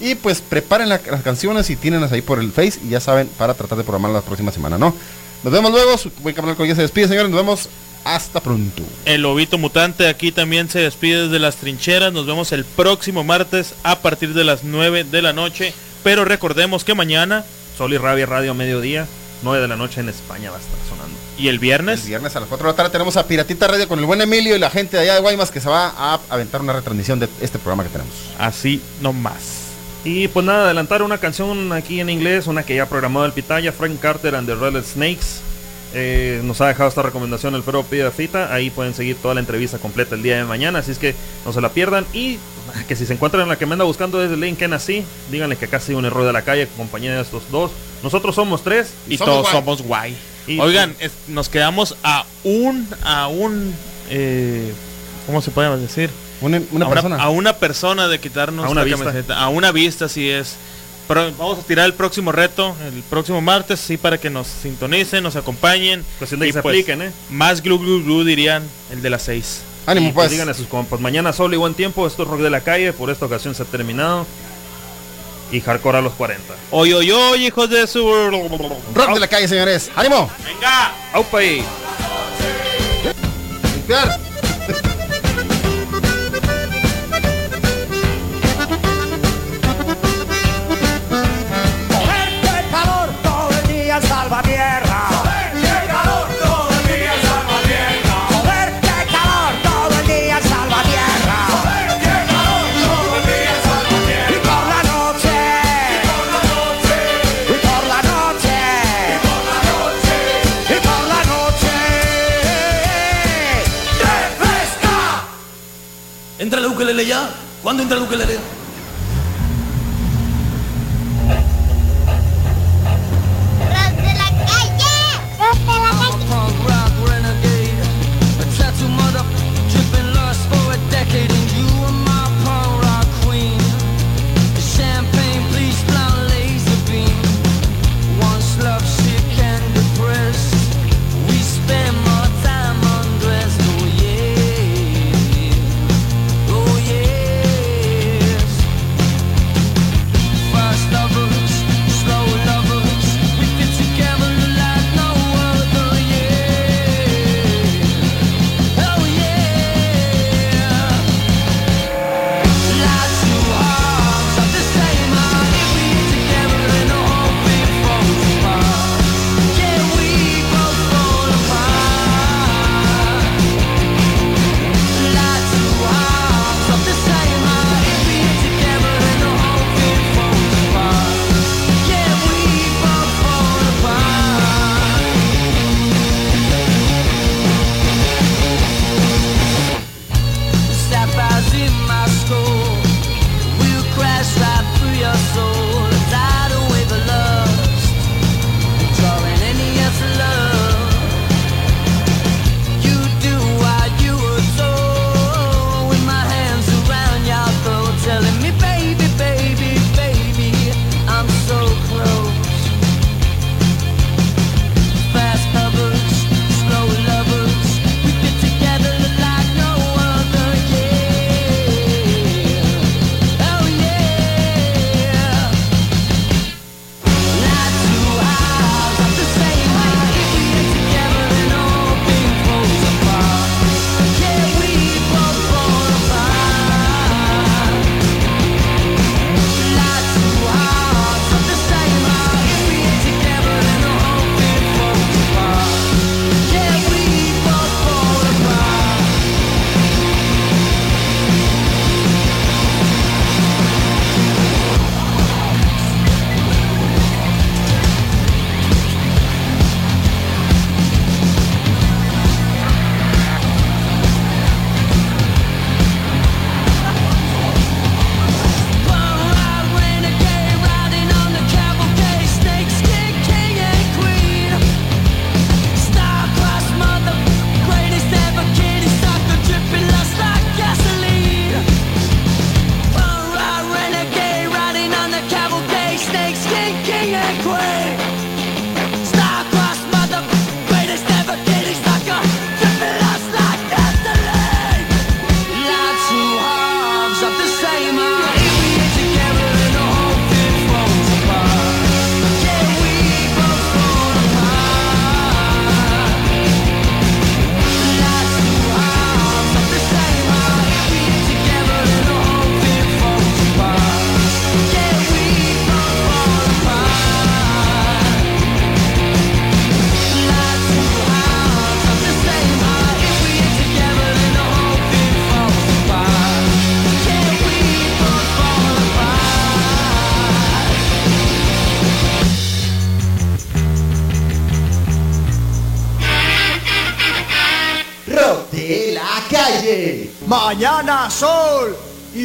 Y pues preparen la- las canciones y tírenlas ahí por el Face y ya saben para tratar de programar la próxima semana, ¿no? Nos vemos luego. Su buen canal con ya se despide, señores. Nos vemos hasta pronto. El lobito mutante aquí también se despide desde las trincheras. Nos vemos el próximo martes a partir de las 9 de la noche. Pero recordemos que mañana Sol y Rabia Radio a mediodía, 9 de la noche en España va a estar sonando. y el viernes. El viernes a las 4 de la tarde tenemos a Piratita Radio con el buen Emilio y la gente de allá de Guaymas que se va a aventar una retransmisión de este programa que tenemos. Así nomás. Y pues nada, adelantar una canción aquí en inglés, una que ya ha programado el Pitaya, Frank Carter and the Red Snakes. Eh, nos ha dejado esta recomendación el Fero Fita. Ahí pueden seguir toda la entrevista completa el día de mañana, así es que no se la pierdan. Y que si se encuentran en la que me anda buscando desde Ken así, díganle que acá ha sido un error de la calle compañía de estos dos. Nosotros somos tres Y Somos todos guay. somos guay. Y- Oigan, es- nos quedamos a un, a un, eh, ¿cómo se puede decir? Una, una a, persona. Una, a una persona de quitarnos A una la vista. camiseta. A una vista, así es. Pero vamos a tirar el próximo reto, el próximo martes, sí, para que nos sintonicen, nos acompañen. Cuestión de Y, que se pues, apliquen, ¿eh? Más glu glu glu dirían el de las seis. Ánimo Y pues. díganle a sus compas, mañana sol y buen tiempo, esto es Rock de la Calle, por esta ocasión se ha terminado. Y Hardcore a los 40. Oy, oy, oy, hijos de su... Rock de la calle, señores. ¡Ánimo! Venga. ¡Aupa ahí! Limpiar. ¿Entra el ukelele ya?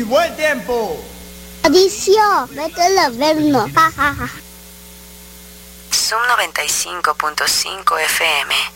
Buen tiempo. Mauricio, vete al averno. Ja, ja, ja. Zoom 95.5 FM.